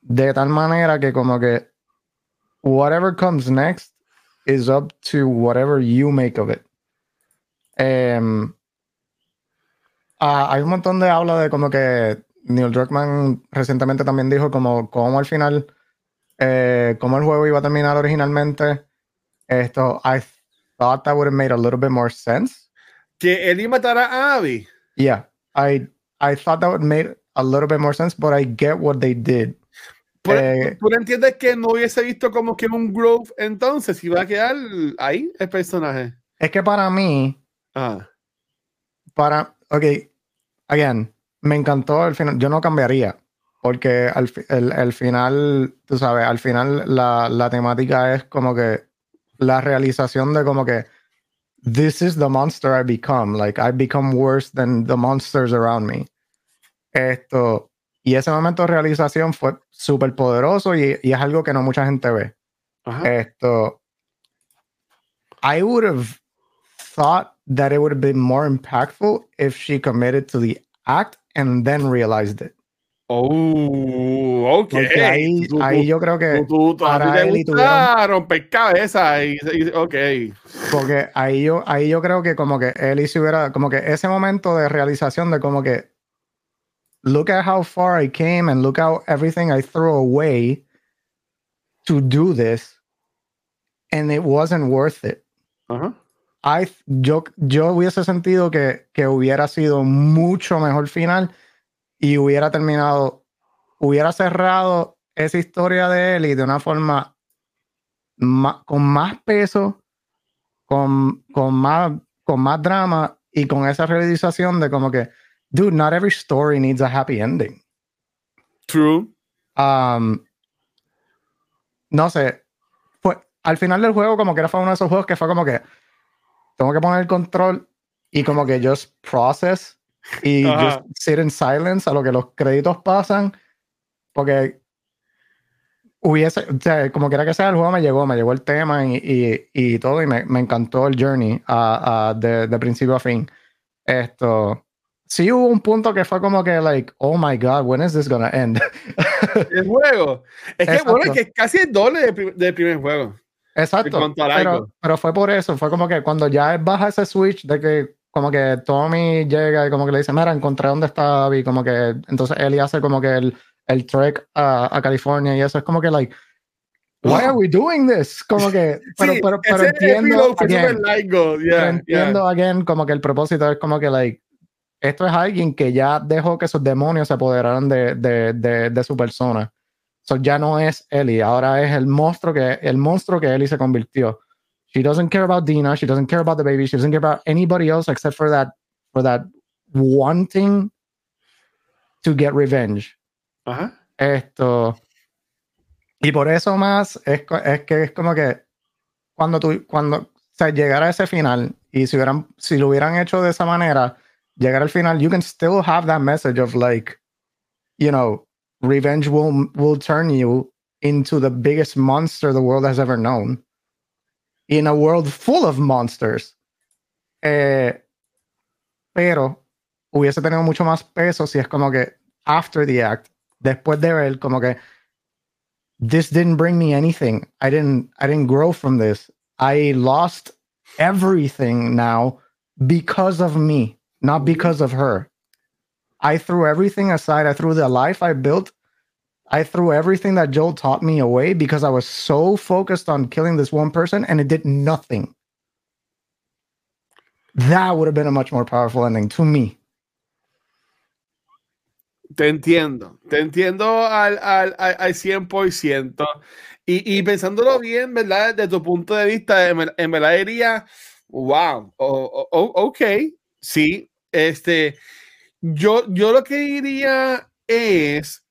de tal manera que como que whatever comes next is up to whatever you make of it. Em, ah, hay un montón de habla de como que Neil Druckmann recientemente también dijo como, como al final, eh, cómo el juego iba a terminar originalmente. Esto, I thought that would have made a little bit more sense. Que él iba a matar a Abby. Yeah, I I thought that would make a little bit more sense, but I get what they did. Eh, ¿Tú entiendes que no hubiese visto como que un growth entonces? Iba a quedar ahí el personaje. es que para mí, Ah. para, ok, again, me encantó el final. Yo no cambiaría, porque al el, el final, tú sabes, al final la, la temática es como que la realización de como que this is the monster I become. Like I become worse than the monsters around me. Esto, y ese momento de realización fue súper poderoso y, y es algo que no mucha gente ve. Ajá. Esto, I would have thought that it would have been more impactful if she committed to the act and then realized it. Oh, ok. Porque ahí, Tú- ahí tú- yo creo que, tú- para él y gusta romper cabezas. Y, y- ok. porque ahí yo, ahí yo creo que como que él y si hubiera, como que ese momento de realización de como que, look at how far I came and look how everything I threw away to do this, and it wasn't worth it. Ajá. I, yo, yo hubiese sentido que, que hubiera sido mucho mejor final y hubiera terminado, hubiera cerrado esa historia de él y de una forma con más peso, con, con, más, con más drama y con esa realización de como que, dude, not every story needs a happy ending. True. Um, no sé, fue, al final del juego como que era fue uno de esos juegos que fue como que tengo que poner el control y como que just process y just sit in silence a lo que los créditos pasan porque hubiese, o sea, como quiera que sea el juego me llegó, me llegó el tema y, y, y todo y me, me, encantó el journey a, a de, de, principio a fin. Esto, sí hubo un punto que fue como que, like, oh my god, when is this gonna end? el juego. Es que, bueno, es que casi el doble del de primer juego. Exacto. Pero, pero, fue por eso, fue como que cuando ya baja ese switch de que como que Tommy llega y como que le dice, mira, encontré dónde está Abby, como que entonces Ellie hace como que el, el trek a, a California y eso es como que like why are we doing this? Como que, pero, sí, pero, pero entiendo, again, yeah, entiendo yeah. again, como que el propósito es como que, like, esto es alguien que ya dejó que sus demonios se apoderaran de, de, de, de su persona. So ya no es Ellie, ahora es el monstruo que, el monstruo que Ellie se convirtió. She doesn't care about Dina, she doesn't care about the baby, she doesn't care about anybody else except for that, for that wanting to get revenge. Ajá. Esto. Y por eso más es, es, que es como que cuando tú, cuando o sea, llegar a ese final y si, hubieran, si lo hubieran hecho de esa manera, llegar al final, you can still have that message of like, you know, revenge will, will turn you into the biggest monster the world has ever known in a world full of monsters. Eh, pero hubiese tenido mucho más peso si es como que after the act después de ver como que this didn't bring me anything. I didn't I didn't grow from this. I lost everything now because of me, not because of her. I threw everything aside. I threw the life I built. I threw everything that Joel taught me away because I was so focused on killing this one person and it did nothing. That would have been a much more powerful ending to me. Te entiendo, te entiendo al, al, al 100%. Y, y pensándolo bien, ¿verdad? Desde tu punto de vista, en, en verdad diría, wow, oh, oh, ok, sí, este, yo, yo lo que diría es,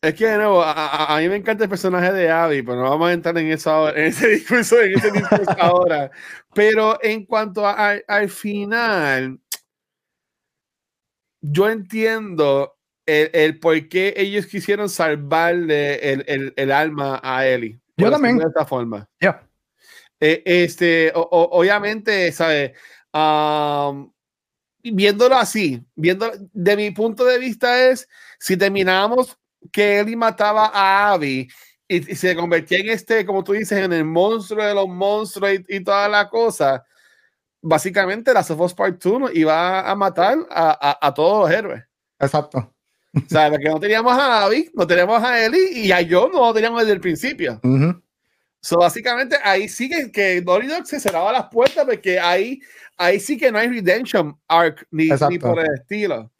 es que de nuevo, a, a, mí me encanta el personaje de Abby, pero no vamos a entrar en, eso, en ese discurso, en ese discurso ahora. Pero en cuanto a, al final, yo entiendo el, el, por qué ellos quisieron salvarle el, el, el alma a Ellie. Yo también. De esta forma. Yeah. Eh, este, o, o, obviamente, ¿sabes? Um, viéndolo así, viendo de mi punto de vista es, si terminamos que Ellie mataba a Abby y, y, se convertía en este, como tú dices, en el monstruo de los monstruos y, y toda la cosa, básicamente la Sofos Part 2 iba a matar a, a, a, todos los héroes. Exacto. O sea, porque no teníamos a Abby, no teníamos a Ellie y a yo no lo teníamos desde el principio. Uh -huh. So, básicamente ahí sí que, que Naughty Dog se cerraba las puertas porque ahí, ahí sí que no hay redemption arc ni, ni por el estilo.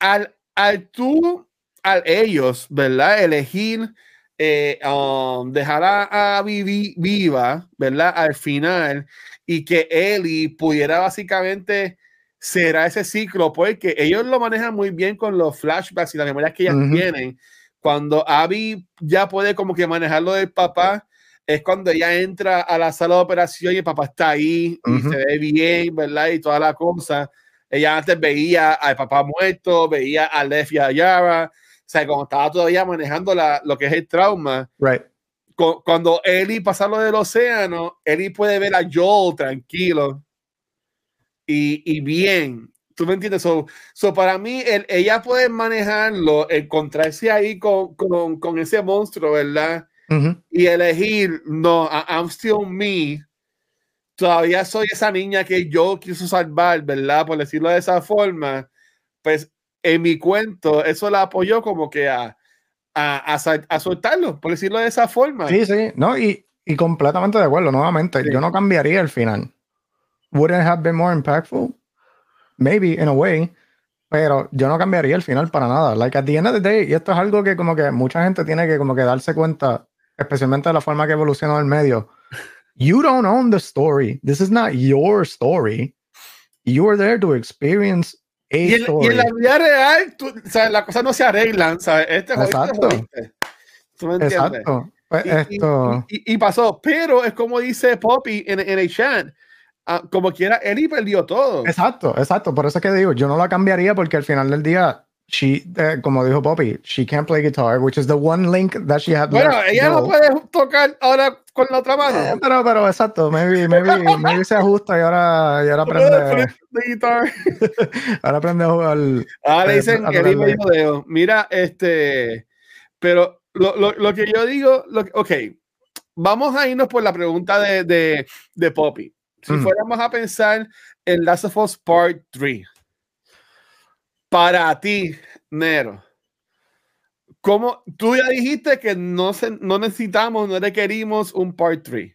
Al, al tú, al ellos, ¿verdad? Elegir eh, um, dejar a, a Vivi viva, ¿verdad? Al final y que Ellie pudiera básicamente cerrar ese ciclo, porque ellos lo manejan muy bien con los flashbacks y las memorias que ellas uh -huh. tienen. Cuando Abby ya puede como que manejarlo del papá, es cuando ella entra a la sala de operación y el papá está ahí uh -huh. y se ve bien, ¿verdad? Y toda la cosa. Ella antes veía al papá muerto, veía a Leff y a Yara, o sea, como estaba todavía manejando la, lo que es el trauma. Right cuando Ellie pasa lo del océano, Ellie puede ver a Joel tranquilo y, y bien. ¿Tú me entiendes? So, so para mí, el, ella puede manejarlo, encontrarse ahí con, con, con ese monstruo, ¿verdad? Uh -huh. Y elegir, no, I'm still me. Todavía soy esa niña que yo quiso salvar, ¿verdad? Por decirlo de esa forma. Pues en mi cuento, eso la apoyó como que a, a, a, a, soltarlo, por decirlo de esa forma. Sí, sí, no, y, y completamente de acuerdo, nuevamente, Sí. yo no cambiaría el final. Would it have been more impactful? Maybe, in a way. Pero yo no cambiaría el final para nada. Like, at the end of the day, y esto es algo que como que mucha gente tiene que como que darse cuenta, especialmente la forma que evolucionó el medio. You don't own the story. This is not your story. You are there to experience a Y y story. en la vida real, tú, o sea, las cosas no se arreglan, ¿sabes? Este Exacto. jodiste. ¿Tú me entiendes? Exacto. Pues Y, y- esto. y- y pasó, pero es como dice Poppy en, en el chat, ah, como quiera, Eli perdió todo. Exacto, exacto. Por eso es que digo, yo no la cambiaría porque al final del día, she, eh, como dijo Poppy, she can't play guitar, which is the one link that she had Bueno, ella no puede tocar ahora con la otra Eh, mano. pero, pero exacto, maybe, maybe, maybe se ajusta y ahora, y ahora aprende, guitar. ahora aprende a jugar. Ah, le Eh, dicen que medio dedo. Mira, este, pero lo, lo, lo que yo digo, lo, ok, vamos a irnos por la pregunta de, de, de Poppy. Si Ujú. fuéramos a pensar en Last of Us Part 3, para ti, Nero, ¿cómo, tú ya dijiste que no, se, no necesitamos, no requerimos un Part 3,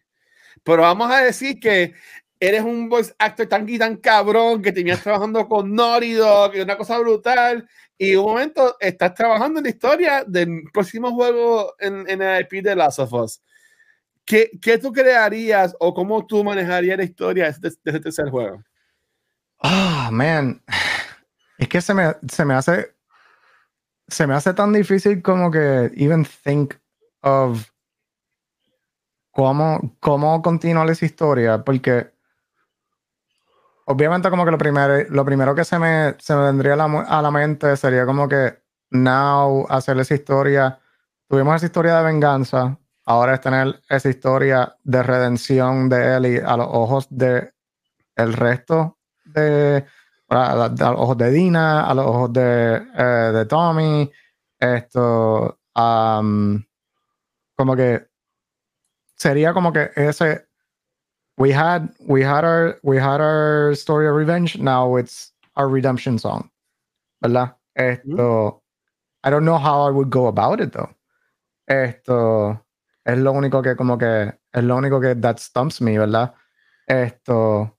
pero vamos a decir que eres un voice actor tan y tan cabrón que tenías trabajando con Naughty Dog y una cosa brutal y un momento estás trabajando en la historia del próximo juego en, en el IP de Last of Us. ¿Qué, ¿Qué tú crearías o cómo tú manejarías la historia de de ese tercer juego? Ah, man. Es que se me, se me hace. Se me hace tan difícil como que even think of cómo, cómo continuar esa historia. Porque obviamente, como que lo primero, lo primero que se me, se me vendría a la, a la mente sería como que now hacer esa historia. Tuvimos esa historia de venganza. Ahora es tener esa historia de redención de Ellie a los ojos de el resto de a, a los ojos de Dina, a los ojos de, eh, de Tommy, esto, am, como que sería como que ese we had we had our we had our story of revenge now it's our redemption song ¿verdad? esto I don't know how I would go about it though esto es lo único que como que es lo único que that stumps me ¿verdad? esto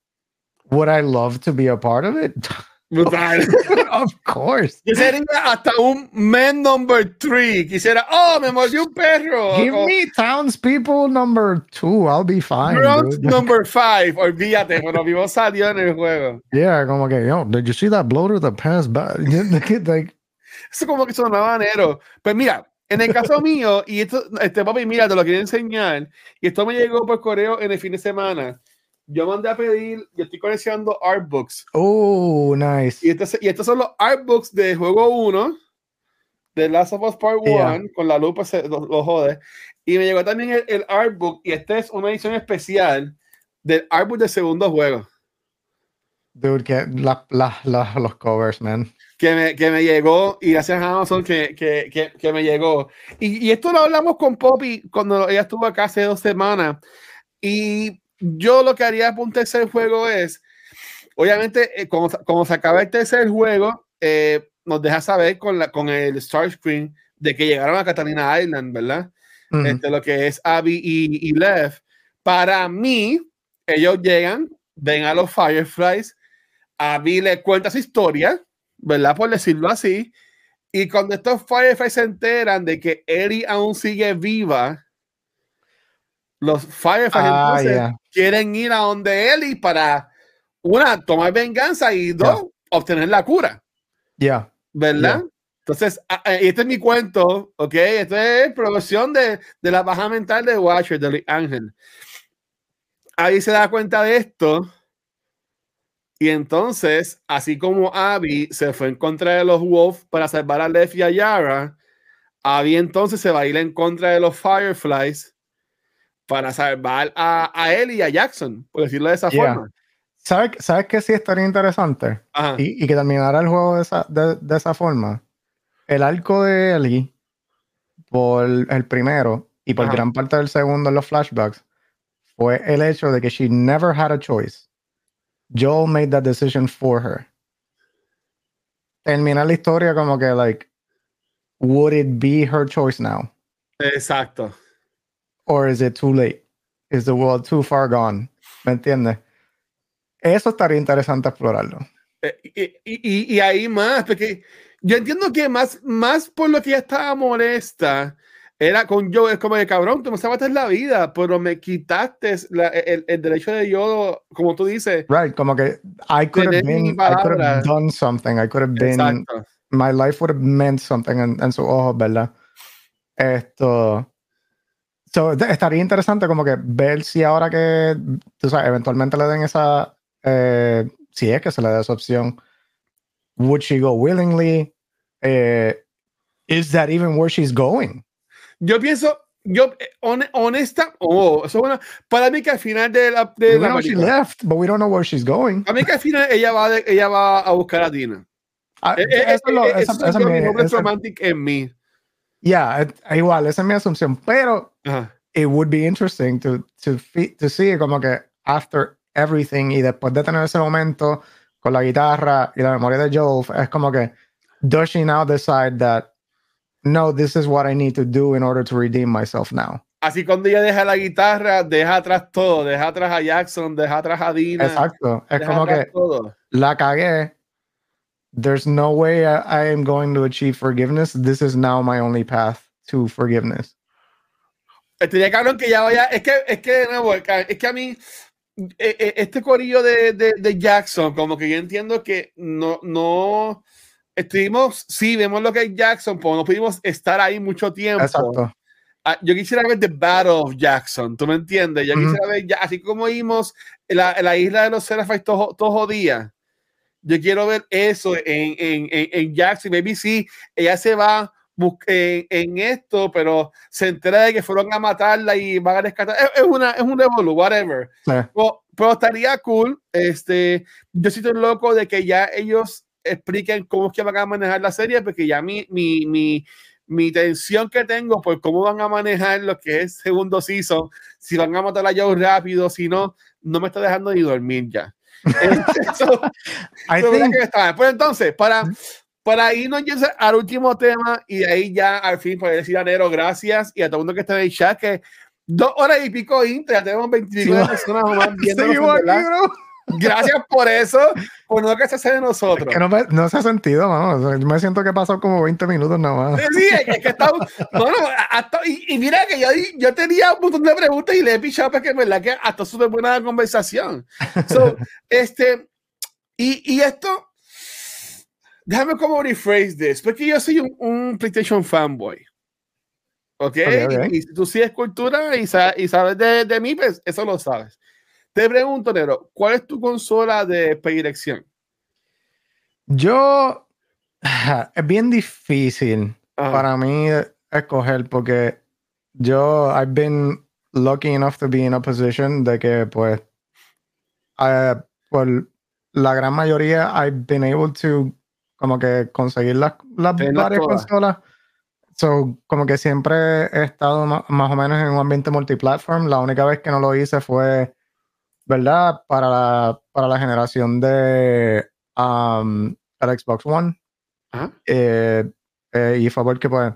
would I love to be a part of it Brutal. of course Yo sería hasta un man number three. Quisiera, oh, me mordió un perro. give me townspeople number two I'll be fine dude. number five. Olvídate, pero vivo salió en el juego. yeah como que yo did you see that bloater that passed by like Eso como que sonaba nero. Pues mira, en el caso mío, y esto, este papi, mira, te lo quería enseñar, y esto me llegó por correo en el fin de semana. Yo mandé a pedir, yo estoy coleccionando artbooks, oh nice y, este, y estos son los artbooks de juego 1, de Last of Us Part 1, Yeah. con la lupa se lo, lo jode. Y me llegó también el, el artbook, y esta es una edición especial del artbook del segundo juego. Dude, que la, la, la- los covers, man. que me, que me llegó y gracias a Amazon que, que, que, que me llegó. Y, y esto lo hablamos con Poppy cuando ella estuvo acá hace dos semanas. Y yo lo que haría para un tercer juego es, obviamente, eh, como, como se acaba el tercer juego, eh, nos deja saber con, la, con el Star Screen de que llegaron a Catalina Island, ¿verdad? Ujú. este, lo que es Abby y, y Lev. Para mí, ellos llegan, ven a los Fireflies, Abby le cuenta su historia, ¿verdad? Por decirlo así. Y cuando estos Fireflies se enteran de que Ellie aún sigue viva, los Fireflies Ah, entonces yeah. quieren ir a donde Ellie para, una, tomar venganza y dos, obtener la cura. Yeah. ¿verdad? Entonces, a- a- y este es mi cuento, ¿ok? Esto es producción de, de la baja mental de Watcher, de Luis Ángel. Ahí se da cuenta de esto. Y entonces, así como Abby se fue en contra de los Wolf para salvar a Lev y a Yara, Abby entonces se va a ir en contra de los Fireflies para salvar a, a él y a Jackson, por decirlo de esa Yeah. forma. ¿Sabes, ¿Sabes qué sí estaría interesante? Y, y que terminara el juego de esa, de, de esa forma. El arco de Ellie, por el primero y por Ajá. gran parte del segundo en los flashbacks, fue el hecho de que she never had a choice. Joel made that decision for her. Termina la historia como que, like, would it be her choice now? Exacto. Or is it too late? is the world too far gone? ¿Me entiendes? Eso estaría interesante explorarlo. Eh, y, y, y, ahí más, porque yo entiendo que más, más por lo que ella estaba molesta, era con yo, es como de cabrón, tú me salvaste la vida, pero me quitaste la, el, el, derecho de yo, como tú dices. Right, como que I could have been, I could have done something, I could have been, Exacto. my life would have meant something en, en sus ojos, ¿verdad? Esto. So, estaría interesante como que ver si ahora que, tú sabes, eventualmente le den esa, eh, si es que se le da esa opción, would she go willingly? Uh, is that even where she's going? Yo pienso, yo eh, on, honesta, oh, eso bueno, para mí que al final de la de we la know she left, but we don't know where she's going. A mí que al final ella va de, ella va a buscar a Dina. Ah, eh, eso es lo, esa, esa, esa mi, romantic en mí. Yeah, igual, esa es mi asunción, pero it would be interesting to to to see como que after everything y después de tener ese momento con la guitarra y la memoria de Joel, es como que does she now decide that no, this is what I need to do in order to redeem myself now? Así cuando ella deja la guitarra, deja atrás todo, deja atrás a Jackson, deja atrás a Dina. Exacto, es como que todo. la cagué. There's no way I, I am going to achieve forgiveness. This is now my only path to forgiveness. Estaría cabrón que ya vaya. Es que, es que, no, es que a mí, e, e, este corillo de, de, de, Jackson, como que yo entiendo que no, no estuvimos, sí, vemos lo que es Jackson, pero no pudimos estar ahí mucho tiempo. Exacto. Ah, yo quisiera ver The Battle of Jackson, ¿tú me entiendes? Yo quisiera ver, así como vimos la, la isla de los Seraphim todos todo días. Yo quiero ver eso en, en, en, en Jackson. Maybe sí, ella se va en, en, esto, pero se entera de que fueron a matarla y van a rescatar. Es, es una, es un revolu, whatever. Pero, pero, estaría cool. Este, yo estoy loco de que ya ellos expliquen cómo es que van a manejar la serie, porque ya mi, mi, mi, mi tensión que tengo por cómo van a manejar lo que es segundo season, si van a matar a Joe rápido, si no, no me está dejando ni dormir ya. eso, eso think... que está. Pues entonces, para, para irnos al último tema y de ahí ya al fin poder decir a Nero gracias y a todo el mundo que está en el chat que dos horas y pico inter, ya tenemos 29 sí, personas más viendo. Gracias por eso, por no que se hace de nosotros. Es que no, me, no se ha sentido, mano. Yo me siento que he pasado como 20 minutos nada más. Sí, es que está. bueno, hasta, y, y, mira que yo, yo tenía un montón de preguntas y le he pichado porque es verdad que hasta súper buena conversación. So, este, y, y esto déjame como rephrase this, porque yo soy un, un PlayStation fanboy. ¿Ok? okay, okay. Y, y, si tú sigues cultura y, sa y sabes de, de, mí, pues eso lo sabes. Te pregunto, Nero, ¿cuál es tu consola de predilección? Yo, es bien difícil Ajá. para mí escoger porque yo, I've been lucky enough to be in a position de que, pues, uh, por la gran mayoría, I've been able to como que conseguir las, las varias consolas. So, como que siempre he estado más, más, o menos en un ambiente multiplatform. La única vez que no lo hice fue, ¿verdad? Para la, para la generación de um, el Xbox One. Eh, eh, y fue porque, pues,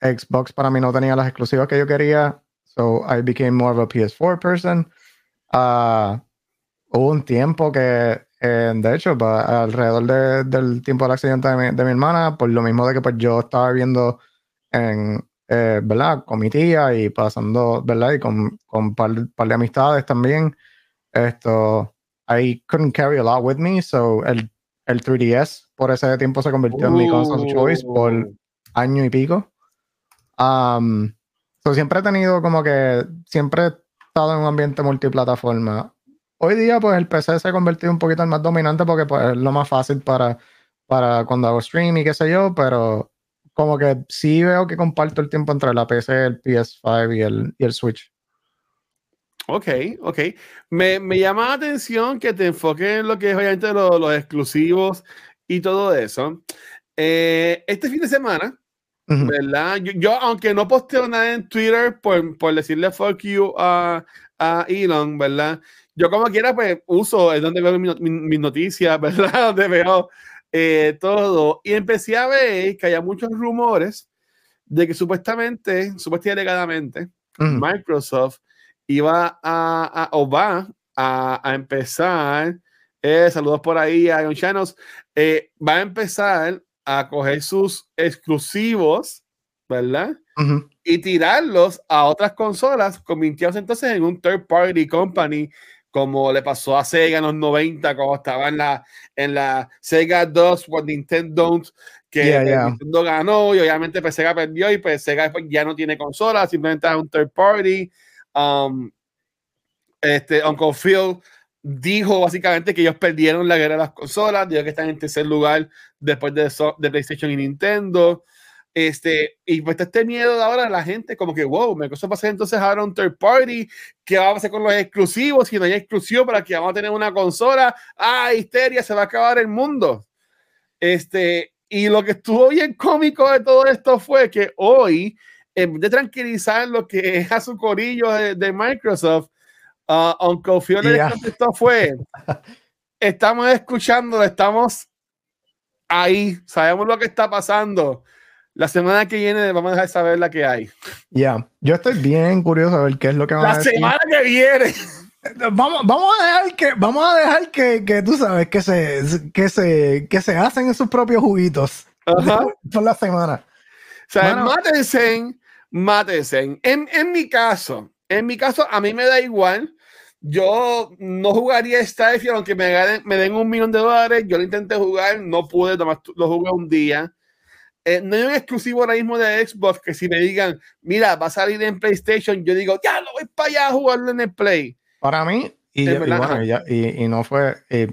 Xbox para mí no tenía las exclusivas que yo quería. So, I became more of a PS4 person. Uh, hubo un tiempo que eh, de hecho, pa, alrededor de, del tiempo del accidente de mi, de mi, hermana, por lo mismo de que pues yo estaba viviendo en, eh, ¿verdad? Con mi tía y pasando, ¿verdad? Y con, con par, par de amistades también. Esto, I couldn't carry a lot with me, so el, el 3DS por ese tiempo se convirtió en mi console choice por uh. año y pico. Um, so siempre he tenido como que, siempre he estado en un ambiente multiplataforma hoy día pues el PC se ha convertido un poquito en más dominante porque pues, es lo más fácil para, para cuando hago stream y qué sé yo, pero como que sí veo que comparto el tiempo entre la PC, el PS5 y el, y el Switch. Ok, ok. Me, me, llama la atención que te enfoques en lo que es obviamente los, los exclusivos y todo eso. Eh, este fin de semana, uh -huh. ¿verdad? Yo, yo, aunque no posteo nada en Twitter por, por decirle fuck you a, a Elon, ¿verdad? yo como quiera, pues uso, es donde veo mis mi, mi noticias, ¿verdad? Donde veo eh, todo. Y empecé a ver que había muchos rumores de que supuestamente, supuestamente alegadamente, mm. Microsoft iba a, a o va a, a empezar, eh, saludos por ahí a John Chanos, eh, va a empezar a coger sus exclusivos, ¿verdad? Y tirarlos a otras consolas, convirtiéndose entonces en un third party company, como le pasó a Sega en los 90, cuando estaba en la, en la Sega 2 o Nintendo, que Yeah, yeah. Nintendo ganó y obviamente pues, Sega perdió y pues Sega ya no tiene consola, simplemente es un third party. Um, este, Uncle Phil dijo básicamente que ellos perdieron la guerra de las consolas, dijo que están en tercer lugar después de, so- de PlayStation y Nintendo. Este, y pues está este miedo de ahora de la gente, como que, wow, Microsoft va a ser entonces ahora un third party, ¿qué va a hacer con los exclusivos? Si no hay exclusivo para que vamos a tener una consola, ah, histeria, se va a acabar el mundo. Este, y lo que estuvo bien cómico de todo esto fue que hoy, en vez de tranquilizar lo que es a su corillo de, de Microsoft, uh, Uncle Phil Yeah. contestó fue, estamos escuchando, estamos ahí, sabemos lo que está pasando. La semana que viene vamos a dejar saber la que hay. Ya, yo estoy bien curioso de ver qué es lo que van a La decir. semana que viene. Vamos, vamos a dejar que, vamos a dejar que, que tú sabes que se, que se, que se hacen en sus propios juguitos Ajá. por la semana. O sea, Bueno. mátense, mátense. En, en mi caso, en mi caso, a mí me da igual. Yo no jugaría Starfield, aunque me, ganen- me den un millón de dólares. Yo lo intenté jugar, no pude, nomás lo jugué un día. Eh, no hay un exclusivo ahora mismo de Xbox que si me digan, mira, va a salir en PlayStation, yo digo, ya, lo voy para allá a jugarlo en el Play. Para mí, y, Es y verdad, bueno, ajá. y, ya- y- y no fue eh,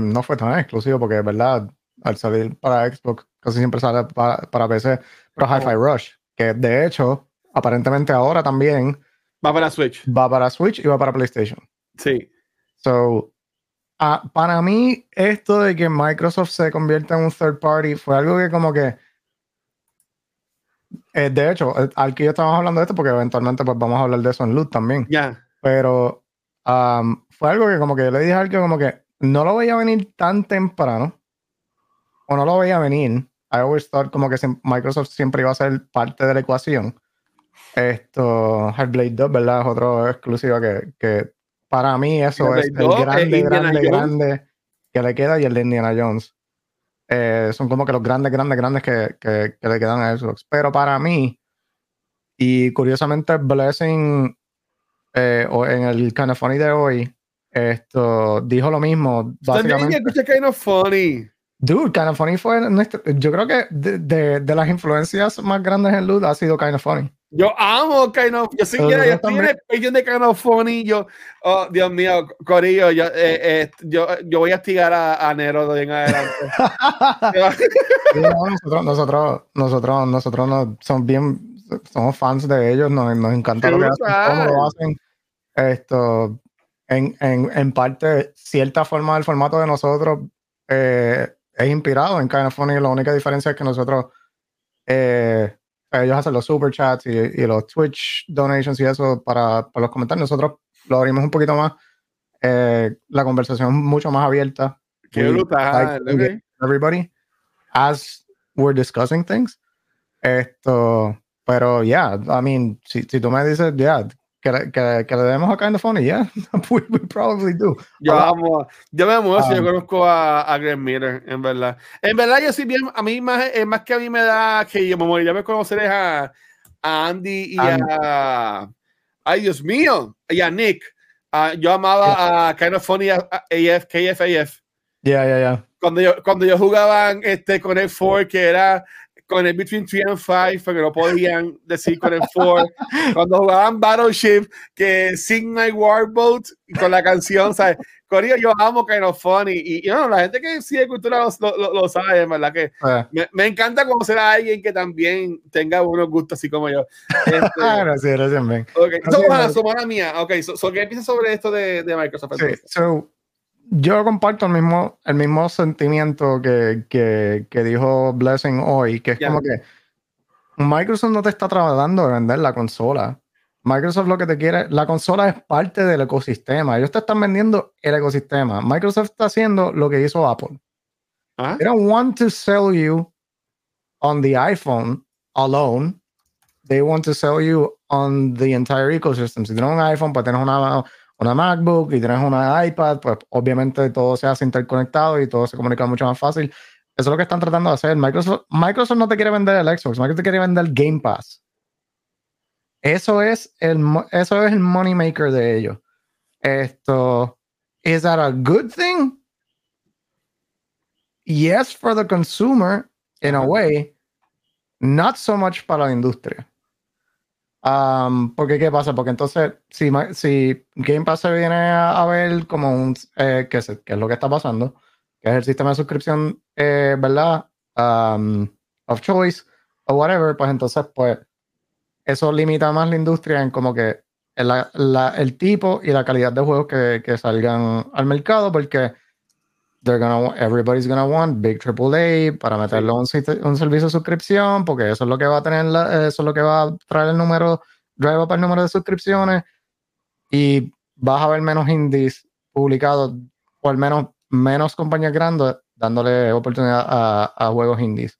no fue tan exclusivo porque, verdad, al salir para Xbox casi siempre sale para, para PC, pero Hi-Fi Rush, que de hecho, aparentemente ahora también Va para Switch. va para Switch y va para PlayStation. Sí. So, ah, para mí, esto de que Microsoft se convierta en un third party fue algo que como que... eh, de hecho, eh, al que yo estábamos hablando de esto, porque eventualmente pues vamos a hablar de eso en Loot también, Ya. pero am, fue algo que como que yo le dije a alguien como que no lo veía venir tan temprano, o no lo veía venir. I always thought como que Microsoft siempre iba a ser parte de la ecuación. Esto, Hellblade 2, ¿verdad? Es otro exclusivo que, que para mí eso es el 2, eh, grande, grande, Jones. grande que le queda y el de Indiana Jones. Eh, son como que los grandes, grandes, grandes que, que, que le quedan a Xbox. Pero para mí, y curiosamente Blessing eh, o en el Kind of Funny de hoy, esto dijo lo mismo. También Básicamente, escuché kind of funny. dude, Kind of Funny fue nuestro- yo creo que de, de- de las influencias más grandes en Loot ha sido Kind of Funny. Yo amo Kind of Yo Pero yo yo estoy en el de Kind of Funny. Yo, oh, Dios mío, Corillo, yo, eh, eh, yo, yo voy a estigar a, a Nero de en adelante. Sí, no, nosotros, nosotros, nosotros, nosotros no- somos bien, somos fans de ellos, nos, nos encanta lo que hacen, cómo lo hacen. Esto, en, en, en parte, cierta forma del formato de nosotros eh, es inspirado en Kind of Funny. La única diferencia es que nosotros, eh, ellos hacen los super chats y, y los Twitch donations y eso para, para los comentarios. Nosotros lo abrimos un poquito más, eh, la conversación mucho más abierta. Qué We brutal. like ok. everybody as we're discussing things. Esto, pero yeah, I mean, si, si tú me dices, yeah, que, que, que le demos a kind of funny, yeah, we, we probably do. Yo Ahora- amo, yo me amo si yo Um, conozco a, a Greg Miller, en verdad. En verdad, yo sí bien, a mí más, es más que a mí me da que yo me moriría de conocer a, a Andy y Andy. a, ay Dios mío, y a Nick. Ah, yo amaba a Kind of Funny, a, a AF, KFAF. Yeah, yeah, yeah. Cuando yo, cuando yo jugaban este, con el 4, que era con el Between 3 and 5, porque no podían decir con el 4. cuando jugaban Battleship, que Sing My Warboat, con la canción, ¿sabes? Corillo, yo amo Kind of Funny. Y, y no, la gente que sigue cultura lo, lo, lo- sabe, verdad que Eh, me, me encanta conocer a alguien que también tenga buenos gustos, así como yo. Este, ah, gracias, gracias, man. ok, Así so, ¿no? so, mala mía. Ok, so, so, ¿qué piensas sobre esto de, de Microsoft? Sí, so, yo comparto el mismo, el mismo sentimiento que, que, que dijo Blessing hoy, que es como que Microsoft no te está tratando de vender la consola. Microsoft lo que te quiere, la consola es parte del ecosistema. Ellos te están vendiendo el ecosistema. Microsoft está haciendo lo que hizo Apple. ¿Ah? They don't want to sell you on the iPhone alone. They want to sell you on the entire ecosystem. Si tienes un iPhone, pues tienes una, una MacBook y tienes una iPad, pues obviamente todo se hace interconectado y todo se comunica mucho más fácil. Eso es lo que están tratando de hacer. Microsoft, Microsoft no te quiere vender el Xbox, Microsoft te quiere vender el Game Pass. Eso es el, eso es el money maker de ellos. Esto, ¿is that a good thing? Yes, for the consumer, in a way, not so much para la industria. Um, porque, ¿qué pasa? Porque entonces, si, si Game Pass se viene a, ver como un, eh, ¿qué, es, ¿qué, es, lo que está pasando, que es el sistema de suscripción, eh, ¿verdad? Um, of choice o whatever, pues entonces, pues, eso limita más la industria en como que el, la, el tipo y la calidad de juegos que, que salgan al mercado, porque they're gonna, everybody's gonna want big AAA para meterlo un, un, servicio de suscripción, porque eso es lo que va a tener, la, eso es lo que va a traer el número, drive up el número de suscripciones y vas a ver menos indies publicados, o al menos menos compañías grandes dándole oportunidad a, a juegos indies.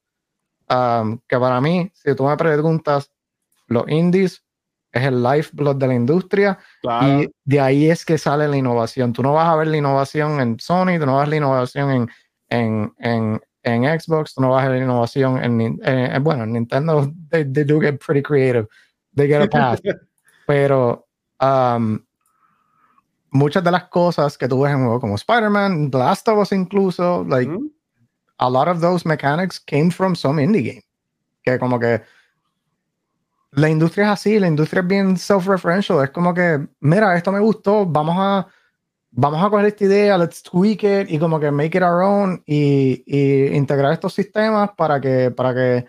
Um, que para mí, si tú me preguntas, los indies es el lifeblood de la industria y de ahí es que sale la innovación. Tú no vas a ver la innovación en Sony, tú no vas a ver la innovación en, en, en, en Xbox, tú no vas a ver la innovación en, bueno, en Nintendo, they, do get pretty creative, they get a pass, pero um, muchas de las cosas que tú ves en juego como Spider-Man, Last of Us incluso, like, a lot of those mechanics came from some indie game, que como que la industria es así, la industria es bien self-referential. Es como que, mira, esto me gustó, vamos a, vamos a coger esta idea, let's tweak it y como que make it our own y, y integrar estos sistemas para que, para que,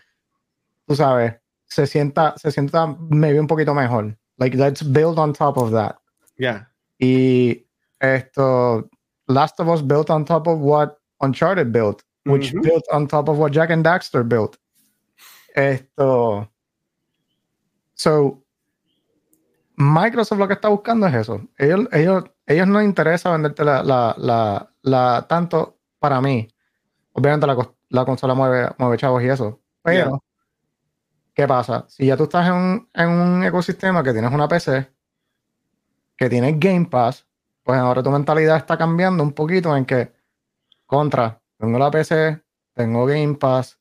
tú sabes, se sienta, se sienta maybe un poquito mejor. Like, let's build on top of that. Yeah. Y esto, Last of Us built on top of what Uncharted built, which built on top of what Jack and Daxter built. Esto So, Microsoft lo que está buscando es eso. Ellos, ellos, ellos no interesa venderte la, la, la, la, tanto para mí. Obviamente la, la consola mueve, mueve chavos y eso. Pero, ¿qué pasa? Si ya tú estás en un, en un ecosistema que tienes una PC, que tienes Game Pass, pues ahora tu mentalidad está cambiando un poquito en que, contra, tengo la PC, tengo Game Pass,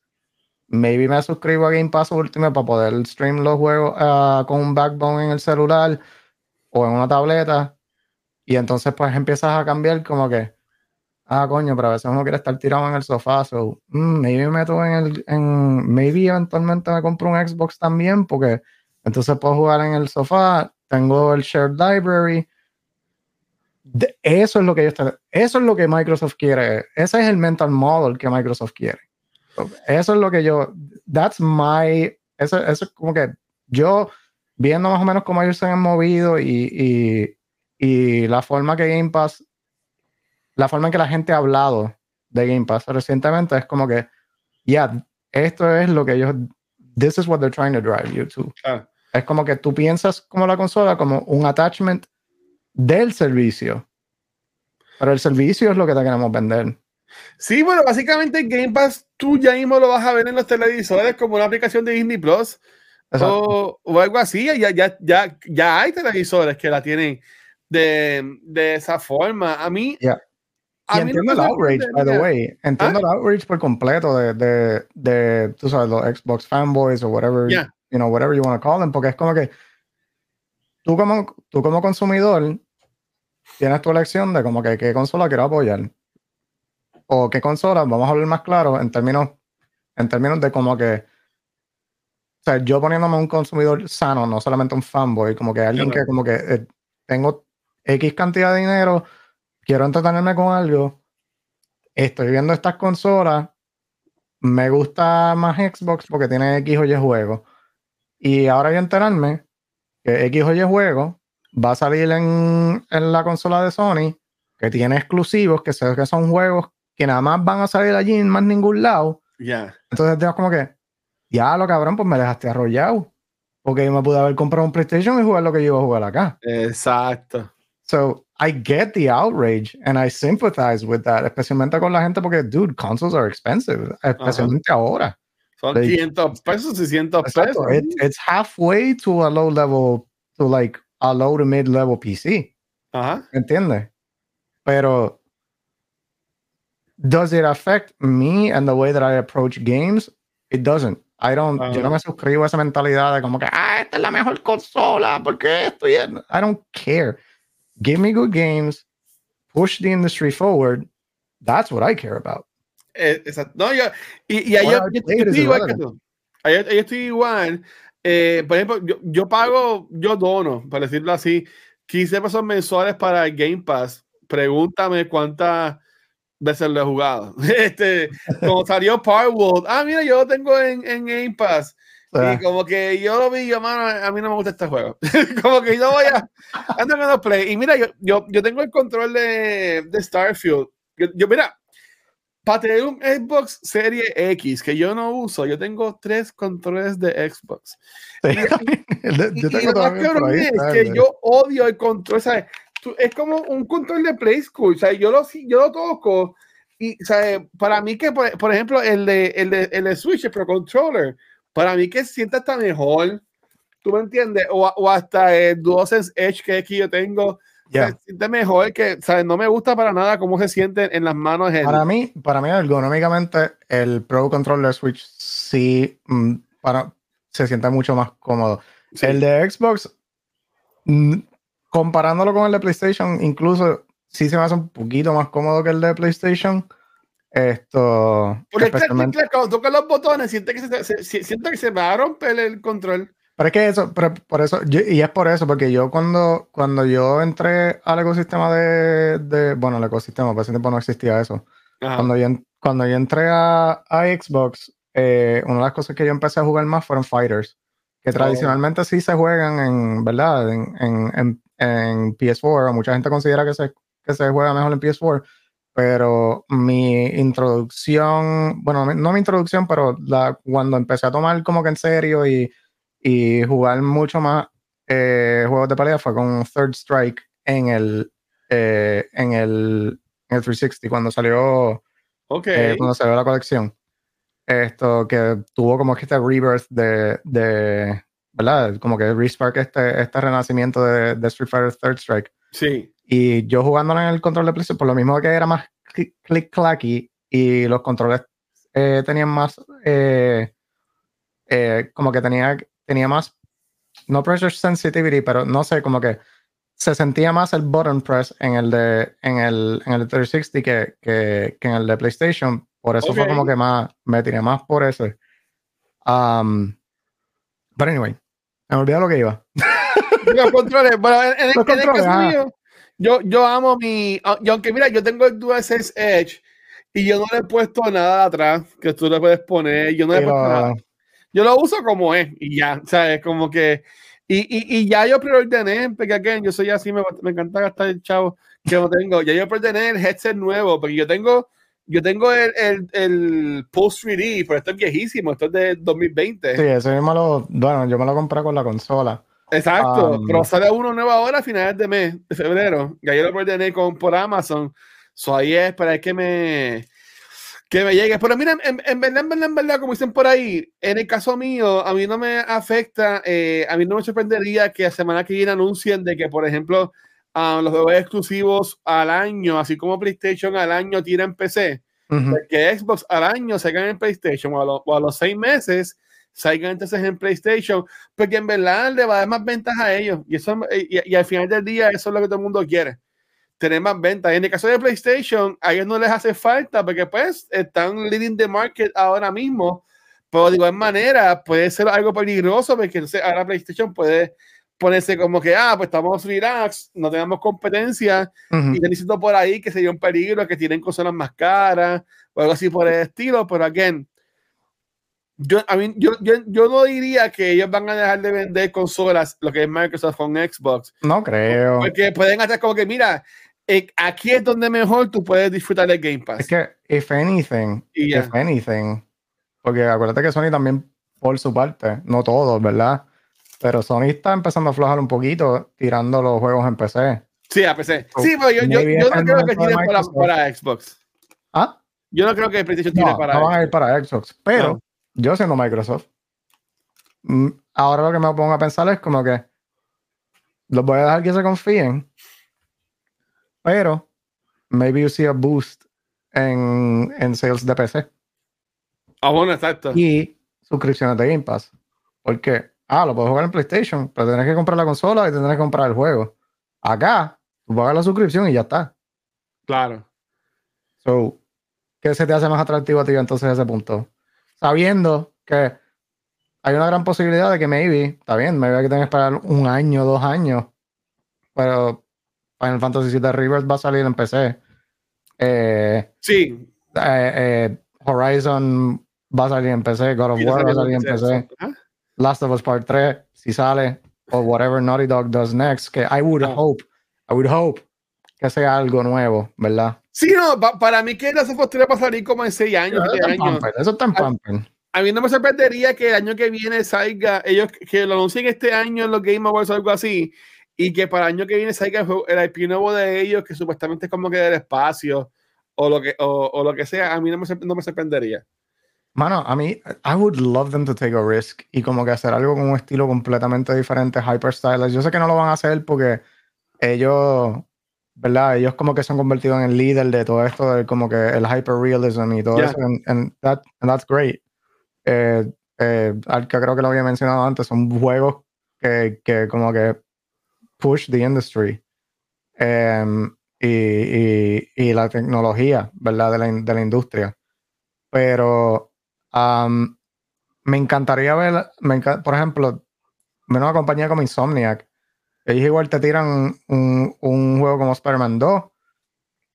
maybe me suscribo a Game Pass Ultimate para poder stream los juegos uh, con un backbone en el celular o en una tableta. Y entonces pues empiezas a cambiar como que, ah, coño, pero a veces uno quiere estar tirado en el sofá. So, mm, maybe me meto en el, maybe eventualmente me compro un Xbox también porque entonces puedo jugar en el sofá, tengo el shared library. eso es lo que yo eso es lo que Microsoft quiere. Ese es el mental model que Microsoft quiere. Eso es lo que yo, that's my, eso, eso es como que yo, viendo más o menos cómo ellos se han movido y, y, y la forma que Game Pass, la forma en que la gente ha hablado de Game Pass recientemente es como que, ya, esto es lo que ellos, this is what they're trying to drive you to. Es como que tú piensas como la consola como un attachment del servicio, pero el servicio es lo que te queremos vender. Sí, bueno, básicamente Game Pass tú ya mismo lo vas a ver en los televisores como una aplicación de Disney Plus o, o, algo así. Ya, ya, ya, ya hay televisores que la tienen de, de esa forma. A mí. A mí entiendo el outrage, by the way. Entiendo el outrage por completo de, de, de, tú sabes, los Xbox fanboys o whatever, you know, whatever you want to call them, porque es como que tú como, tú como consumidor tienes tu elección de como que qué consola quiero apoyar o qué consola, vamos a hablar más claro en términos, en términos de como que, o sea, yo poniéndome un consumidor sano, no solamente un fanboy, como que alguien que como que eh, tengo X cantidad de dinero, quiero entretenerme con algo, estoy viendo estas consolas, me gusta más Xbox porque tiene X o Y juego. Y ahora voy a enterarme que X o Y juego va a salir en, en la consola de Sony, que tiene exclusivos, que sé que son juegos que nada más van a salir allí en más ningún lado. Ya. Entonces tengo como que, ya lo cabrón, pues me dejaste arrollado. Porque yo me pude haber comprado un PlayStation y jugar lo que yo iba a jugar acá. Exacto. So I get the outrage and I sympathize with that, especialmente con la gente porque, dude, consoles are expensive, especialmente ahora. Son Like- 500 pesos, 600 pesos. It- it's halfway to a low level, to like a low to mid level PC. Ajá. ¿Me entiendes? Pero, does it affect me and the way that I approach games? It doesn't. I don't, yo no Ah. me suscribo a esa mentalidad de como que, ah, esta es la mejor consola, porque esto y esto?" I don't care. Give me good games, push the industry forward. That's what I care about. Eh, exacto. No, yo, y, y ahí yo, yo- yo estoy igual que irrelevant. tú. Ahí, ahí estoy igual. Eh, por ejemplo, yo, yo pago, yo dono, para decirlo así, 15 pesos mensuales para Game Pass. Pregúntame cuántas veces lo he jugado. Este, como salió Power World, ah, mira, yo lo tengo en, en Game Pass. Sea, Y como que yo lo vi, yo, mano, a mí no me gusta este juego. como que yo voy a. Ando en los play. Y mira, yo, yo, yo tengo el control de, de Starfield. Yo, yo, mira, para tener un Xbox Serie X que yo no uso, yo tengo tres controles de Xbox. sí. Y, yo y tengo lo más por ahí, es que yo odio el control, ¿sabes? Es como un control de Play School, ¿sabes? Yo lo, yo lo toco y, ¿sabes? Para mí que, por, por ejemplo, el de, el, de, el de Switch, el Pro Controller, para mí que se sienta hasta mejor, ¿tú me entiendes? O, o hasta el DualSense Edge que aquí yo tengo, Yeah. se siente mejor que, ¿sabes? No me gusta para nada cómo se siente en las manos. el- Para mí, para mí ergonómicamente, el Pro Controller Switch sí mm, para, se siente mucho más cómodo. Sí. El de Xbox, mm, comparándolo con el de PlayStation, incluso sí se me hace un poquito más cómodo que el de PlayStation. Esto, Porque es que- especialmente. es que cuando tocan los botones, siente que se, se- se- siento que se me va a romper el control. Pero es que eso, pero por eso, yo- y es por eso, porque yo cuando, cuando yo entré al ecosistema de, de bueno, el ecosistema, por ese tiempo no existía eso. Ajá. Cuando yo, cuando yo entré a, a Xbox, eh, una de las cosas que yo empecé a jugar más fueron fighters, que tradicionalmente sí se juegan en, ¿verdad? En, en, en, en PS4, mucha gente considera que se, que se juega mejor en PS4, pero mi introducción, bueno, no mi introducción, pero la, cuando empecé a tomar como que en serio y, y jugar mucho más eh, juegos de pelea fue con Third Strike en el, eh, en el, en el 360, cuando salió eh, cuando salió la colección. Esto que tuvo como que este rebirth de, de ¿verdad? Como que respark este, este renacimiento de, de Street Fighter Third Strike. Sí. Y yo jugándolo en el control de PlayStation, por lo mismo que era más click, click clacky y los controles eh, tenían más, eh, eh, como que tenía, tenía más, no pressure sensitivity, pero no sé, como que se sentía más el button press en el de, en el, en el de 360 que, que, que en el de PlayStation. Por eso fue como que más, me tiré más por eso. Um, but anyway, me olvidé lo que iba. Los controles. Bueno, en, en en el caso ah. mío, yo, yo amo mi. ah, Y aunque mira, yo tengo el DualSense Edge y yo no le he puesto nada atrás que tú le puedes poner. Yo no le he puesto nada. Yo lo uso como es y ya, ¿sabes? Como que. Y, y, y ya yo preordené, porque again, yo soy así, me, me encanta gastar el chavo que no tengo. Ya yo preordené el headset nuevo, porque yo tengo. Yo tengo el, el, el Post 3D, pero esto es viejísimo, esto es de 2020. Sí, ese mismo lo, bueno, yo me lo compré con la consola. Exacto, Um, pero sale uno nuevo ahora a finales de mes, de febrero. Y ayer lo ordené con, por Amazon. So ahí es para que me que me llegue. Pero mira, en, en verdad, en verdad, en verdad, como dicen por ahí, en el caso mío, a mí no me afecta, eh, a mí no me sorprendería que la semana que viene anuncien de que, por ejemplo, ah, los juegos exclusivos al año, así como PlayStation al año tiran PC, Ujú. que Xbox al año salgan en PlayStation o a, lo- o a los seis meses salgan entonces en PlayStation, porque en verdad le va a dar más ventas a ellos y, eso, y, y al final del día eso es lo que todo el mundo quiere, tener más ventas. Y en el caso de PlayStation, a ellos no les hace falta porque pues están leading the market ahora mismo, pero de igual manera puede ser algo peligroso porque entonces ahora PlayStation puede ponerse como que, ah, pues estamos relax, no tenemos competencia, y necesito por ahí que sería un peligro que tienen consolas más caras o algo así por el estilo, pero again, yo, a mí, yo, yo, yo no diría que ellos van a dejar de vender consolas, lo que es Microsoft con Xbox, No creo. porque pueden hacer como que, mira, eh, aquí es donde mejor tú puedes disfrutar del Game Pass. Es que, if anything, if anything, porque acuérdate que Sony también, por su parte, no todos, ¿verdad? Pero Sony está empezando a aflojar un poquito tirando los juegos en PC. Sí, a PC. Sí, pero yo, yo, yo no el creo que tiren para, para Xbox. Ah, Yo no creo que PlayStation tire no, para no van a Xbox. ir para Xbox, pero No. yo siendo Microsoft, mm, ahora lo que me pongo a pensar es como que los voy a dejar que se confíen, pero maybe you see a boost en, en sales de PC Ah, bueno, exacto. y suscripciones de Game Pass. Porque, ah, lo puedes jugar en PlayStation, pero tendrás que comprar la consola y tendrás que comprar el juego. Acá, tú pagas la suscripción y ya está. Claro. So, ¿qué se te hace más atractivo a ti entonces a ese punto? Sabiendo que hay una gran posibilidad de que maybe, está bien, me voy a tener que esperar un año, dos años, pero Final Fantasy VII Rebirth va a salir en PC. Eh, Sí. eh, eh, Horizon va a salir en PC, God of War va a salir en PC, Ajá. Last of Us Part 3, si sale, o whatever Naughty Dog does next, que I would Ah. hope, I would hope que sea algo nuevo, ¿verdad? Sí, no, pa- para mí que la Sofostría va a salir como en seis años, Eso está en años. Eso está Ah, Pamper. A mí no me sorprendería que el año que viene salga, ellos que lo anuncien este año en los Game Awards o algo así, y que para el año que viene salga el, IP nuevo de ellos, que supuestamente es como que del espacio, o lo que, o, o lo que sea, a mí no me, no me sorprendería. Mano, a mí, I would love them to take a risk y como que hacer algo con un estilo completamente diferente, hyper stylized. Yo sé que no lo van a hacer porque ellos, ¿verdad? Ellos como que se han convertido en el líder de todo esto, de como que el hyper realism y todo Yeah. eso, and, and that, and that's great. Eh, eh, al que creo que lo había mencionado antes, son juegos que, que como que push the industry. Em, y, y, y la tecnología, ¿verdad? De la, de la industria. Pero am, me encantaría ver, me por ejemplo, una compañía como Insomniac. Ellos igual te tiran un, un juego como Spider-Man 2,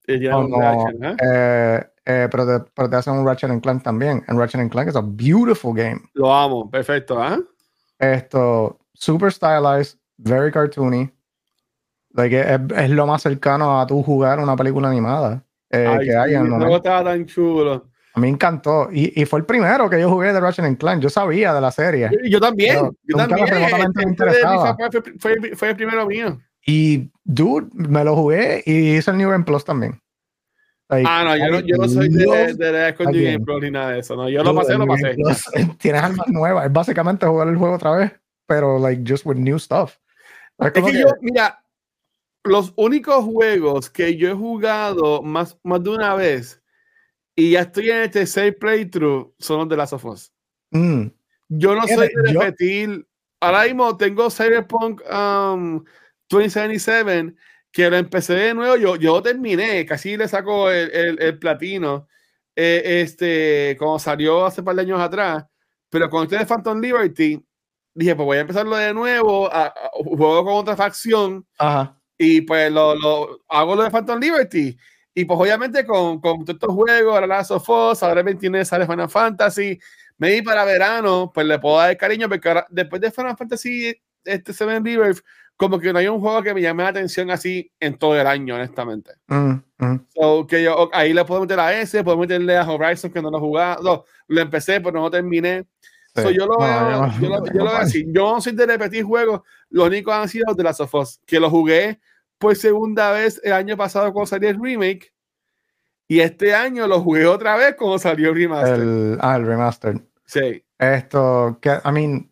Y ya como, un reaction, ¿eh? eh, eh, pero, te, pero te hacen un Ratchet and Clank también. And Ratchet and Clank is a beautiful game. Lo amo, perfecto, ¿ah? Esto, super stylized, very cartoony. Like, es, es lo más cercano a tú jugar una película animada eh, Ay, que hay en el juego estaba tan chulo. A mí me encantó. Y, y fue el primero que yo jugué de Ratchet and Clank. Yo sabía de la serie. Yo, yo también, Pero yo también. Este fue, fue, fue el primero mío. Y, dude, me lo jugué y hice el New Game Plus también. Like, Ah, no, yo no, yo no soy de, de, de New. Game Plus ni nada de eso. No, yo lo Dude, pasé, el lo pasé. Plus. Tienes armas nuevas. Es básicamente jugar el juego otra vez, pero like just with new stuff. Es Es que que- yo, mira, los únicos juegos que yo he jugado más, más de una vez y ya estoy en el tercer playthrough son los de Last of Us. Mm, Yo no soy de yo- repetir. Ahora mismo tengo Cyberpunk um, 2077 que lo empecé de nuevo. Yo, yo terminé, casi le saco el, el- el platino. eh, este, como salió hace par de años atrás. Pero con este de Phantom Liberty, dije, pues voy a empezarlo de nuevo. A, a- juego con otra facción Ajá. y pues lo, lo- hago lo de Phantom Liberty. Y pues obviamente con, con todos estos juegos, ahora Last of Us, ahora el 29 sale Final Fantasy, me di para verano, pues le puedo dar cariño, porque ahora, después de Final Fantasy este Seven Rebirth, como que no hay un juego que me llame la atención así en todo el año, honestamente. Mm, mm. So, que yo, ahí le puedo meter a ese, puedo meterle a Horizon, que no lo he jugado, no, lo empecé, pero no lo terminé. So, Sí. yo lo veo, no- yo lo, yo veo así. Yo no soy de repetir juegos, los únicos han sido los de Last of Us, que lo jugué por segunda vez el año pasado cuando salió el remake, y este año lo jugué otra vez cuando salió el remaster. El, ah, el remaster. Sí, Esto, que, I mean,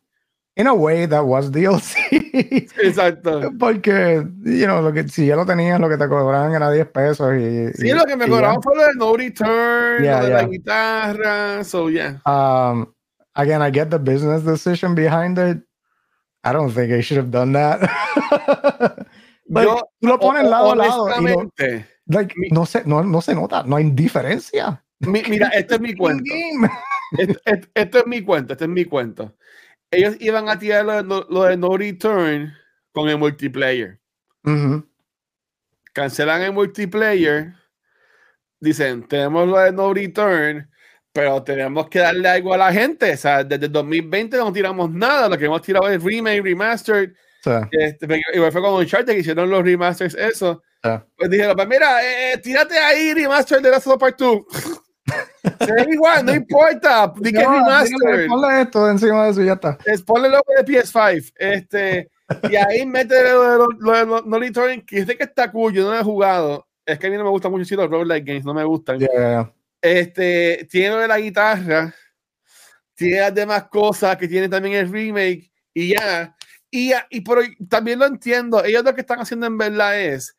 in a way that was DLC. exacto. Porque, you know, lo que, si ya lo tenías, lo que te cobraban era 10 pesos y... Sí, y- lo que me cobraron fue lo de No Return, Yeah, lo de la yeah. guitarra, so yeah. Um, again, I get the business decision behind it. I don't think I should have done that. Like, Yo, tú lo pones lado a lado y honestamente, like, mi- no, se, no, no se nota, no hay diferencia. mi- mira, este es mi cuento. In-game. Esto, esto- esto es mi cuento, este es mi cuento. Ellos iban a tirar lo, de no- lo de No Return con el multiplayer. Ujú. Cancelan el multiplayer. Dicen, tenemos lo de No Return, pero tenemos que darle algo a la gente. O sea, desde el 2020 no tiramos nada. Lo que hemos tirado es remake, remastered. Sea, Este, igual fue con Uncharted que hicieron los remasters, eso. Ah. Pues dijeron, pues mira, eh, tírate ahí remaster de Last of Part 2. Se ve igual, no importa. Di que no, remaster. ponle esto encima de eso y ya está. es ponle logo de PS5. Este, y ahí mete lo de lo, lo de lo- no return, que dice que está cool, yo no lo he jugado. Es que a mí no me gustan mucho los roguelike games, no me gustan. Yeah, yeah. Este, tiene lo de la guitarra, tiene las demás cosas que tiene también el remake y ya. Y, y pero también lo entiendo. Ellos lo que están haciendo en verdad es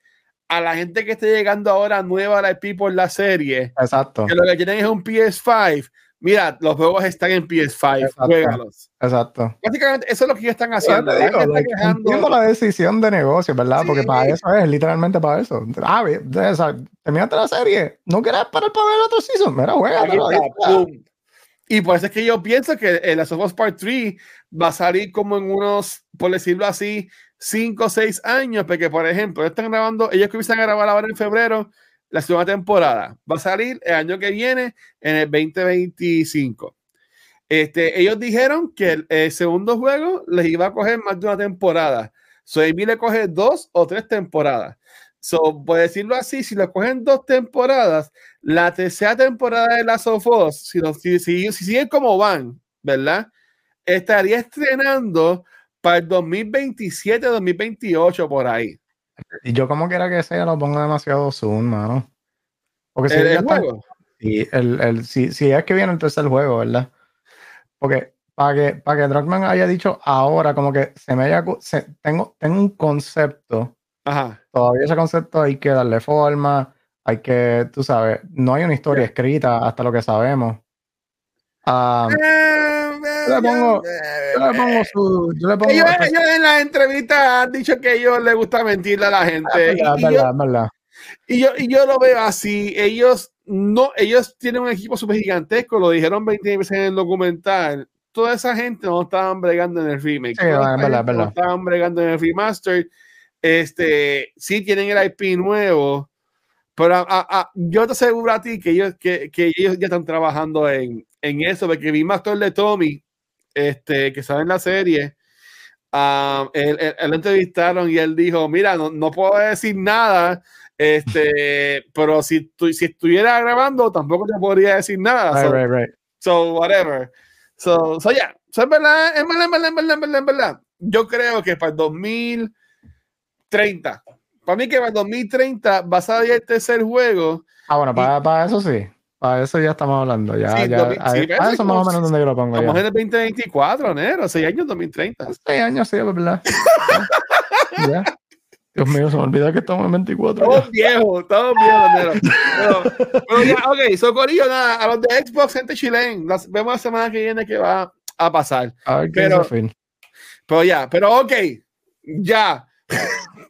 a la gente que esté llegando ahora nueva a la IP por la serie, Exacto, que lo que tienen es un PS5. Mira, los juegos están en PS5, Exacto. juégalos. exacto. Básicamente, eso es lo que ellos están haciendo. La digo, like, entiendo la decisión de negocio, ¿verdad? Porque Sí. para eso es, literalmente para eso. Ah, terminaste la serie, no quieres esperar para ver el otro season, mira, juega. Y por eso es que yo pienso que el Last of Us Part 3 va a salir como en unos, por decirlo así, 5 o 6 años, porque por ejemplo, están grabando, ellos comienzan a grabar ahora en febrero la segunda temporada. Va a salir el año que viene, en el 2025. Este, ellos dijeron que el, segundo juego les iba a coger más de una temporada. So, Amy le coge dos o tres temporadas. So, por decirlo así, si le cogen dos temporadas, la tercera temporada de Last of Us, si, lo- si, si- si siguen como van, ¿verdad? Estaría estrenando para el 2027-2028 por ahí. Y yo como quiera que sea, lo pongo demasiado soon, mano. Porque si El, el juego. Sí, el, el, si, si es que viene el tercer juego, ¿verdad? Porque para que, para que Druckmann haya dicho ahora, como que se me haya. se- tengo, tengo un concepto, Ajá. todavía ese concepto hay que darle forma, hay que, tú sabes, no hay una historia escrita hasta lo que sabemos. Ah, yo le pongo, yo le pongo su. Yo le pongo. Ellos, ellos en las entrevistas han dicho que a ellos les gusta mentirle a la es gente. verdad, Y- es y yo- verdad, es verdad. Y yo, y yo lo veo así, ellos no, ellos tienen un equipo súper gigantesco, lo dijeron 20 veces en el documental. Toda esa gente no estaban bregando en el remake. Sí, es verdad, gente es verdad. No estaban bregando en el remaster. Este, sí tienen el IP nuevo, pero a- a- a- yo te aseguro a ti que ellos, que, que ellos ya están trabajando en, en eso, porque vi actor de Tommy, este, que sale en la serie. ah, él, él- él lo entrevistaron y él dijo: Mira, no, no puedo decir nada, este, pero si, tu- si estuviera grabando, tampoco te podría decir nada. Right, so, right, right. so, whatever. So, so yeah. So, es verdad, es verdad, es verdad, es verdad, es verdad. Yo creo que para el 2030, para mí que para el 2030 va a salir el tercer juego. Ah, bueno, para, para eso sí. Para eso ya estamos hablando. Ya, Sí, ya, dos mil- ahí- sí, pero eso más o menos donde yo lo pongo. Estamos ya. en el 2024, enero, 6 años 2030. Seis años, sí, verdad. Ya. Dios mío, se me olvidó que estamos en 24. Todos viejos, todos viejos, enero. Pero, pero ya, ok, so Corillo, nada, a los de Xbox, gente chilena, las vemos la semana que viene que va a pasar. A ver qué pero-. Pero ya, pero ok, ya.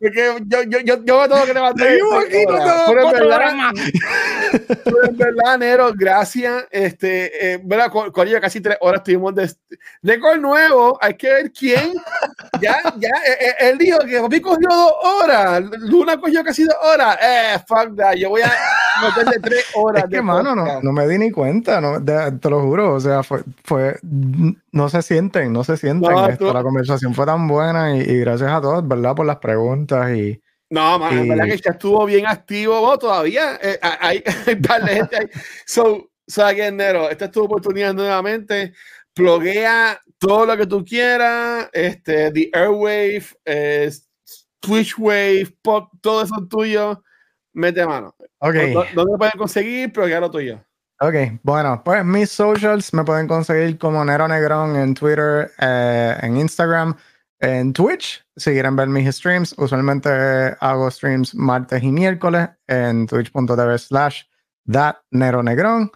Porque yo, yo, yo, yo me tengo que levantar. Pero en verdad, pero en verdad, Nero, gracias. Este, eh, ¿verdad? Con, con ella casi tres horas estuvimos de récord nuevo. Hay que ver quién. Ya, ya, eh, eh, él dijo que papi cogió dos horas. Luna cogió casi dos horas. Eh, fuck that. Yo voy a meterle tres horas. Es que, de mano, no, no me di ni cuenta, no, de- te lo juro. O sea, fue, fue, no se sienten, no se sienten. No, esto, tú- La conversación fue tan buena y, y gracias a todos, ¿verdad? Por las preguntas y No, man, Y- verdad que ya estuvo bien activo. Bueno, todavía eh, hay, hay par de gente ahí. So, so again, Nero, esta es tu oportunidad nuevamente. Pluguea todo lo que tú quieras. Este, The Airwave, eh, Twitch Wave, Pop, todo eso es tuyo. Mete mano. Ok, ¿Dó- ¿Dónde pueden conseguir? Pluguea lo tuyo. ok. Bueno, pues mis socials me pueden conseguir como Nero Negrón en Twitter, eh, en Instagram, en Twitch. Si quieren ver mis streams, usualmente hago streams martes y miércoles en twitch.tv slash that Nero Negrón.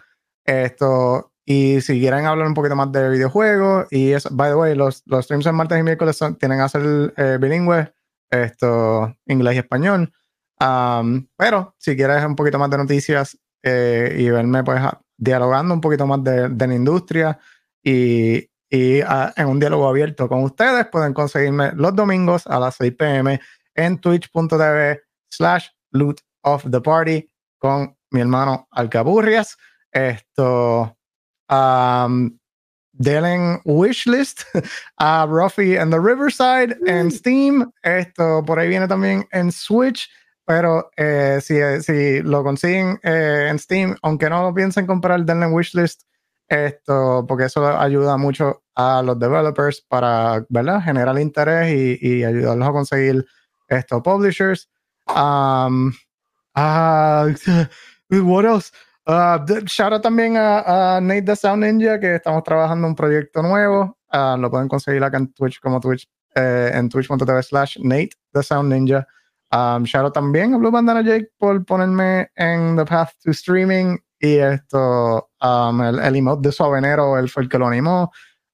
Esto, y si quieren hablar un poquito más de videojuegos, y eso, by the way, los, los streams en martes y miércoles son, tienen que ser eh, bilingües, esto, inglés y español. Am, pero si quieres un poquito más de noticias eh, y verme pues a- dialogando un poquito más de, de la industria y, y, ah, en un diálogo abierto con ustedes, pueden conseguirme los domingos a las 6 pm en twitch.tv slash loot of the party con mi hermano Alcaburrias. Esto, um, denle wishlist a Ruffy and the Riverside en Steam. Esto por ahí viene también en Switch. Pero eh, si, si lo consiguen eh, en Steam, aunque no lo piensen comprar, denle wishlist. Esto, porque eso ayuda mucho a los developers para ¿verdad? generar interés y, ayudarlos a conseguir estos publishers. Um, ah, what else? Uh, shout out también a, a Nate the Sound Ninja, que estamos trabajando un proyecto nuevo. Uh, lo pueden conseguir acá en Twitch como Twitch, eh, en twitch.tv slash Nate the Sound Ninja. Um, shout out también a Blue Bandana Jake por ponerme en The Path to Streaming. Y esto, um, el, el emote de Suavenero, él fue el que lo animó.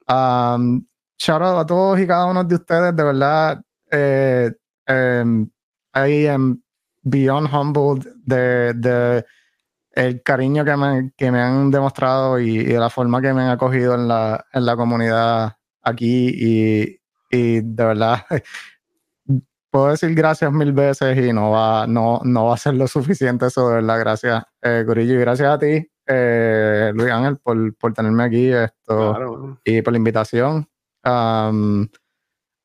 Um, shout out a todos y cada uno de ustedes, de verdad. Eh, em, I am beyond humbled de, de el cariño que me, que me han demostrado y, y de la forma que me han acogido en la, en la comunidad aquí y, y de verdad puedo decir gracias mil veces y no va, no, no va a ser lo suficiente eso, de verdad, gracias eh, Corillo y gracias a ti eh, Luis Ángel por, por tenerme aquí esto Claro. y por la invitación. Um,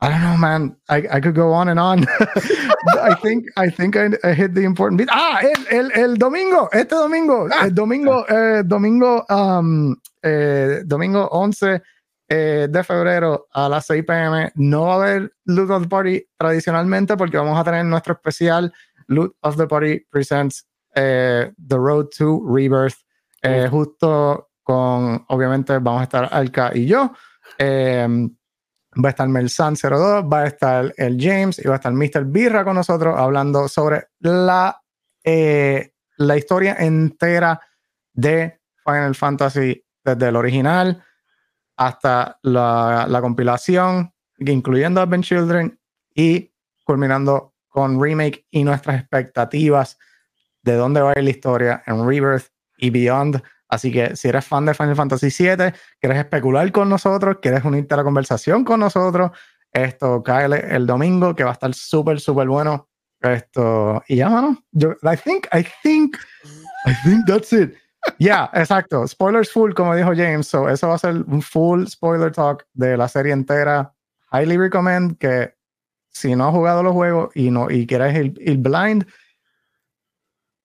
I don't know, man. I, I could go on and on. I think I think I, I hit the important bit. Ah, el, el, el domingo, este domingo, Ah. el domingo, eh, domingo, um, eh, domingo 11 eh, de febrero a las 6 pm. No va a haber Loot of the Party tradicionalmente porque vamos a tener nuestro especial Loot of the Party Presents eh, The Road to Rebirth. eh, justo con, obviamente, vamos a estar Alka y yo. Eh, va a estar Melsan 02, va a estar el James y va a estar Mr. Birra con nosotros hablando sobre la, la historia entera de Final Fantasy, desde el original hasta la, la compilación, incluyendo Advent Children y culminando con Remake y nuestras expectativas de dónde va a ir la historia en Rebirth y Beyond. Así que si eres fan de Final Fantasy VII, quieres especular con nosotros, quieres unirte a la conversación con nosotros, esto cae el domingo, que va a estar súper, súper bueno. Esto, y ya, mano. Yo, I think, I think, I think that's it. Ya, exacto. Spoilers full, como dijo James. So, eso va a ser un full spoiler talk de la serie entera. Highly recommend que si no has jugado los juegos y no y quieres ir, ir blind,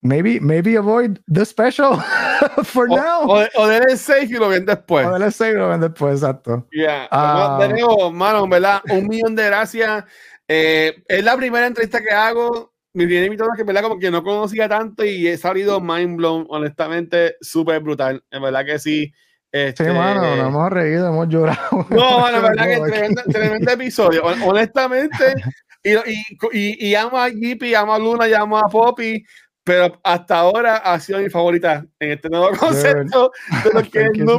maybe, maybe avoid the special for O, now. o, o denle safe y lo ven después. O del save lo ven después, exacto. Yeah. Ah. de nuevo, mano, ¿verdad? Un millón de gracias. Eh, es la primera entrevista que hago. Mi primer invitado que, ¿verdad? Como que no conocía tanto y he salido mind blown, honestamente, súper brutal. En verdad que sí. Sí, Este, mano, nos hemos reído, hemos llorado. No, mano, en verdad que tremendo, tremendo episodio. Hon- Honestamente, y, y, y, y amo a Jippy, amo a Luna, y amo a Poppy, pero hasta ahora ha sido mi favorita en este nuevo concepto de lo que es so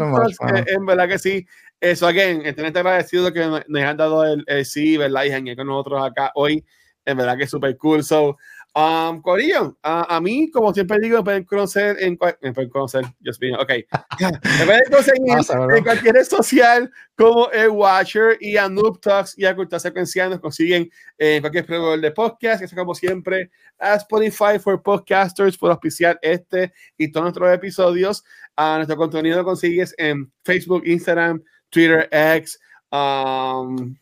eh, En verdad que sí. Eso, again, eternamente agradecido que me- nos han dado el, el sí, ¿verdad? Y janguear con nosotros acá hoy. En verdad que es súper cool. So, um, Corillo, a, a mí, como siempre digo, me pueden conocer en, me pueden conocer, Dios mío, ok. Me pueden conseguir bro. en cualquier red social como el Watcher y a Noob Talks y a Cultura Secuencial nos consiguen en cualquier proveedor de podcast, que como siempre a Spotify for Podcasters por auspiciar este y todos nuestros episodios. A nuestro contenido lo consigues en Facebook, Instagram, Twitter, X, um,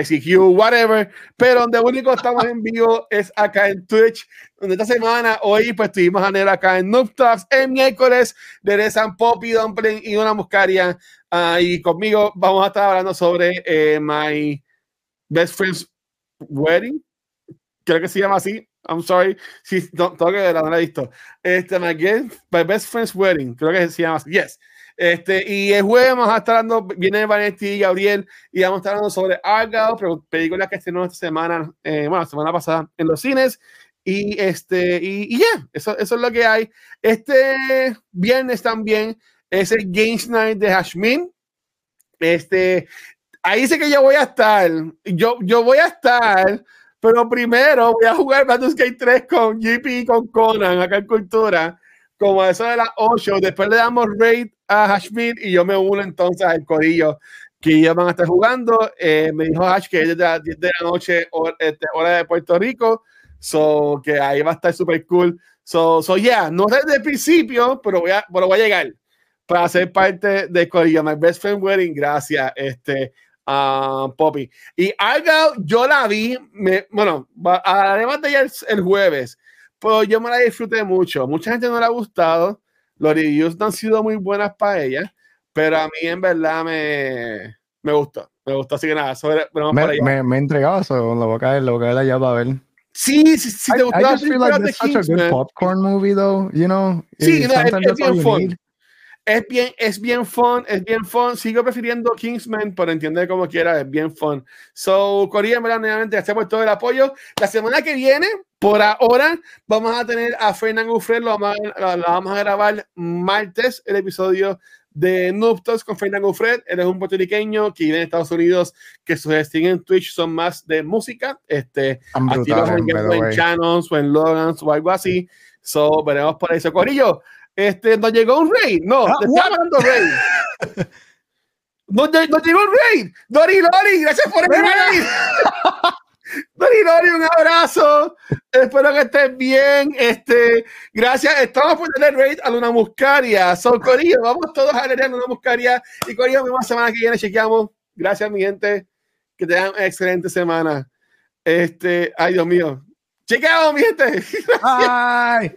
ICQ, whatever, pero donde único estamos en vivo es acá en Twitch, donde esta semana, hoy, pues tuvimos a Nero acá en Noob Talks, el miércoles regresan Poppy Dumpling y una muscaria, ah, y conmigo vamos a estar hablando sobre eh, My Best Friend's Wedding, creo que se llama así, I'm sorry, si no, tengo que verla, no la he visto, este, my, Guest- My Best Friend's Wedding, creo que se llama así, yes, este, y el jueves vamos a estar hablando, viene Vanetti y Gabriel, y vamos a estar hablando sobre Argyle, películas que estrenó esta semana, eh, bueno, la semana pasada en los cines. Y este, y, ya, eso, eso es lo que hay. Este viernes también es el Games Night de Hashmin. Este, ahí dice que yo voy a estar. Yo, yo voy a estar, pero primero voy a jugar Baldur's Gate 3 con GP y con Conan acá en Cultura, como a eso de las 8. Después le damos raid a Hashmin y yo me uno entonces al corillo que ellos van a estar jugando. Eh, me dijo Hash que es desde las 10 de la noche, hora, este, hora de Puerto Rico. So, que ahí va a estar súper cool. So, so yeah, no desde el principio, pero voy a, pero voy a llegar para ser parte de Corillo. My best friend wedding, gracias, este, a Poppy. Y Argyle, yo la vi, me, bueno, además de ella el, el jueves, pero yo me la disfruté mucho. Mucha gente no le ha gustado. Los reviews no han sido muy buenas para ella, pero a mí en verdad me, me gustó. Me gustó, así que nada, sobre, Me, me, me he entregado eso, lo voy a caer, lo voy a caer allá para ver. Sí, sí, sí, te I, gustó I la just feel like this is such a good popcorn movie, though. You know, Sí, no, es- es bien fun. need. Es bien, es bien fun, es bien fun. Sigo prefiriendo Kingsman, pero entiende como quiera, es bien fun. So, Corea, en verdad, nuevamente, por todo el apoyo. La semana que viene, por ahora, vamos a tener a Fernando Ufred, lo lo vamos a grabar martes, el episodio de Nuptos con Fernando Ufred. Él es un puertorriqueño que vive en Estados Unidos, que sus streams en Twitch son más de música. Este, aquí the en way. Channels o en Logans o algo así. So, veremos por eso. Corillo, este, nos llegó un raid. No, Ah, te está mandando raid. Nos, lle- nos llegó un raid. Dori Lori, gracias por el raid. Dori Lori, un abrazo. Espero que estés bien. Este, gracias. Estamos por tener raid a Luna Muscaria. So, Corillo, vamos todos a leer a Luna Muscaria. Y Corillo, la semana que viene. Chequeamos. Gracias, mi gente. Que tengan una excelente semana. Este, ay, Dios mío. Chequeamos, mi gente. Bye.